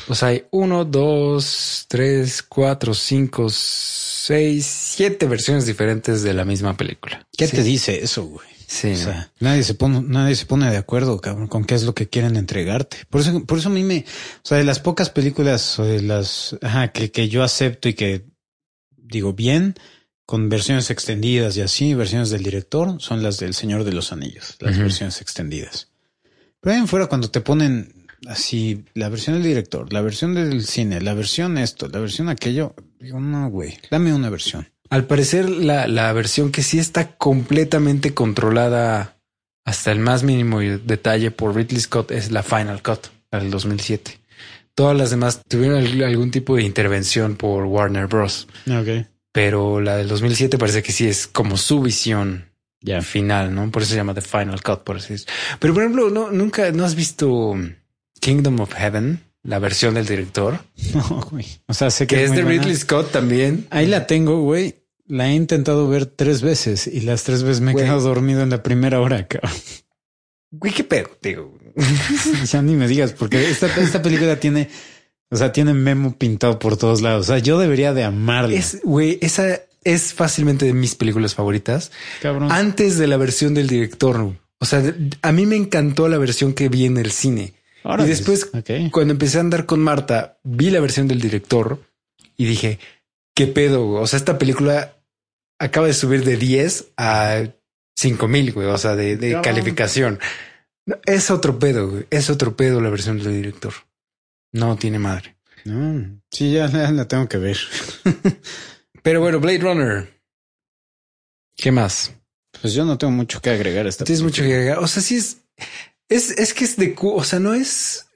Pues hay uno, dos, tres, cuatro, cinco, seis, siete versiones diferentes de la misma película. ¿Qué te dice eso, güey? Sí. O sea, nadie se pone, nadie se pone de acuerdo, cabrón, con qué es lo que quieren entregarte. Por eso, por eso a mí me, o sea, de las pocas películas o de las, ajá, que, que yo acepto y que digo bien, con versiones extendidas y así, versiones del director, son las del Señor de los Anillos, las versiones extendidas. Pero ahí en fuera cuando te ponen así la versión del director, la versión del cine, la versión esto, la versión aquello. Digo, no, güey, dame una versión. Al parecer, la, la versión que sí está completamente controlada hasta el más mínimo detalle por Ridley Scott es la Final Cut, la del 2007. Todas las demás tuvieron algún tipo de intervención por Warner Bros. Okay. Pero la del 2007 parece que sí es como su visión ya final, ¿no? Por eso se llama The Final Cut, por así decirlo. Pero por ejemplo, no, nunca, no has visto Kingdom of Heaven, la versión del director. No, güey. O sea, sé que, es, de Ridley Scott también. Ahí la tengo, güey. La he intentado ver tres veces y las tres veces me he quedado dormido en la primera hora, cabrón. Güey, qué pedo, digo. ya ni me digas, porque esta, esta película tiene, o sea, tiene memo pintado por todos lados. O sea, yo debería de amarla. Es, güey, esa es fácilmente de mis películas favoritas. Cabrón. Antes de la versión del director. O sea, a mí me encantó la versión que vi en el cine y después, cuando empecé a andar con Marta, vi la versión del director y dije, ¿qué pedo? O sea, esta película acaba de subir de 10 a 5 mil, güey. O sea, de, calificación. Es otro pedo, güey. Es otro pedo la versión del director. No tiene madre. No, sí, ya la, tengo que ver. Pero bueno, Blade Runner. ¿Qué más? Pues yo no tengo mucho que agregar a esta. Tienes mucho que agregar. O sea, sí es es, es que es de, o sea, no es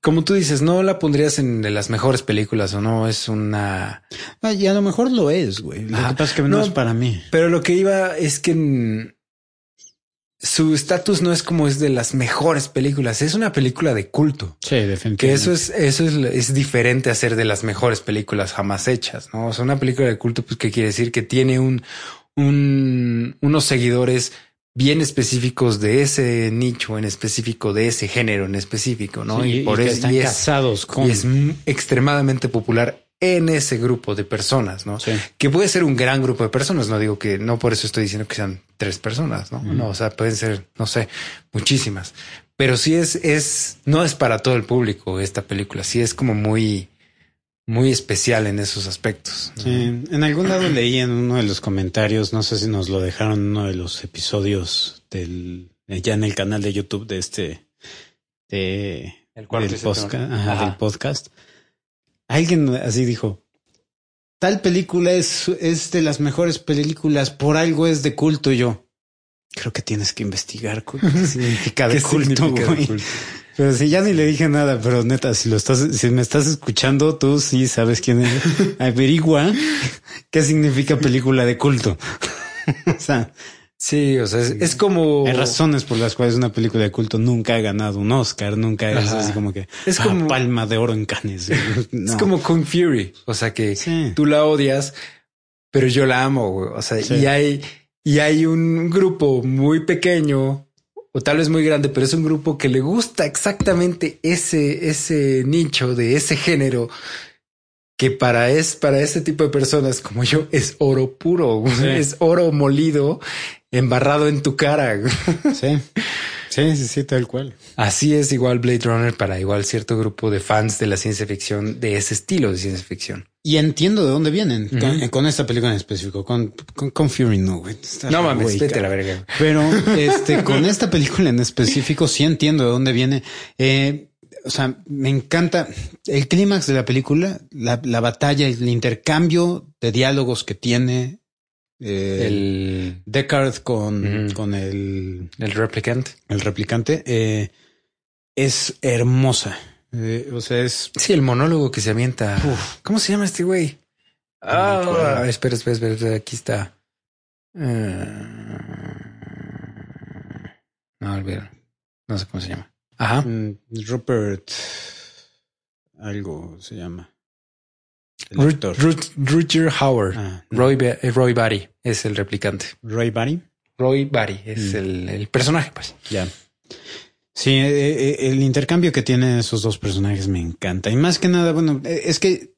como tú dices, no la pondrías en de las mejores películas o no es una. Ah, y a lo mejor lo es, güey. Lo que pasa es que no, es para mí. Pero lo que iba es que su estatus no es como es de las mejores películas. Es una película de culto. Sí, definitivamente. Que eso es, eso es, es diferente a ser de las mejores películas jamás hechas, no? O sea, una película de culto, pues que quiere decir que tiene un, un, unos seguidores bien específicos de ese nicho en específico, de ese género en específico, ¿no? y, por eso están casados con... Y es extremadamente popular en ese grupo de personas, ¿no? Que puede ser un gran grupo de personas, no digo que no por eso estoy diciendo que sean tres personas, ¿no? No, o sea, pueden ser, no sé, muchísimas. Pero sí es, es, no es para todo el público esta película, sí es como muy, muy especial en esos aspectos. Sí, en algún lado leí en uno de los comentarios, no sé si nos lo dejaron en uno de los episodios del ya en el canal de YouTube de este de el del, podcast, del podcast. Alguien así dijo, tal película es, es de las mejores películas, por algo es de culto yo. Creo que tienes que investigar qué significa de culto, pero si ya ni le dije nada, pero neta, si lo estás, si me estás escuchando, tú sí sabes quién es. Averigua qué significa película de culto. o sea, Sí, o sea, es, es como. Hay razones por las cuales una película de culto nunca ha ganado un Oscar, nunca es Ajá. así como que Es ah, como- palma de oro en Cannes. Es como Kung Fury. O sea que Sí. tú la odias, pero yo la amo. güey. O sea, Sí. y hay, y hay un grupo muy pequeño o tal vez muy grande, pero es un grupo que le gusta exactamente ese, ese nicho de ese género que para es para ese tipo de personas como yo es oro puro. Sí. es oro molido embarrado en tu cara. Sí, sí, sí, sí, tal cual. Así es igual Blade Runner para igual cierto grupo de fans de la ciencia ficción, de ese estilo de ciencia ficción. Y entiendo de dónde vienen con, con esta película en específico, con, con, con Fury no, güey. No mames, vete la verga. Pero este, con esta película en específico, sí entiendo de dónde viene. Eh, o sea, me encanta el clímax de la película, la, la batalla, el intercambio de diálogos que tiene eh, El, Deckard con, con el, el replicant. el replicante. eh, es hermosa. Eh, o sea, es Sí, el monólogo que se avienta. ¿Cómo se llama este güey? No. Ah, espera, espera, espera, espera, aquí está. Eh, no, olvídalo. No sé cómo se llama. Ajá. mm, Rupert. Algo se llama. Ru-. Ru- Rutger Hauer. Ah, no. Roy, eh, Roy Batty es el replicante. Roy Batty. Roy Batty es Mm. el, el personaje, pues. Ya. Sí, eh, eh, el intercambio que tienen esos dos personajes me encanta. Y más que nada, bueno, es que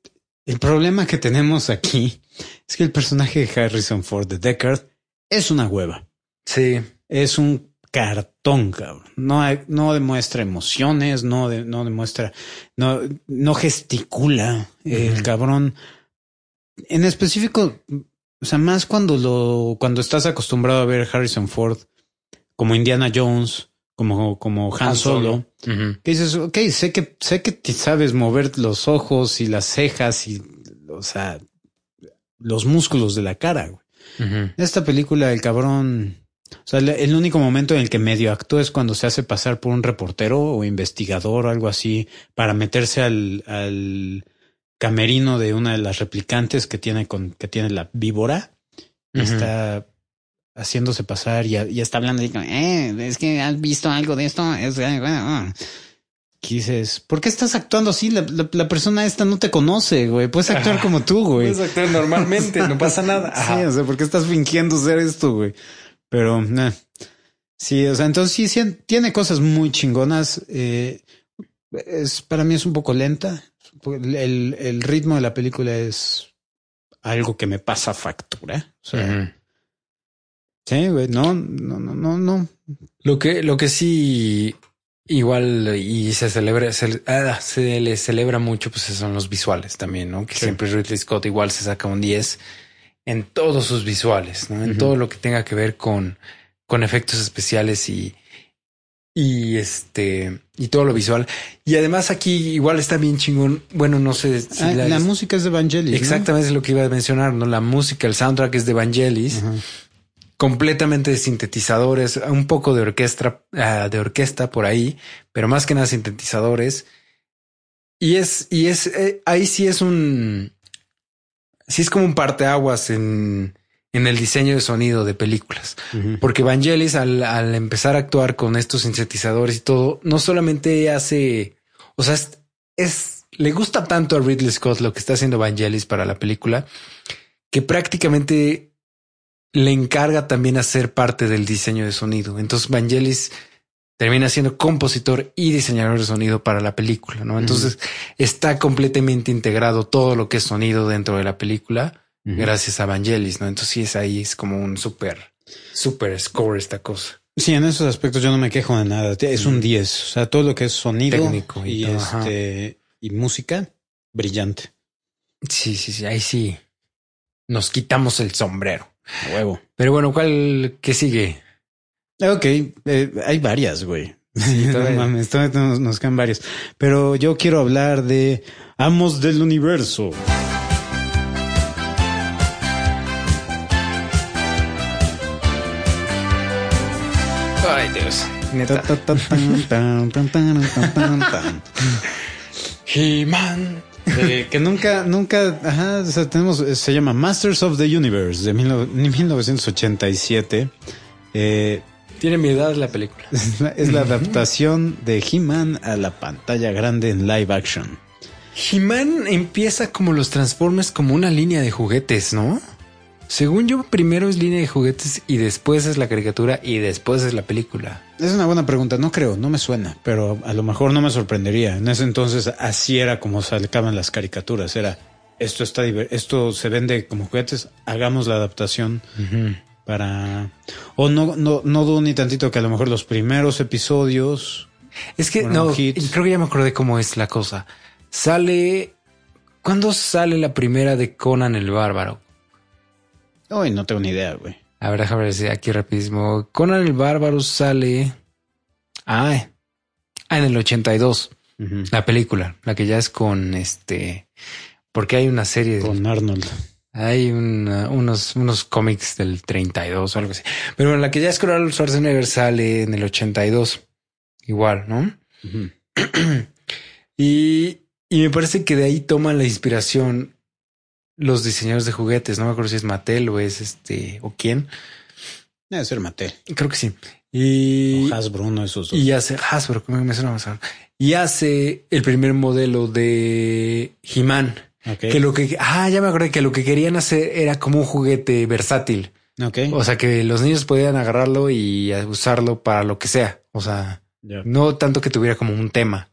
el problema que tenemos aquí es que el personaje de Harrison Ford de Deckard es una hueva. Sí. Es un cartón, cabrón. No, no demuestra emociones, no, de- no demuestra, no, no gesticula el cabrón. En específico, o sea, más cuando lo, cuando estás acostumbrado a ver Harrison Ford como Indiana Jones, como, como Han, Han Solo, que dices, ok, sé que, sé que te sabes mover los ojos y las cejas y, o sea, los músculos de la cara, güey. Esta película, el cabrón. O sea, el- único momento en el que medio actúa es cuando se hace pasar por un reportero o investigador o algo así para meterse al, al camerino de una de las replicantes que tiene con, que tiene la víbora. Está haciéndose pasar y, y está hablando y como, eh, es que has visto algo de esto. Es, bueno, ah". Y dices, ¿por qué estás actuando así? La, la- la persona esta no te conoce, güey. Puedes actuar Ajá. como tú, güey. Puedes actuar normalmente, no pasa nada. Sí, Ajá. o sea, ¿por qué estás fingiendo ser esto, güey? Pero, nah. sí, o sea, entonces sí, tiene cosas muy chingonas. eh, es, para mí es un poco lenta. El, el- ritmo de la película es algo que me pasa factura. O sea, sí, güey, no, no, no, no, no. Lo que, lo que sí igual y se celebra, se, ah, se le celebra mucho, pues son los visuales también, ¿no? Que Sí. siempre Ridley Scott igual se saca un 10 en todos sus visuales, ¿no? En todo lo que tenga que ver con, con efectos especiales y, y este, y todo lo visual. Y además aquí igual está bien chingón. Bueno, no sé si Ah, la- la, música es de Vangelis. ¿no? exactamente es lo que iba a mencionar, ¿no? La música, el soundtrack es de Vangelis completamente de sintetizadores, un poco de orquesta, ah, de orquesta por ahí, pero más que nada sintetizadores. Y es, y es, eh, ahí sí es un, sí es como un parteaguas en, en el diseño de sonido de películas. Porque Vangelis al, al empezar a actuar con estos sintetizadores y todo, no solamente hace, o sea, es, es- le gusta tanto a Ridley Scott lo que está haciendo Vangelis para la película, que prácticamente le encarga también hacer parte del diseño de sonido. Entonces Vangelis termina siendo compositor y diseñador de sonido para la película, ¿no? Entonces está completamente integrado todo lo que es sonido dentro de la película gracias a Vangelis, ¿no? Entonces sí es ahí, es como un súper, súper score esta cosa. Sí, en esos aspectos yo no me quejo de nada. Es un 10. O sea, todo lo que es sonido Técnico y este y música, brillante. Sí, sí, sí, ahí sí nos quitamos el sombrero. Huevo. Pero bueno, ¿cuál que sigue? Ok, eh, hay varias, güey. no todavía. mames, todavía nos, nos quedan varias. Pero yo quiero hablar de Amos del Universo. Ay, Dios. Neta. He-Man. Eh, que nunca, nunca, ajá, o sea, tenemos, eh, se llama Masters of the Universe de mil no- 1987. Eh, Tiene mi edad la película. es la, es la adaptación de He-Man a la pantalla grande en live action. He-Man empieza como los Transformers como una línea de juguetes, ¿no? Según yo, primero es línea de juguetes y después es la caricatura y después es la película. Es una buena pregunta, no creo, no me suena, pero a lo mejor no me sorprendería. En ese entonces así era como sacaban las caricaturas, era esto está esto se vende como juguetes, hagamos la adaptación para o no no no dudo ni tantito que a lo mejor los primeros episodios Es que no, hits. creo que ya me acordé cómo es la cosa. Sale. ¿Cuándo sale la primera de Conan el Bárbaro? Ay, no tengo ni idea, güey. A ver, déjame ver si aquí rapidísimo. Conan el Bárbaro sale. Ah, en el 82. Ujú. La película, la que ya es con este. Porque hay una serie. de- Con Arnold. Hay una- unos, unos cómics del 32 o algo así. Pero bueno, la que ya es Arnold Schwarzenegger sale en el 82. Igual, ¿no? Y, y me parece que de ahí toman la inspiración los diseñadores de juguetes. No me acuerdo si es Mattel o es este o quién. Debe ser Mattel. Creo que sí. Y, O Hasbro, uno de esos dos. y hace Hasbro, me, suena más. Y hace el primer modelo de He-Man. Que lo que, ah, ya me acordé que lo que querían hacer era como un juguete versátil. Ok. O sea, que los niños podían agarrarlo y usarlo para lo que sea. O sea, no tanto que tuviera como un tema,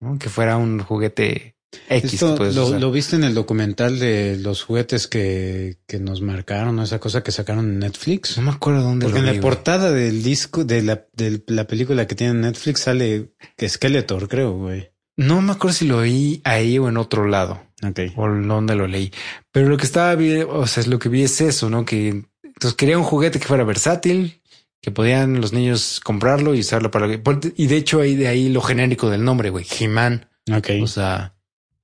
¿no? que fuera un juguete X. Esto lo, viste en el documental de los juguetes que, que nos marcaron, ¿no? esa cosa que sacaron en Netflix. No me acuerdo dónde Porque lo en vi, la güey. portada del disco, de la, de la película que tiene en Netflix sale Skeletor, creo, güey. No me acuerdo si lo vi ahí o en otro lado Ok. o dónde lo leí. Pero lo que estaba o sea, es lo que vi es eso, ¿no? Que entonces quería un juguete que fuera versátil, que podían los niños comprarlo y usarlo para lo que. Y de hecho, ahí de ahí lo genérico del nombre, güey, He-Man. Ok. O sea,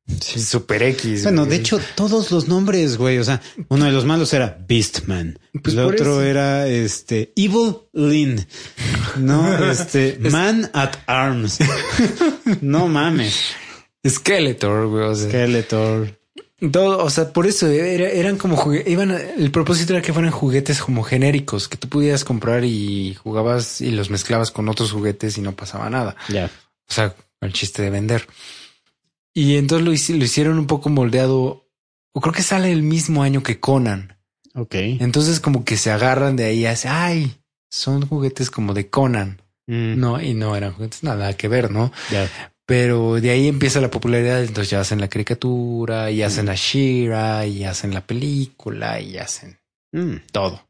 Super X. Bueno, güey. de hecho, todos los nombres, güey. O sea, uno de los malos era Beastman. Pues el otro eso. era este Evil Lynn. No, este Man at Arms. no mames. Skeletor, güey. O sea, Skeletor. todo, o sea, por eso era- eran como juguetes. Iban a- el propósito era que fueran juguetes como genéricos que tú pudieras comprar y jugabas y los mezclabas con otros juguetes y no pasaba nada. Ya. O sea, el chiste de vender. Y entonces lo, lo hicieron un poco moldeado. O creo que sale el mismo año que Conan. Ok. Entonces como que se agarran de ahí y hace, ay, son juguetes como de Conan. Mm, No, y no eran juguetes nada que ver, ¿no? Ya. Pero de ahí empieza la popularidad. Entonces ya hacen la caricatura y hacen la Shira y hacen la película y hacen Mm. todo.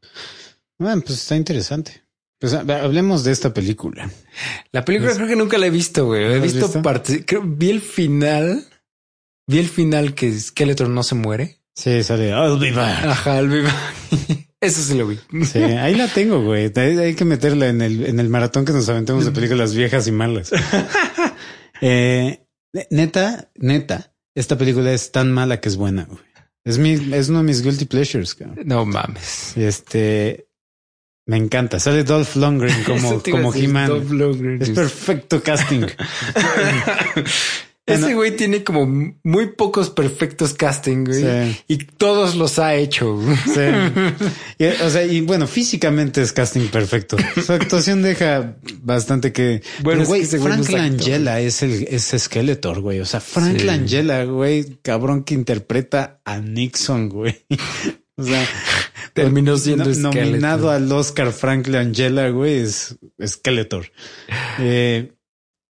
Bueno, pues está interesante. Pues hablemos de esta película. La película creo que nunca la he visto, güey. He ¿No la has visto, visto? partes. Creo, vi el final. Vi el final que Skeletor no se muere. Sí, sale. I'll be back. Ajá, viva. Eso sí lo vi. Sí, ahí la tengo, güey. Hay, que meterla en el, en el maratón que nos aventemos de películas viejas y malas. eh, neta, neta, esta película es tan mala que es buena, güey. Es mi, es uno de mis guilty pleasures, cabrón. No mames. Este, me encanta. Sale Dolph Lundgren como, como He-Man. Es perfecto casting. Ese güey tiene como muy pocos perfectos casting, güey. Sí. Y todos los ha hecho. Sí. Y, o sea, y bueno, físicamente es casting perfecto. Su actuación deja bastante que. Bueno, Pero, es que no Frank. Langella es el es Skeletor, güey. O sea, Frank Sí. Langella, güey, cabrón que interpreta a Nixon, güey. O sea, Terminó siendo no- nominado al Oscar Frank Langella, güey, es Skeletor. Eh,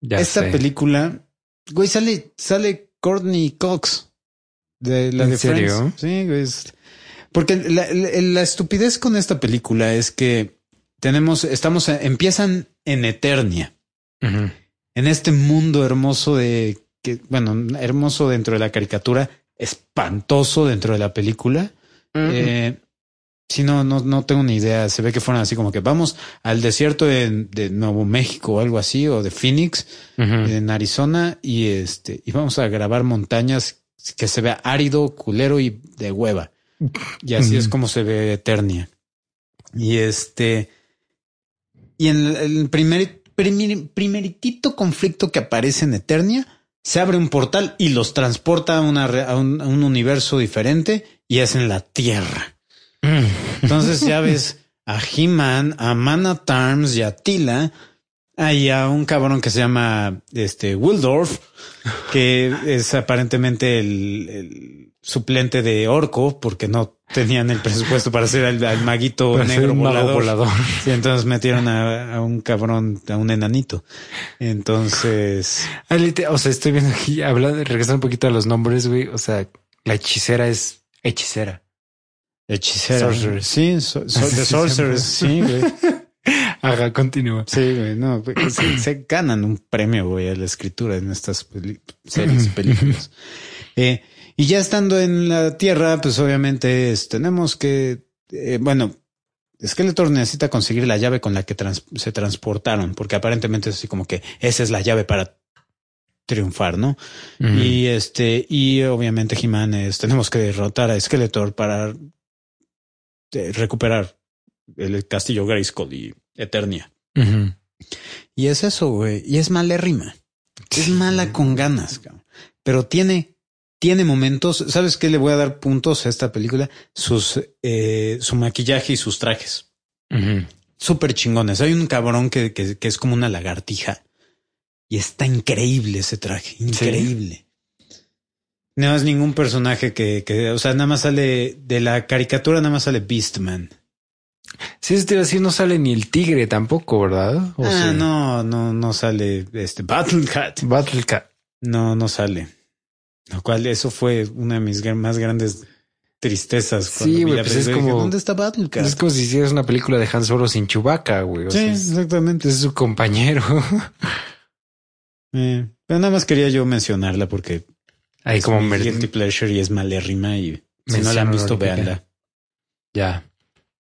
esta sé. película, güey, sale, sale Courtney Cox de la ¿En de serio? Friends. Sí, güey. es- Porque la, la- la estupidez con esta película es que tenemos, estamos, empiezan en Eternia, en este mundo hermoso de que, bueno, hermoso dentro de la caricatura, espantoso dentro de la película. Eh, si no, no, no tengo ni idea. Se ve que fueron así como que vamos al desierto de, de Nuevo México o algo así, o de Phoenix, en Arizona, y este, y vamos a grabar montañas que se vea árido, culero y de hueva. Y así es como se ve Eternia. Y este, y en el, primer, primer, primeritito conflicto que aparece en Eternia, se abre un portal y los transporta a, una, re- a, un, a un universo diferente y es en la Tierra. Mm. Entonces ya ves a He-Man, a Man at Arms y a Tila. Hay a un cabrón que se llama este Wildorf, que es aparentemente el, el suplente de Orco, porque no tenían el presupuesto para hacer al, maguito Para negro volador. entonces metieron a, a un cabrón, a un enanito. Entonces, Ah, O sea, estoy viendo aquí, hablando, regresando un poquito a los nombres, güey. O sea, la hechicera es hechicera. hechicera. Sorceress. Sí, so, The se Sorceress. Sí, güey. Haga, continúa. Sí, güey. No, se, se ganan un premio, güey, a la escritura en estas peli- series y películas. Eh, y ya estando en la Tierra, pues obviamente es- tenemos que, eh, bueno, Skeletor necesita conseguir la llave con la que trans- se transportaron, porque aparentemente es así como que esa es la llave para triunfar, ¿no? Y este, y obviamente Jiménez, tenemos que derrotar a Skeletor para eh, recuperar el castillo Grayskull y Eternia. Y es eso, güey. Y es malérrima. Es Sí. mala con ganas, cabrón. Pero tiene, tiene momentos. ¿Sabes qué le voy a dar puntos a esta película? Sus, eh, su maquillaje y sus trajes. Ujú. Súper chingones. Hay un cabrón que, que, que es como una lagartija. Y está increíble ese traje. Increíble. No es ningún personaje que, que, o sea, nada más sale de la caricatura, nada más sale Beastman. Sí, a decir, no sale ni el tigre tampoco, ¿verdad? ¿O Ah, sí? no, no, no sale este Battle Cat. Battle Cat. No, no sale. Lo cual, eso fue una de mis más grandes tristezas. Sí, cuando vi güey, pues es. Dije, como- ¿Dónde está Battle Cat? Es como si hicieras una película de Han Solo sin Chewbacca, güey. O Sí, sea, es, exactamente. es su compañero. Eh, pero nada más quería yo mencionarla porque Ahí es como guilty pleasure y es malérrima y si no la han visto, véanla. Ya.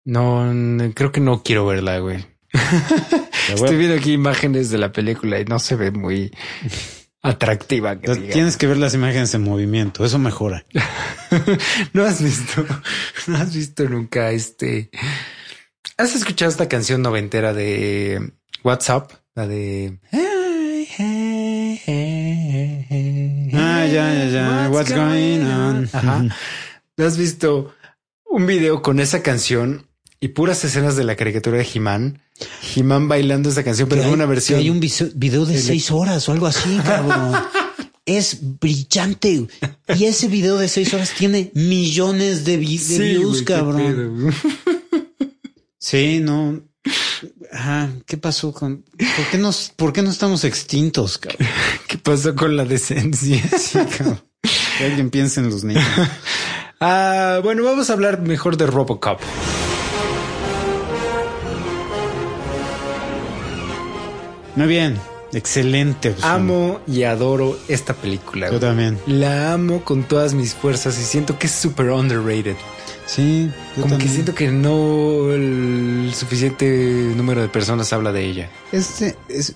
No, creo que no quiero verla, güey. Estoy viendo aquí imágenes de la película y no se ve muy atractiva. que. Tienes que ver las imágenes en movimiento, eso mejora. no has visto, no has visto nunca este. ¿Has escuchado esta canción noventera de WhatsApp? La de. Ya, ya, ya. What's going on? Ajá. ¿Has visto un video con esa canción y puras escenas de la caricatura de He-Man? He-Man bailando esa canción, pero en hay- una versión. Hay un video de seis horas o algo así, cabrón. es brillante. Y ese video de seis horas tiene millones de, vi- de Sí, views, cabrón. Sí, no. Ajá, ¿qué pasó con por qué nos por qué no estamos extintos, cabrón? ¿Qué pasó con la decencia? Sí, cabrón. Que alguien piense en los niños. Ah, bueno, vamos a hablar mejor de Robocop. Muy bien, excelente. Amo y adoro esta película. Yo güey. también. La amo con todas mis fuerzas y siento que es súper underrated. Sí, yo Como que siento que no el suficiente número de personas habla de ella. Este es,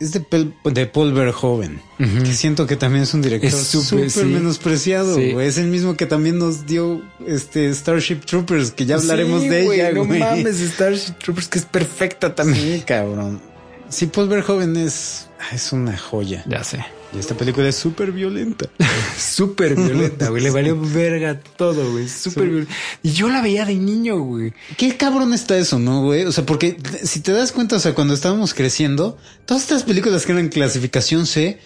es de, Pel- de Paul Verhoeven. Que siento que también es un director súper, sí. menospreciado. Sí. Es el mismo que también nos dio este Starship Troopers, que ya hablaremos Sí, de güey, ella. No mames, Starship Troopers que es perfecta también. Sí, cabrón. Sí, Paul Verhoeven es, es una joya. Ya sé. Y esta película es súper violenta. Súper violenta, güey. Le valió verga todo, güey. Súper Sí. violenta. Y yo la veía de niño, güey. Qué cabrón está eso, ¿no, güey? O sea, porque si te das cuenta, o sea, cuando estábamos creciendo, todas estas películas que eran clasificación C,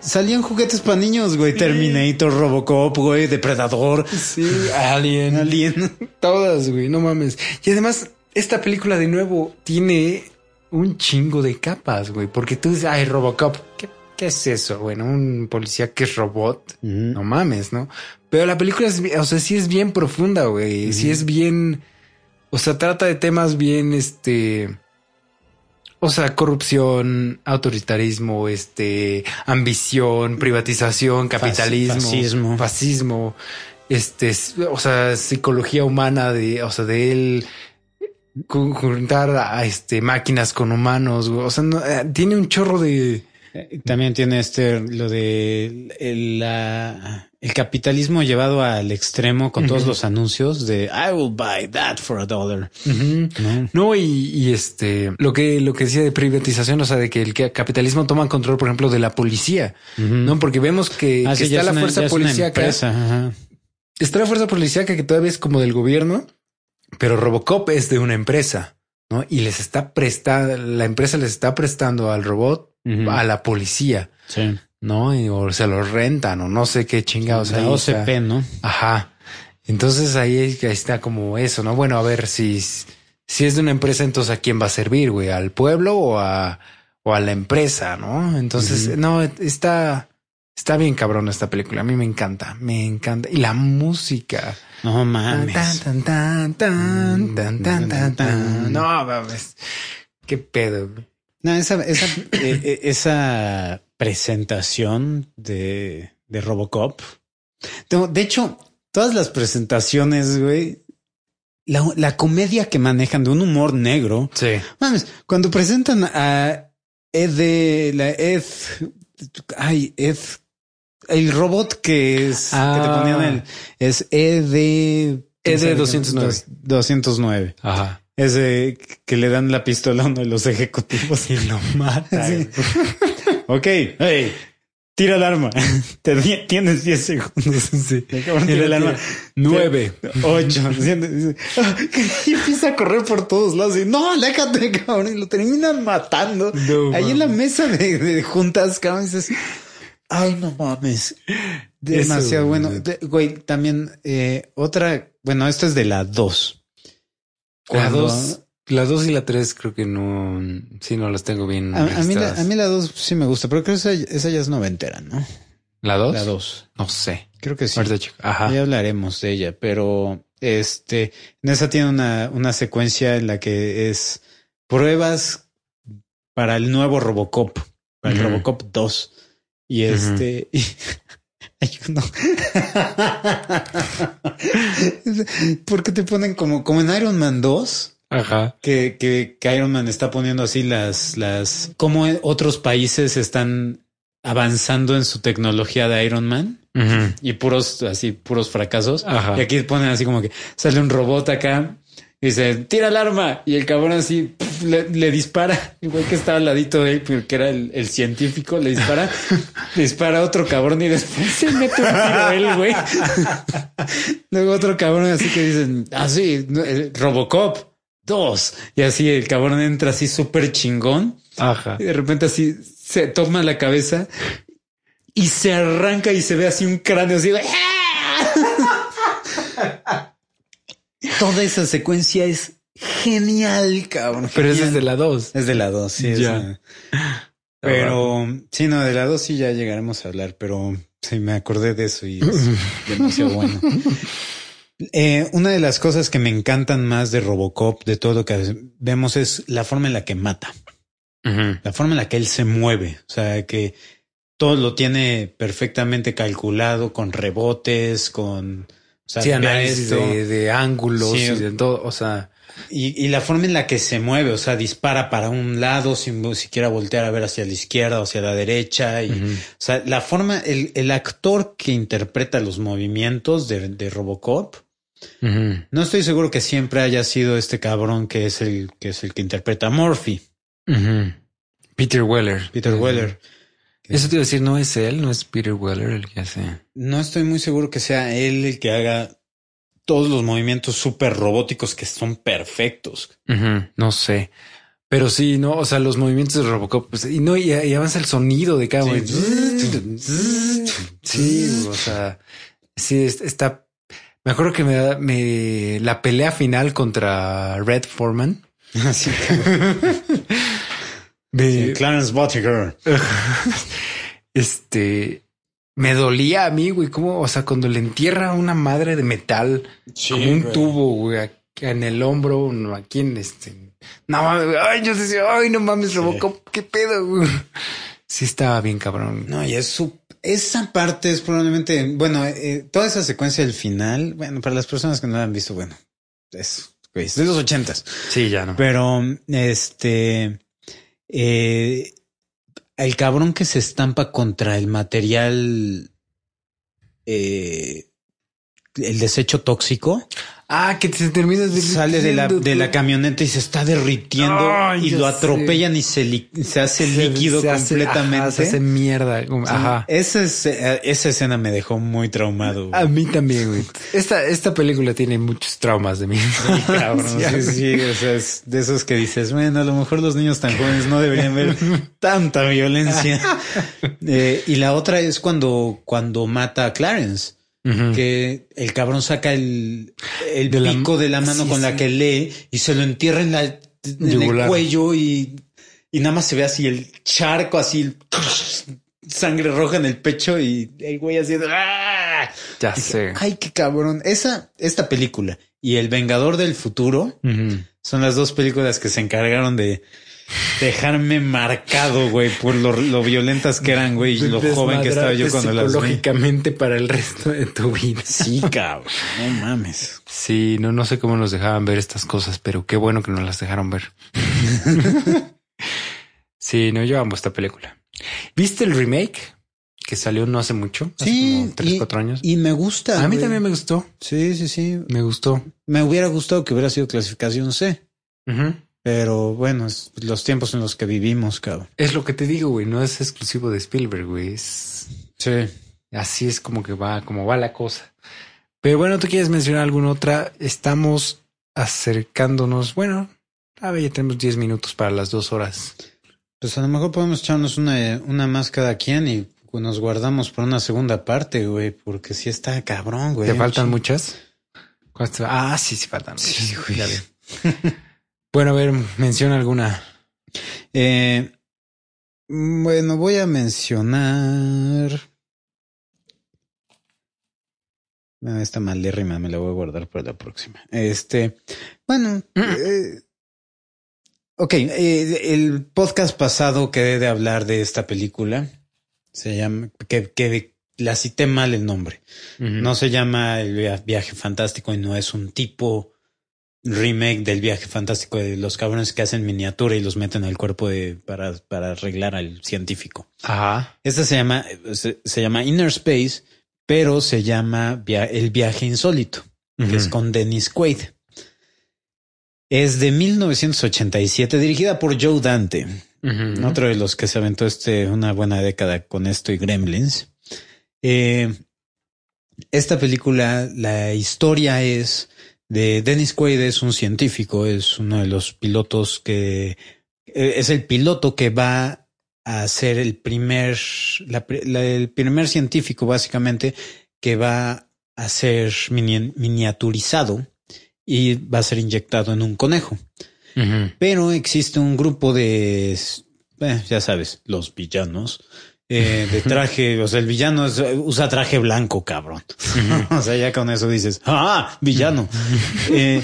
salían juguetes para niños, güey. Terminator, Robocop, güey, Depredador, Sí, Alien. Alien. Todas, güey, no mames. Y además, esta película de nuevo tiene un chingo de capas, güey. Porque tú dices, ay, Robocop. ¿Qué, qué es eso? Bueno, un policía que es robot. No mames, ¿no? Pero la película es, o sea, sí es bien profunda, güey. Sí es bien, o sea, trata de temas bien, este, o sea, corrupción, autoritarismo, este, ambición, privatización, capitalismo, fascismo. fascismo, este, o sea, psicología humana de, o sea, de él ju- juntar a, este máquinas con humanos, güey. o sea, no, eh, tiene un chorro de También tiene este, lo de el, la- el capitalismo llevado al extremo con todos los anuncios de I will buy that for a dollar. ¿no? No, y, y este, lo que, lo que decía de privatización, o sea, de que el capitalismo toma control, por ejemplo, de la policía, ¿no? Porque vemos que, Ah, que sí, ya está es la una- fuerza policíaca, está la fuerza policíaca que todavía es como del gobierno, pero Robocop es de una empresa, ¿no? Y les está prestando, la empresa les está prestando al robot a la policía, Sí. ¿no? Y- o se lo rentan o no sé qué chingados. La ahí está. OCP, ¿no? Ajá. Entonces ahí, ahí está como eso, ¿no? Bueno, a ver si, si es de una empresa, entonces a quién va a servir, güey, al pueblo o a, o a la empresa, ¿no? Entonces, no, está, está bien cabrón esta película. A mí me encanta, me encanta. Y la música. No mames. Tan, tan, tan, tan, tan, tan, tan, tan. No, mames. Qué pedo. No, esa, esa, eh, eh, esa presentación de, de Robocop. De hecho, todas las presentaciones, güey, la, la comedia que manejan de un humor negro. Sí. Mames, cuando presentan a Ed la Ed, ay, Ed, el robot que es que te Ah. ponían el es ED ED 209. 209. Ajá. Ese que le dan la pistola a uno de los ejecutivos y lo mata. Sí. ok, hey, tira el arma. Tienes 10 segundos. Sí. Cabrón tira el arma. Nueve. Ocho. Dice, "Ah", Y empieza a correr por todos lados. Y no, aléjate, cabrón. Y lo terminan matando. No Ahí en la mesa de, de juntas, cabrón. Dices, ay, no mames. Demasiado Eso, bueno. güey. De- Güey, también eh, otra. Bueno, esto es de la 2. La Cuando- dos, la dos y la tres creo que no, sí, no las tengo bien. A, a mí la, a mí la 2 sí me gusta, pero creo que esa, esa ya es noventera, ¿no? ¿La dos? La 2. No sé. Creo que sí. Ajá. Ya hablaremos de ella, pero este, en esa tiene una, una secuencia en la que es pruebas para el nuevo Robocop, para el Ujú. Robocop 2. Y este, y hay uno. Porque te ponen como, como en Iron Man 2. Ajá. que, que, que Iron Man está poniendo así las, las, cómo otros países están avanzando en su tecnología de Iron Man y puros, así, puros fracasos. Ajá. Y aquí ponen así como que sale un robot acá y dice, tira el arma. Y el cabrón así le, le dispara, igual que estaba al ladito de él, que era el, el científico, le dispara, le dispara a otro cabrón y después se mete un tiro él, güey. Luego otro cabrón así que dicen, así, Robocop. Dos. Y así el cabrón entra así súper chingón. Ajá. Y de repente así se toma la cabeza y se arranca y se ve así un cráneo así. Toda esa secuencia es genial, cabrón. Pero genial. es de la dos. Es de la 2, sí. Ya. Pero sí, no, de la 2 sí ya llegaremos a hablar, pero sí me acordé de eso y es demasiado bueno. Eh, una de las cosas que me encantan más de Robocop, de todo lo que vemos, es la forma en la que mata, la forma en la que él se mueve. O sea, que todo lo tiene perfectamente calculado con rebotes, con o sea, Sí, vea análisis esto. de, de ángulos Sí. y de todo. O sea, Y, y la forma en la que se mueve, o sea, dispara para un lado sin siquiera voltear a ver hacia la izquierda o hacia la derecha. Y. O sea, la forma, el, el actor que interpreta los movimientos de, de Robocop, no estoy seguro que siempre haya sido este cabrón que es el que es el que interpreta a Murphy. Peter Weller. Peter. Weller. Eso te iba a decir, no es él, no es Peter Weller el que hace. No estoy muy seguro que sea él el que haga todos los movimientos súper robóticos que son perfectos. No sé. Pero sí, no, o sea, los movimientos de Robocop, pues, y no, y, y avanza el sonido de cada Sí. o sea, sí, es- está. Me acuerdo que me da me la pelea final contra Red Foreman. Me- Clarence Buttiger. este me dolía a mí, güey, como, o sea, cuando le entierra una madre de metal, como un tubo, güey, en el hombro, no, aquí en este. No mames, güey, ay, yo decía, ay, no mames, Robocop, qué pedo, güey. Sí, estaba bien cabrón. No, y es su, esa parte es probablemente, bueno, eh, toda esa secuencia del final, bueno, para las personas que no la han visto, bueno, es, güey, es de los ochentas, Sí, ya no. pero este, eh, el cabrón que se estampa contra el material, eh, el desecho tóxico, Ah, que se termina Sale de la, de la camioneta y se está derritiendo Ay, y lo sé. atropellan y se, li- se hace líquido Se hace- completamente. ajá, se hace mierda. Ajá. Esa, es- eh, esa escena me dejó muy traumado. güey. A mí también, güey. Esta, esta película tiene muchos traumas de mí. Cabrón, sí, sí, o sea, es de esos que dices, bueno, a lo mejor los niños tan jóvenes no deberían ver tanta violencia. Eh, y la otra es cuando, cuando mata a Clarence, Que el cabrón saca el, el De la- pico de la mano sí, con la que lee y se lo entierra en la, en el cuello y, y nada más se ve así el charco, así sangre roja en el pecho y el güey haciendo, ¡ah! Ya Dije, sé. Ay, qué cabrón. Esa, esta película y El Vengador del Futuro son las dos películas que se encargaron de dejarme marcado, güey, por lo, lo violentas que eran, güey, y lo joven que estaba yo cuando las vi. psicológicamente para el resto de tu vida. Sí, cabrón. No mames. Sí, no, no sé cómo nos dejaban ver estas cosas, pero qué bueno que nos las dejaron ver. sí, no, yo amo esta película. ¿Viste el remake? Que salió no hace mucho. hace Sí, como tres, y, cuatro años. y me gusta. A mí güey. también me gustó. Sí, sí, sí. Me gustó. Me hubiera gustado que hubiera sido clasificación C, Ujú. Pero bueno, es los tiempos en los que vivimos, cabrón. Es lo que te digo, güey. No es exclusivo de Spielberg, güey. Es Sí. así es como que va, como va la cosa. Pero bueno, ¿tú quieres mencionar alguna otra? Estamos acercándonos. Bueno, a ver, ya tenemos 10 minutos para las dos horas. Pues a lo mejor podemos echarnos una, una más cada quien y nos guardamos por una segunda parte, güey, porque sí está cabrón, güey. ¿Te faltan muchas? ¿Cuántas te- Ah, sí, sí faltan. Sí, güey. Bueno, a ver, menciona alguna. Eh, bueno, voy a mencionar. No, esta malérrima me la voy a guardar para la próxima. Este, bueno, eh, ok, eh, el podcast pasado quedé de hablar de esta película. Se llama, que, que la cité mal el nombre. No se llama el via- viaje fantástico y no es un tipo remake del viaje fantástico de los cabrones que hacen miniatura y los meten al cuerpo de, para, para arreglar al científico. Ajá. Esta se llama, se, se llama Inner Space, pero se llama via- El viaje insólito, que es con Dennis Quaid. Es de 1987, dirigida por Joe Dante, otro de los que se aventó este una buena década con esto y Gremlins. Eh, esta película, la historia es de Dennis Quaid, es un científico, es uno de los pilotos que eh, es el piloto que va a ser el primer, la el primer científico básicamente que va a ser mini- miniaturizado y va a ser inyectado en un conejo. Pero existe un grupo de, ya sabes, los villanos eh, de traje. O sea, el villano es- usa traje blanco, cabrón. o sea, ya con eso dices, ah, villano. Eh,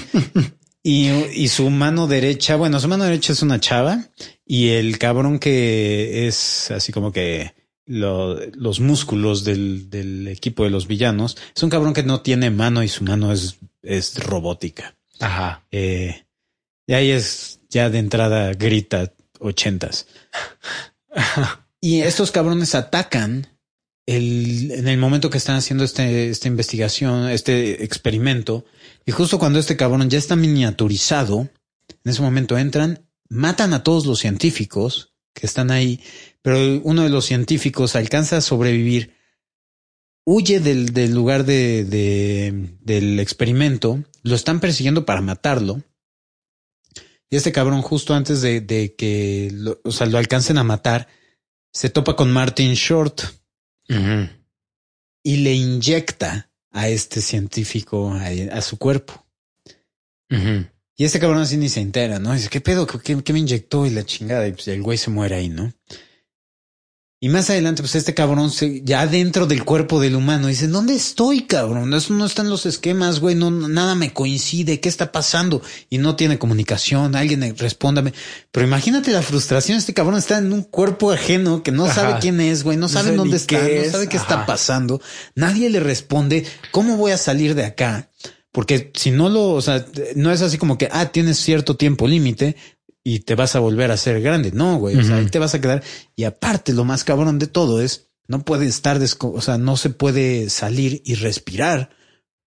y, y su mano derecha, bueno, su mano derecha es una chava y el cabrón que es así como que lo- los músculos del, del equipo de los villanos es un cabrón que no tiene mano y su mano es, es robótica. Ajá. Eh, y ahí es ya de entrada grita ochentas. y estos cabrones atacan el, en el momento que están haciendo este, esta investigación, este experimento. Y justo cuando este cabrón ya está miniaturizado, en ese momento entran, matan a todos los científicos que están ahí, pero uno de los científicos alcanza a sobrevivir, huye del, del lugar de, de- del experimento, lo están persiguiendo para matarlo. Y este cabrón, justo antes de, de que o sea, lo alcancen a matar, se topa con Martin Short y le inyecta a este científico a, a su cuerpo. Ujú. Y este cabrón así ni se entera, ¿no? Dice, ¿qué pedo? ¿Qué, qué me inyectó? Y la chingada. Y pues el güey se muere ahí, ¿no? Y más adelante, pues este cabrón se, ya dentro del cuerpo del humano dice, ¿dónde estoy, cabrón? Eso no están los esquemas, güey, no, nada me coincide, ¿qué está pasando? Y no tiene comunicación, alguien respóndame. Pero imagínate la frustración, este cabrón está en un cuerpo ajeno que no Ajá. sabe quién es, güey, no, No sabe dónde está, qué no es. sabe qué está pasando, nadie le responde, ¿cómo voy a salir de acá? Porque si no lo, o sea, no es así como que, ah, tienes cierto tiempo límite y te vas a volver a ser grande. No, güey, o sea, ahí te vas a quedar. Y aparte, lo más cabrón de todo es, no puede estar, desco- o sea, no se puede salir y respirar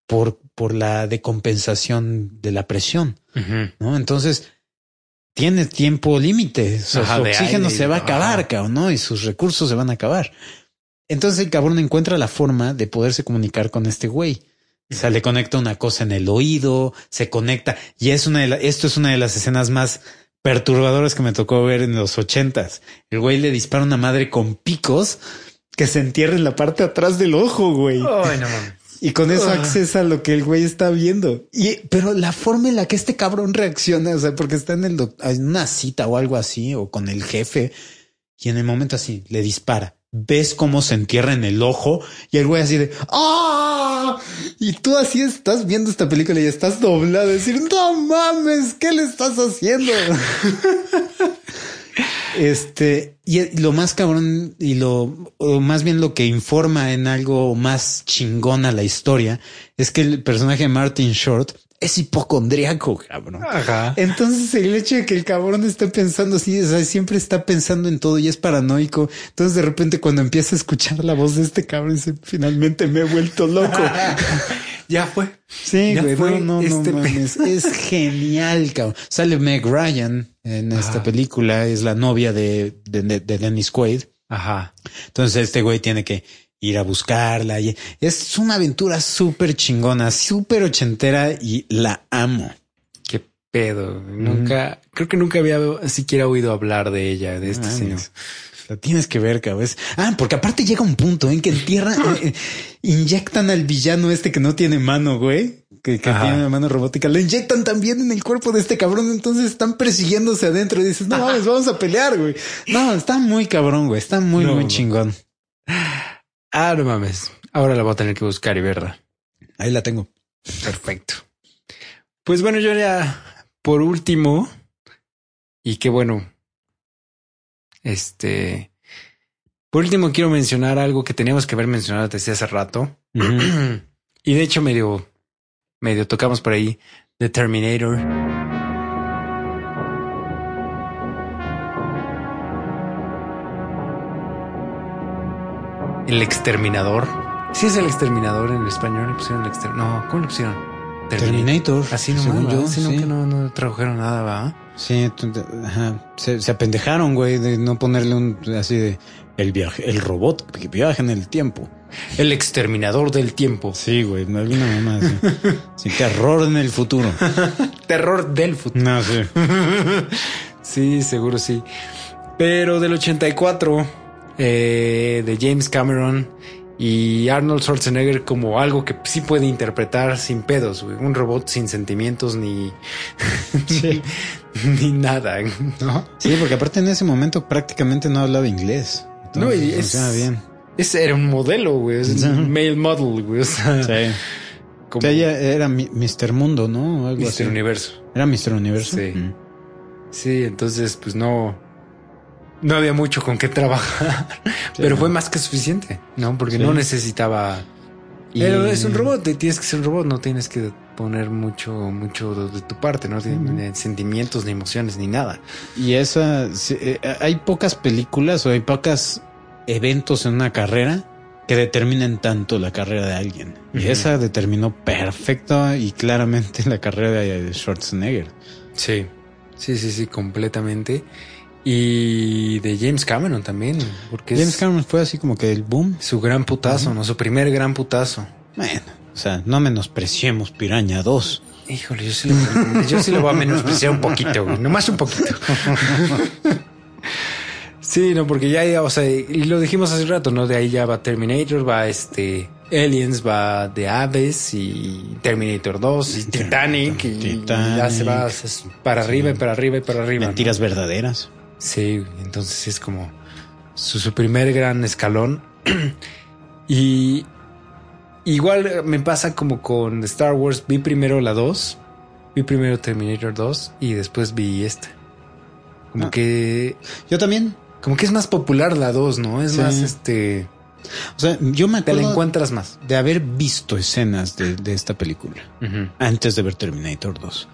por, por la decompensación de la presión, ¿no? Entonces, tiene tiempo límite. su oxígeno se va a acabar, cabrón, ¿no? Y sus recursos se van a acabar. Entonces el cabrón encuentra la forma de poderse comunicar con este güey. O sea, le conecta una cosa en el oído, se conecta. Y es una de esto es una de las escenas más perturbadoras que me tocó ver en los ochentas. El güey le dispara una madre con picos que se entierra en la parte atrás del ojo, güey. Ay, no mames. Y con eso accesa a lo que el güey está viendo. Y, pero la forma en la que este cabrón reacciona, o sea, porque está en el en una cita o algo así, o con el jefe, y en el momento así le dispara. Ves cómo se entierra en el ojo y el güey así de ¡Ah! Y tú así estás viendo esta película y estás doblado, decir, no mames, ¿qué le estás haciendo? Este, y lo más cabrón y lo, más bien lo que informa en algo más chingón a la historia es que el personaje de Martin Short es hipocondriaco, cabrón. Ajá. Entonces el hecho de que el cabrón esté pensando así, o sea, siempre está pensando en todo y es paranoico. Entonces de repente cuando empieza a escuchar la voz de este cabrón, dice, finalmente me he vuelto loco. ya fue. Sí, güey, no, no, este mames. Es genial, cabrón. Sale Meg Ryan en esta película, es la novia de, de, de Dennis Quaid. Ajá. Entonces este güey tiene que ir a buscarla. Y es una aventura súper chingona, súper ochentera y la amo. Qué pedo. Nunca, creo que nunca había siquiera oído hablar de ella, de este señor. La tienes que ver, cabrón. Ah, porque aparte llega un punto en que en tierra eh, inyectan al villano este que no tiene mano, güey. Que, tiene una mano robótica, lo inyectan también en el cuerpo de este cabrón. Entonces están persiguiéndose adentro y dices, no mames, vamos a pelear, güey. No, está muy cabrón, güey. Está muy, muy chingón. Ah, no mames. Ahora la voy a tener que buscar y verla. Ahí la tengo. Perfecto. Pues bueno, yo ya por último, y qué bueno, este, por último quiero mencionar algo que teníamos que haber mencionado desde hace rato. y de hecho medio, medio tocamos por ahí The Terminator. El exterminador. Sí es el exterminador en el español. Le pusieron el exterminador. No, ¿cómo le pusieron? Terminator. Así no, según yo. Así no, que no, no tradujeron nada, va. Sí, Se, se, apendejaron, güey, de no ponerle un así de el viaje, el robot que viaja en el tiempo. El exterminador del tiempo. Sí, güey, alguna mamá así. sí, terror en el futuro. terror del futuro. No, sí. sí, seguro sí. Pero del 84 eh, de James Cameron y Arnold Schwarzenegger como algo que sí puede interpretar sin pedos, Un robot sin sentimientos ni, ni nada, ¿no? Sí, porque aparte en ese momento prácticamente no hablaba inglés. no, y es, bien. Ese era un modelo, güey. Es un male model, güey. sí. Como... era Mr. Mundo, ¿no? Algo Mr. Universo. Era Mr. Universo. Sí. Sí, entonces, pues no no había mucho con qué trabajar, pero fue más que suficiente, ¿no? Porque no necesitaba... Pero es un robot, tienes que ser un robot, no tienes que poner mucho, mucho de tu parte, no tiene sentimientos, ni emociones, ni nada. Y esa, eh, hay pocas películas o hay pocos eventos en una carrera que determinen tanto la carrera de alguien. Y esa determinó perfecto y claramente la carrera de Schwarzenegger. Sí, sí, sí, sí, completamente. Y de James Cameron también, porque James Cameron fue así como que el boom. Su gran putazo, ¿no? Su primer gran putazo. Bueno, o sea, no menospreciemos Piraña 2. Híjole, yo sí, lo, yo sí lo voy a menospreciar un poquito, güey. Nomás un poquito. sí, no, porque ya, o sea, y lo dijimos hace rato, ¿no? De ahí ya va Terminator, va este Aliens, va The Abyss y Terminator 2 y Titanic, y, ya se va para arriba y para arriba y para arriba. Mentiras verdaderas. Sí, entonces es como su, primer gran escalón. y igual me pasa como con Star Wars. Vi primero la 2, vi primero Terminator 2 y después vi esta. Como ah. que... Yo también. Como que es más popular la 2, ¿no? Es más este... O sea, yo me acuerdo. Te la encuentras más. De haber visto escenas de, esta película antes de ver Terminator 2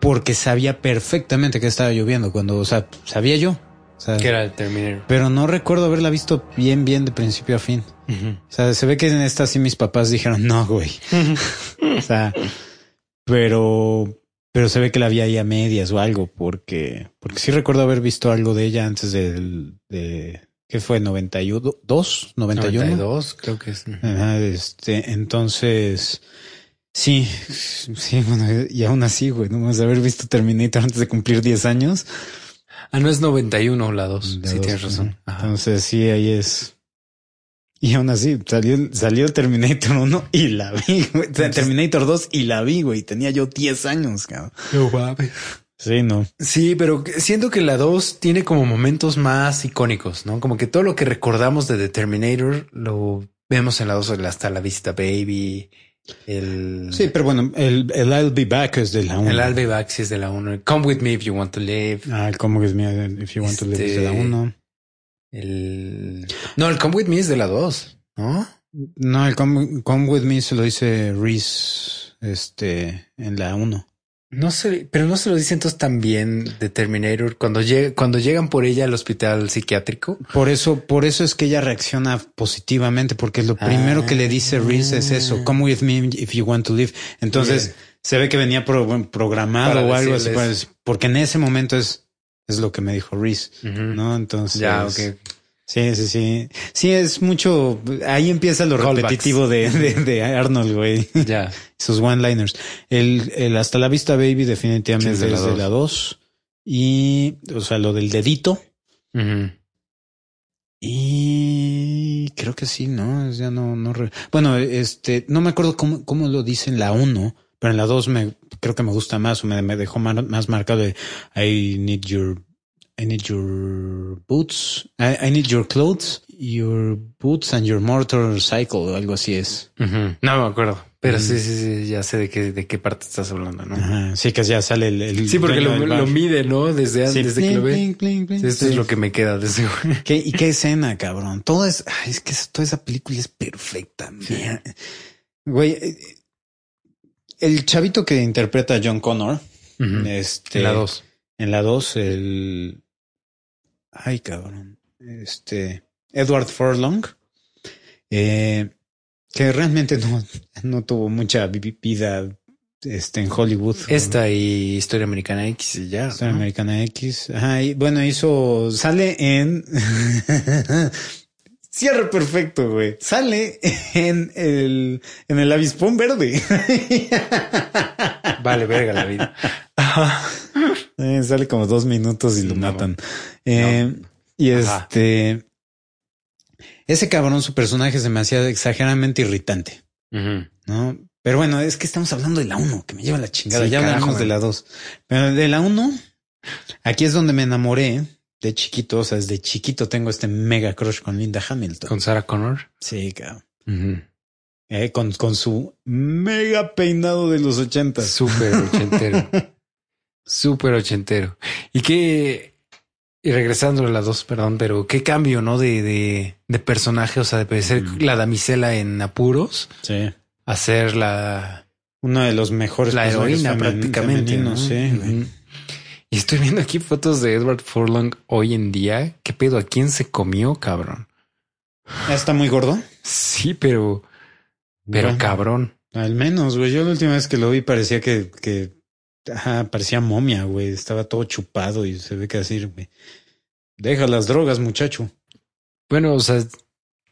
porque sabía perfectamente que estaba lloviendo cuando, o sea, sabía yo. O sea, Que era el Terminator. pero no recuerdo haberla visto bien, bien de principio a fin. O sea, se ve que en esta sí mis papás dijeron, no, güey. o sea, pero, pero se ve que la vi ahí a medias o algo, porque, porque sí recuerdo haber visto algo de ella antes del, de, ¿qué fue? 91, 2, 91. 92, creo que es. Ajá, este, entonces, sí, sí, bueno, y aún así, güey, no más haber visto Terminator antes de cumplir 10 años. Ah, no es 91 la 2. De Sí, dos, tienes razón. ajá. Entonces, sí, ahí es. Y aún así, salió, salió Terminator 1 y la vi, güey. Terminator 2 y la vi, güey. Tenía yo 10 años, cabrón. No mames. Sí, no. Sí, pero siento que la 2 tiene como momentos más icónicos, ¿no? Como que todo lo que recordamos de The Terminator lo vemos en la 2, el Hasta la Vista Baby, el... Sí, pero bueno, el, el I'll Be Back es de la 1. El I'll Be Back sí es de la 1. Come With Me If You Want to Live. Ah, el Come With Me If You Want to Live es de la Este- 1. El... No, el Come With Me es de la 2, ¿no? No, el Come, Come With Me se lo dice Reese, este, en la 1. No sé, pero no se lo dice entonces también de Terminator cuando, llega, cuando llegan por ella al hospital psiquiátrico. Por eso, por eso es que ella reacciona positivamente, porque lo primero que le dice Reese es eso, come with me if you want to live. Entonces Bien. se ve que venía pro- programado Para o algo así, pues, porque en ese momento es, es lo que me dijo Reese, ¿no? Entonces, Ya, ok. Sí, sí, sí. Sí, es mucho, ahí empieza lo Callbacks. repetitivo de, de, de Arnold, güey. Ya. Sus one-liners. El, el Hasta la Vista Baby definitivamente Sí, es de la la 2. Y, o sea, lo del dedito. Y creo que sí, ¿no? Ya no, no. re- Bueno, este, no me acuerdo cómo, cómo lo dice en la 1, pero en la 2 me, creo que me gusta más o me, me dejó mar- más marcado de I need your, I need your boots, I, I need your clothes, your boots and your motorcycle, o algo así es. No me acuerdo. Pero Mm. sí, sí, sí, ya sé de qué, de qué parte estás hablando, ¿no? Ajá, sí, que ya sale el, el Sí, porque lo, mide, ¿no? Desde Sí, desde que lo ve. Sí, Esto sí. es lo que me queda de ese güey. ¿Qué, y qué escena, cabrón. Todo es, ay, es que toda esa película es perfecta. mira. Güey, eh, el chavito que interpreta a John Connor, este, En la 2. en la 2, el, ay, cabrón, este, Edward Furlong, eh, que realmente no, no tuvo mucha vi- vida, este, en Hollywood. Esta y Historia Americana X y ya. Historia ¿no? Americana X. Ajá, y bueno, hizo, sale en, cierre perfecto, güey. Sale en el, en el avispón verde. Vale, verga la vida. Eh, sale como dos minutos y lo No. matan. Eh, Y Ajá. este, ese cabrón, su personaje me hacía exageradamente irritante. ¿no? Pero bueno, es que estamos hablando de la 1, que me lleva la chingada. Sí, ya carajo, hablamos de la 2. Pero de la 1, aquí es donde me enamoré de chiquito. O sea, desde chiquito tengo este mega crush con Linda Hamilton. Con Sarah Connor. Sí, cabrón. Eh, con, con su mega peinado de los ochentas. Súper ochentero. Súper ochentero. Y qué, y regresando a las dos, perdón, pero qué cambio, ¿no? De, de, de personaje, o sea, de ser Mm. la damisela en apuros Sí. a ser la, Uno de los mejores la heroína prácticamente. ¿no? Sí, güey. Y estoy viendo aquí fotos de Edward Furlong hoy en día. ¿Qué pedo? ¿A quién se comió, cabrón? ¿Está muy gordo? Sí, pero, pero Bueno, cabrón. Al menos, güey. Yo la última vez que lo vi parecía que, que ajá, parecía momia, güey. Estaba todo chupado y se ve que así, güey. Deja las drogas, muchacho. Bueno, o sea,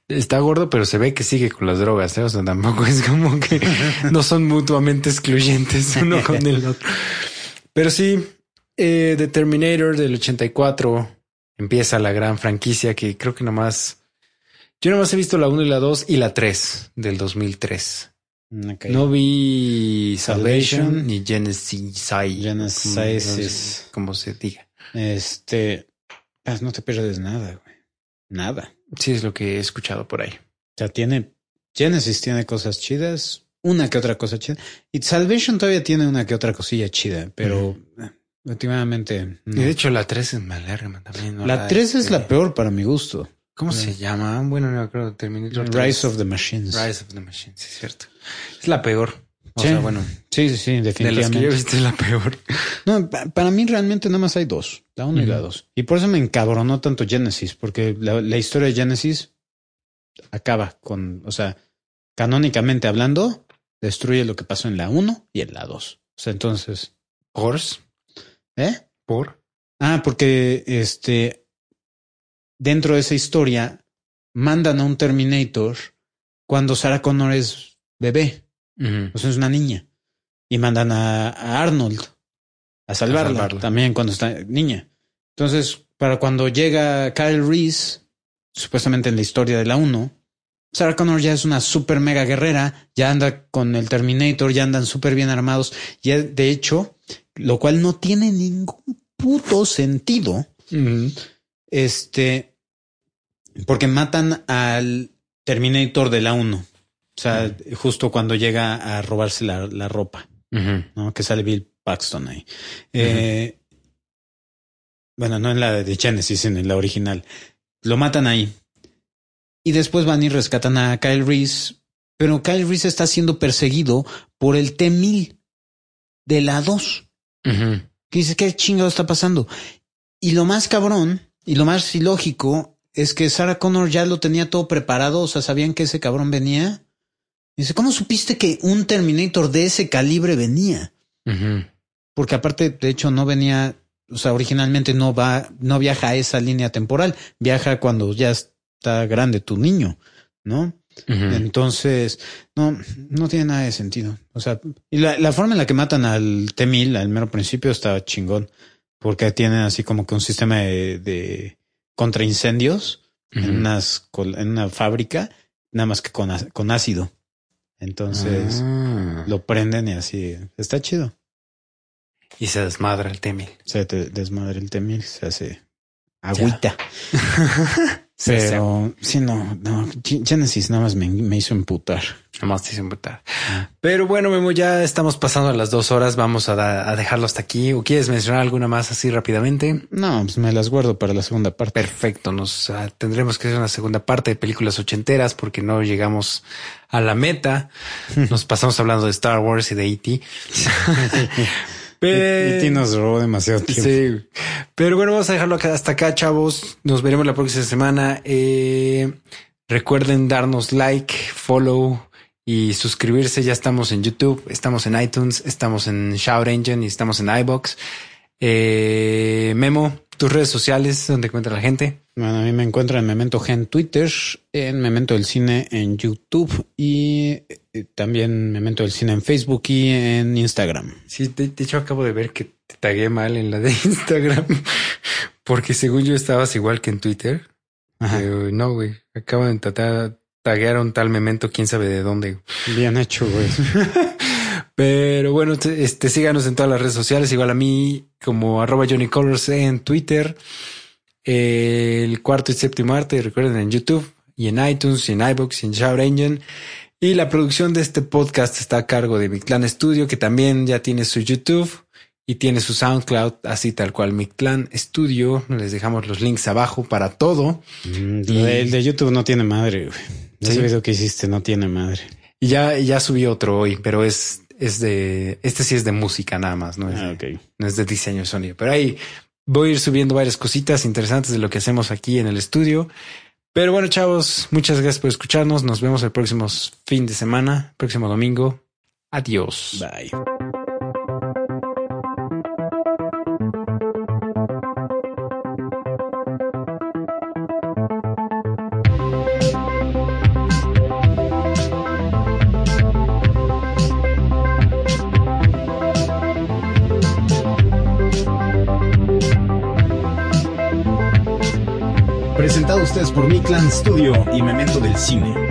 está gordo, pero se ve que sigue con las drogas, ¿eh? O sea, tampoco es como que no son mutuamente excluyentes uno con el otro. Pero sí, eh, The Terminator del 84 empieza la gran franquicia que creo que nomás... Yo nomás he visto la 1 y la 2 y la 3 del 2003. Ok. No vi Salvation, Salvation. ni Genesis. Genesis. Como se diga. Este, ah, no te pierdes nada, güey. Nada. Sí, es lo que he escuchado por ahí. O sea, tiene, Genesis tiene cosas chidas, una que otra cosa chida. Y Salvation todavía tiene una que otra cosilla chida, pero eh, últimamente no. Y de hecho la 3 es malérrima también. ¿no? la 3 es este- la peor para mi gusto. ¿Cómo se llama? Bueno, no acuerdo. Terminator 3. Rise of the Machines. Rise of the Machine, sí, es cierto. Es la peor. O Sí. sea, bueno, Sí, sí, sí, de las que definitivamente. yo es la peor. No, pa- para mí realmente nada más hay dos, la uno y la dos. Y por eso me encabronó tanto Genesis, porque la, la historia de Genesis acaba con, o sea, canónicamente hablando, destruye lo que pasó en la uno y en la dos. O sea, entonces, ¿Horse? ¿eh? ¿Por? Ah, porque este, dentro de esa historia, mandan a un Terminator cuando Sarah Connor es bebé, Ujú. o sea, es una niña, y mandan a, a Arnold a salvarla, salvarla. también cuando está niña. Entonces, para cuando llega Kyle Reese, supuestamente en la historia de la 1, Sarah Connor ya es una super mega guerrera, ya anda con el Terminator, ya andan súper bien armados, y de hecho, lo cual no tiene ningún puto sentido. Este, porque matan al Terminator de la 1. O sea, justo cuando llega a robarse la, la ropa. ¿no? Que sale Bill Paxton ahí. Eh, bueno, no en la de Genesis, sino en la original. Lo matan ahí. Y después van y rescatan a Kyle Reese. Pero Kyle Reese está siendo perseguido por el T-1000 de la 2 Ujú. que dice, ¿qué chingado está pasando? Y lo más cabrón y lo más ilógico es que Sarah Connor ya lo tenía todo preparado, o sea, sabían que ese cabrón venía. Dice, ¿cómo supiste que un Terminator de ese calibre venía? Porque aparte, de hecho, no venía, o sea, originalmente no va, no viaja a esa línea temporal, viaja cuando ya está grande tu niño, ¿no? Entonces, no, no tiene nada de sentido. O sea, y la, la forma en la que matan al T-1000 al mero principio está chingón. Porque tienen así como que un sistema de, de contraincendios en, Ujú. unas, en una fábrica, nada más que con, con ácido. Entonces Ah. lo prenden y así. Está chido. Y se desmadra el T-1000. Se te desmadre el T-1000, se hace agüita. Pero sí, no, no. Genesis nada más me, me hizo emputar. Nomás te hice emputar. Pero bueno, Memo, ya estamos pasando a las dos horas. Vamos a, da- a dejarlo hasta aquí. ¿O quieres mencionar alguna más así rápidamente? No, pues me las guardo para la segunda parte. Perfecto. Nos tendremos que hacer una segunda parte de películas ochenteras porque no llegamos a la meta. Nos pasamos hablando de Star Wars y de E.T. Y, y nos robó demasiado tiempo. Sí. Pero bueno, vamos a dejarlo hasta acá, chavos. Nos veremos la próxima semana. Eh, recuerden darnos like, follow y suscribirse. Ya estamos en YouTube, estamos en iTunes, estamos en Shout Engine y estamos en iBox. Eh, Memo, tus redes sociales, donde encuentra la gente. Bueno, a mí me encuentran en Memento G en Twitter, en Memento del Cine en YouTube y eh, también Memento del Cine en Facebook y en Instagram. Sí, de, de hecho acabo de ver que te tagué mal en la de Instagram, porque según yo estabas igual que en Twitter. Ajá. Pero no, güey. Acabo de tratar, taguear a un tal memento, quién sabe de dónde. Bien hecho, güey. Pero bueno, te- este, síganos en todas las redes sociales, igual a mí, como arroba Johnny Colors en Twitter. El cuarto y séptimo arte, recuerden en YouTube y en iTunes y en iBox y en Shout Engine. Y la producción de este podcast está a cargo de Mictlan Studio, que también ya tiene su YouTube y tiene su SoundCloud, así tal cual Mictlan Studio. Les dejamos los links abajo para todo. Mm, El de YouTube no tiene madre, güey. Ese Sí. video que hiciste no tiene madre. Y ya, ya subí otro hoy, pero es, es de, este sí es de música nada más, ¿no? Es, Ah, de- no es de diseño de sonido, pero ahí voy a ir subiendo varias cositas interesantes de lo que hacemos aquí en el estudio. Pero bueno, chavos, muchas gracias por escucharnos. Nos vemos el próximo fin de semana, próximo domingo. Adiós. Bye. Por Mi Clan Studio y Memento del Cine.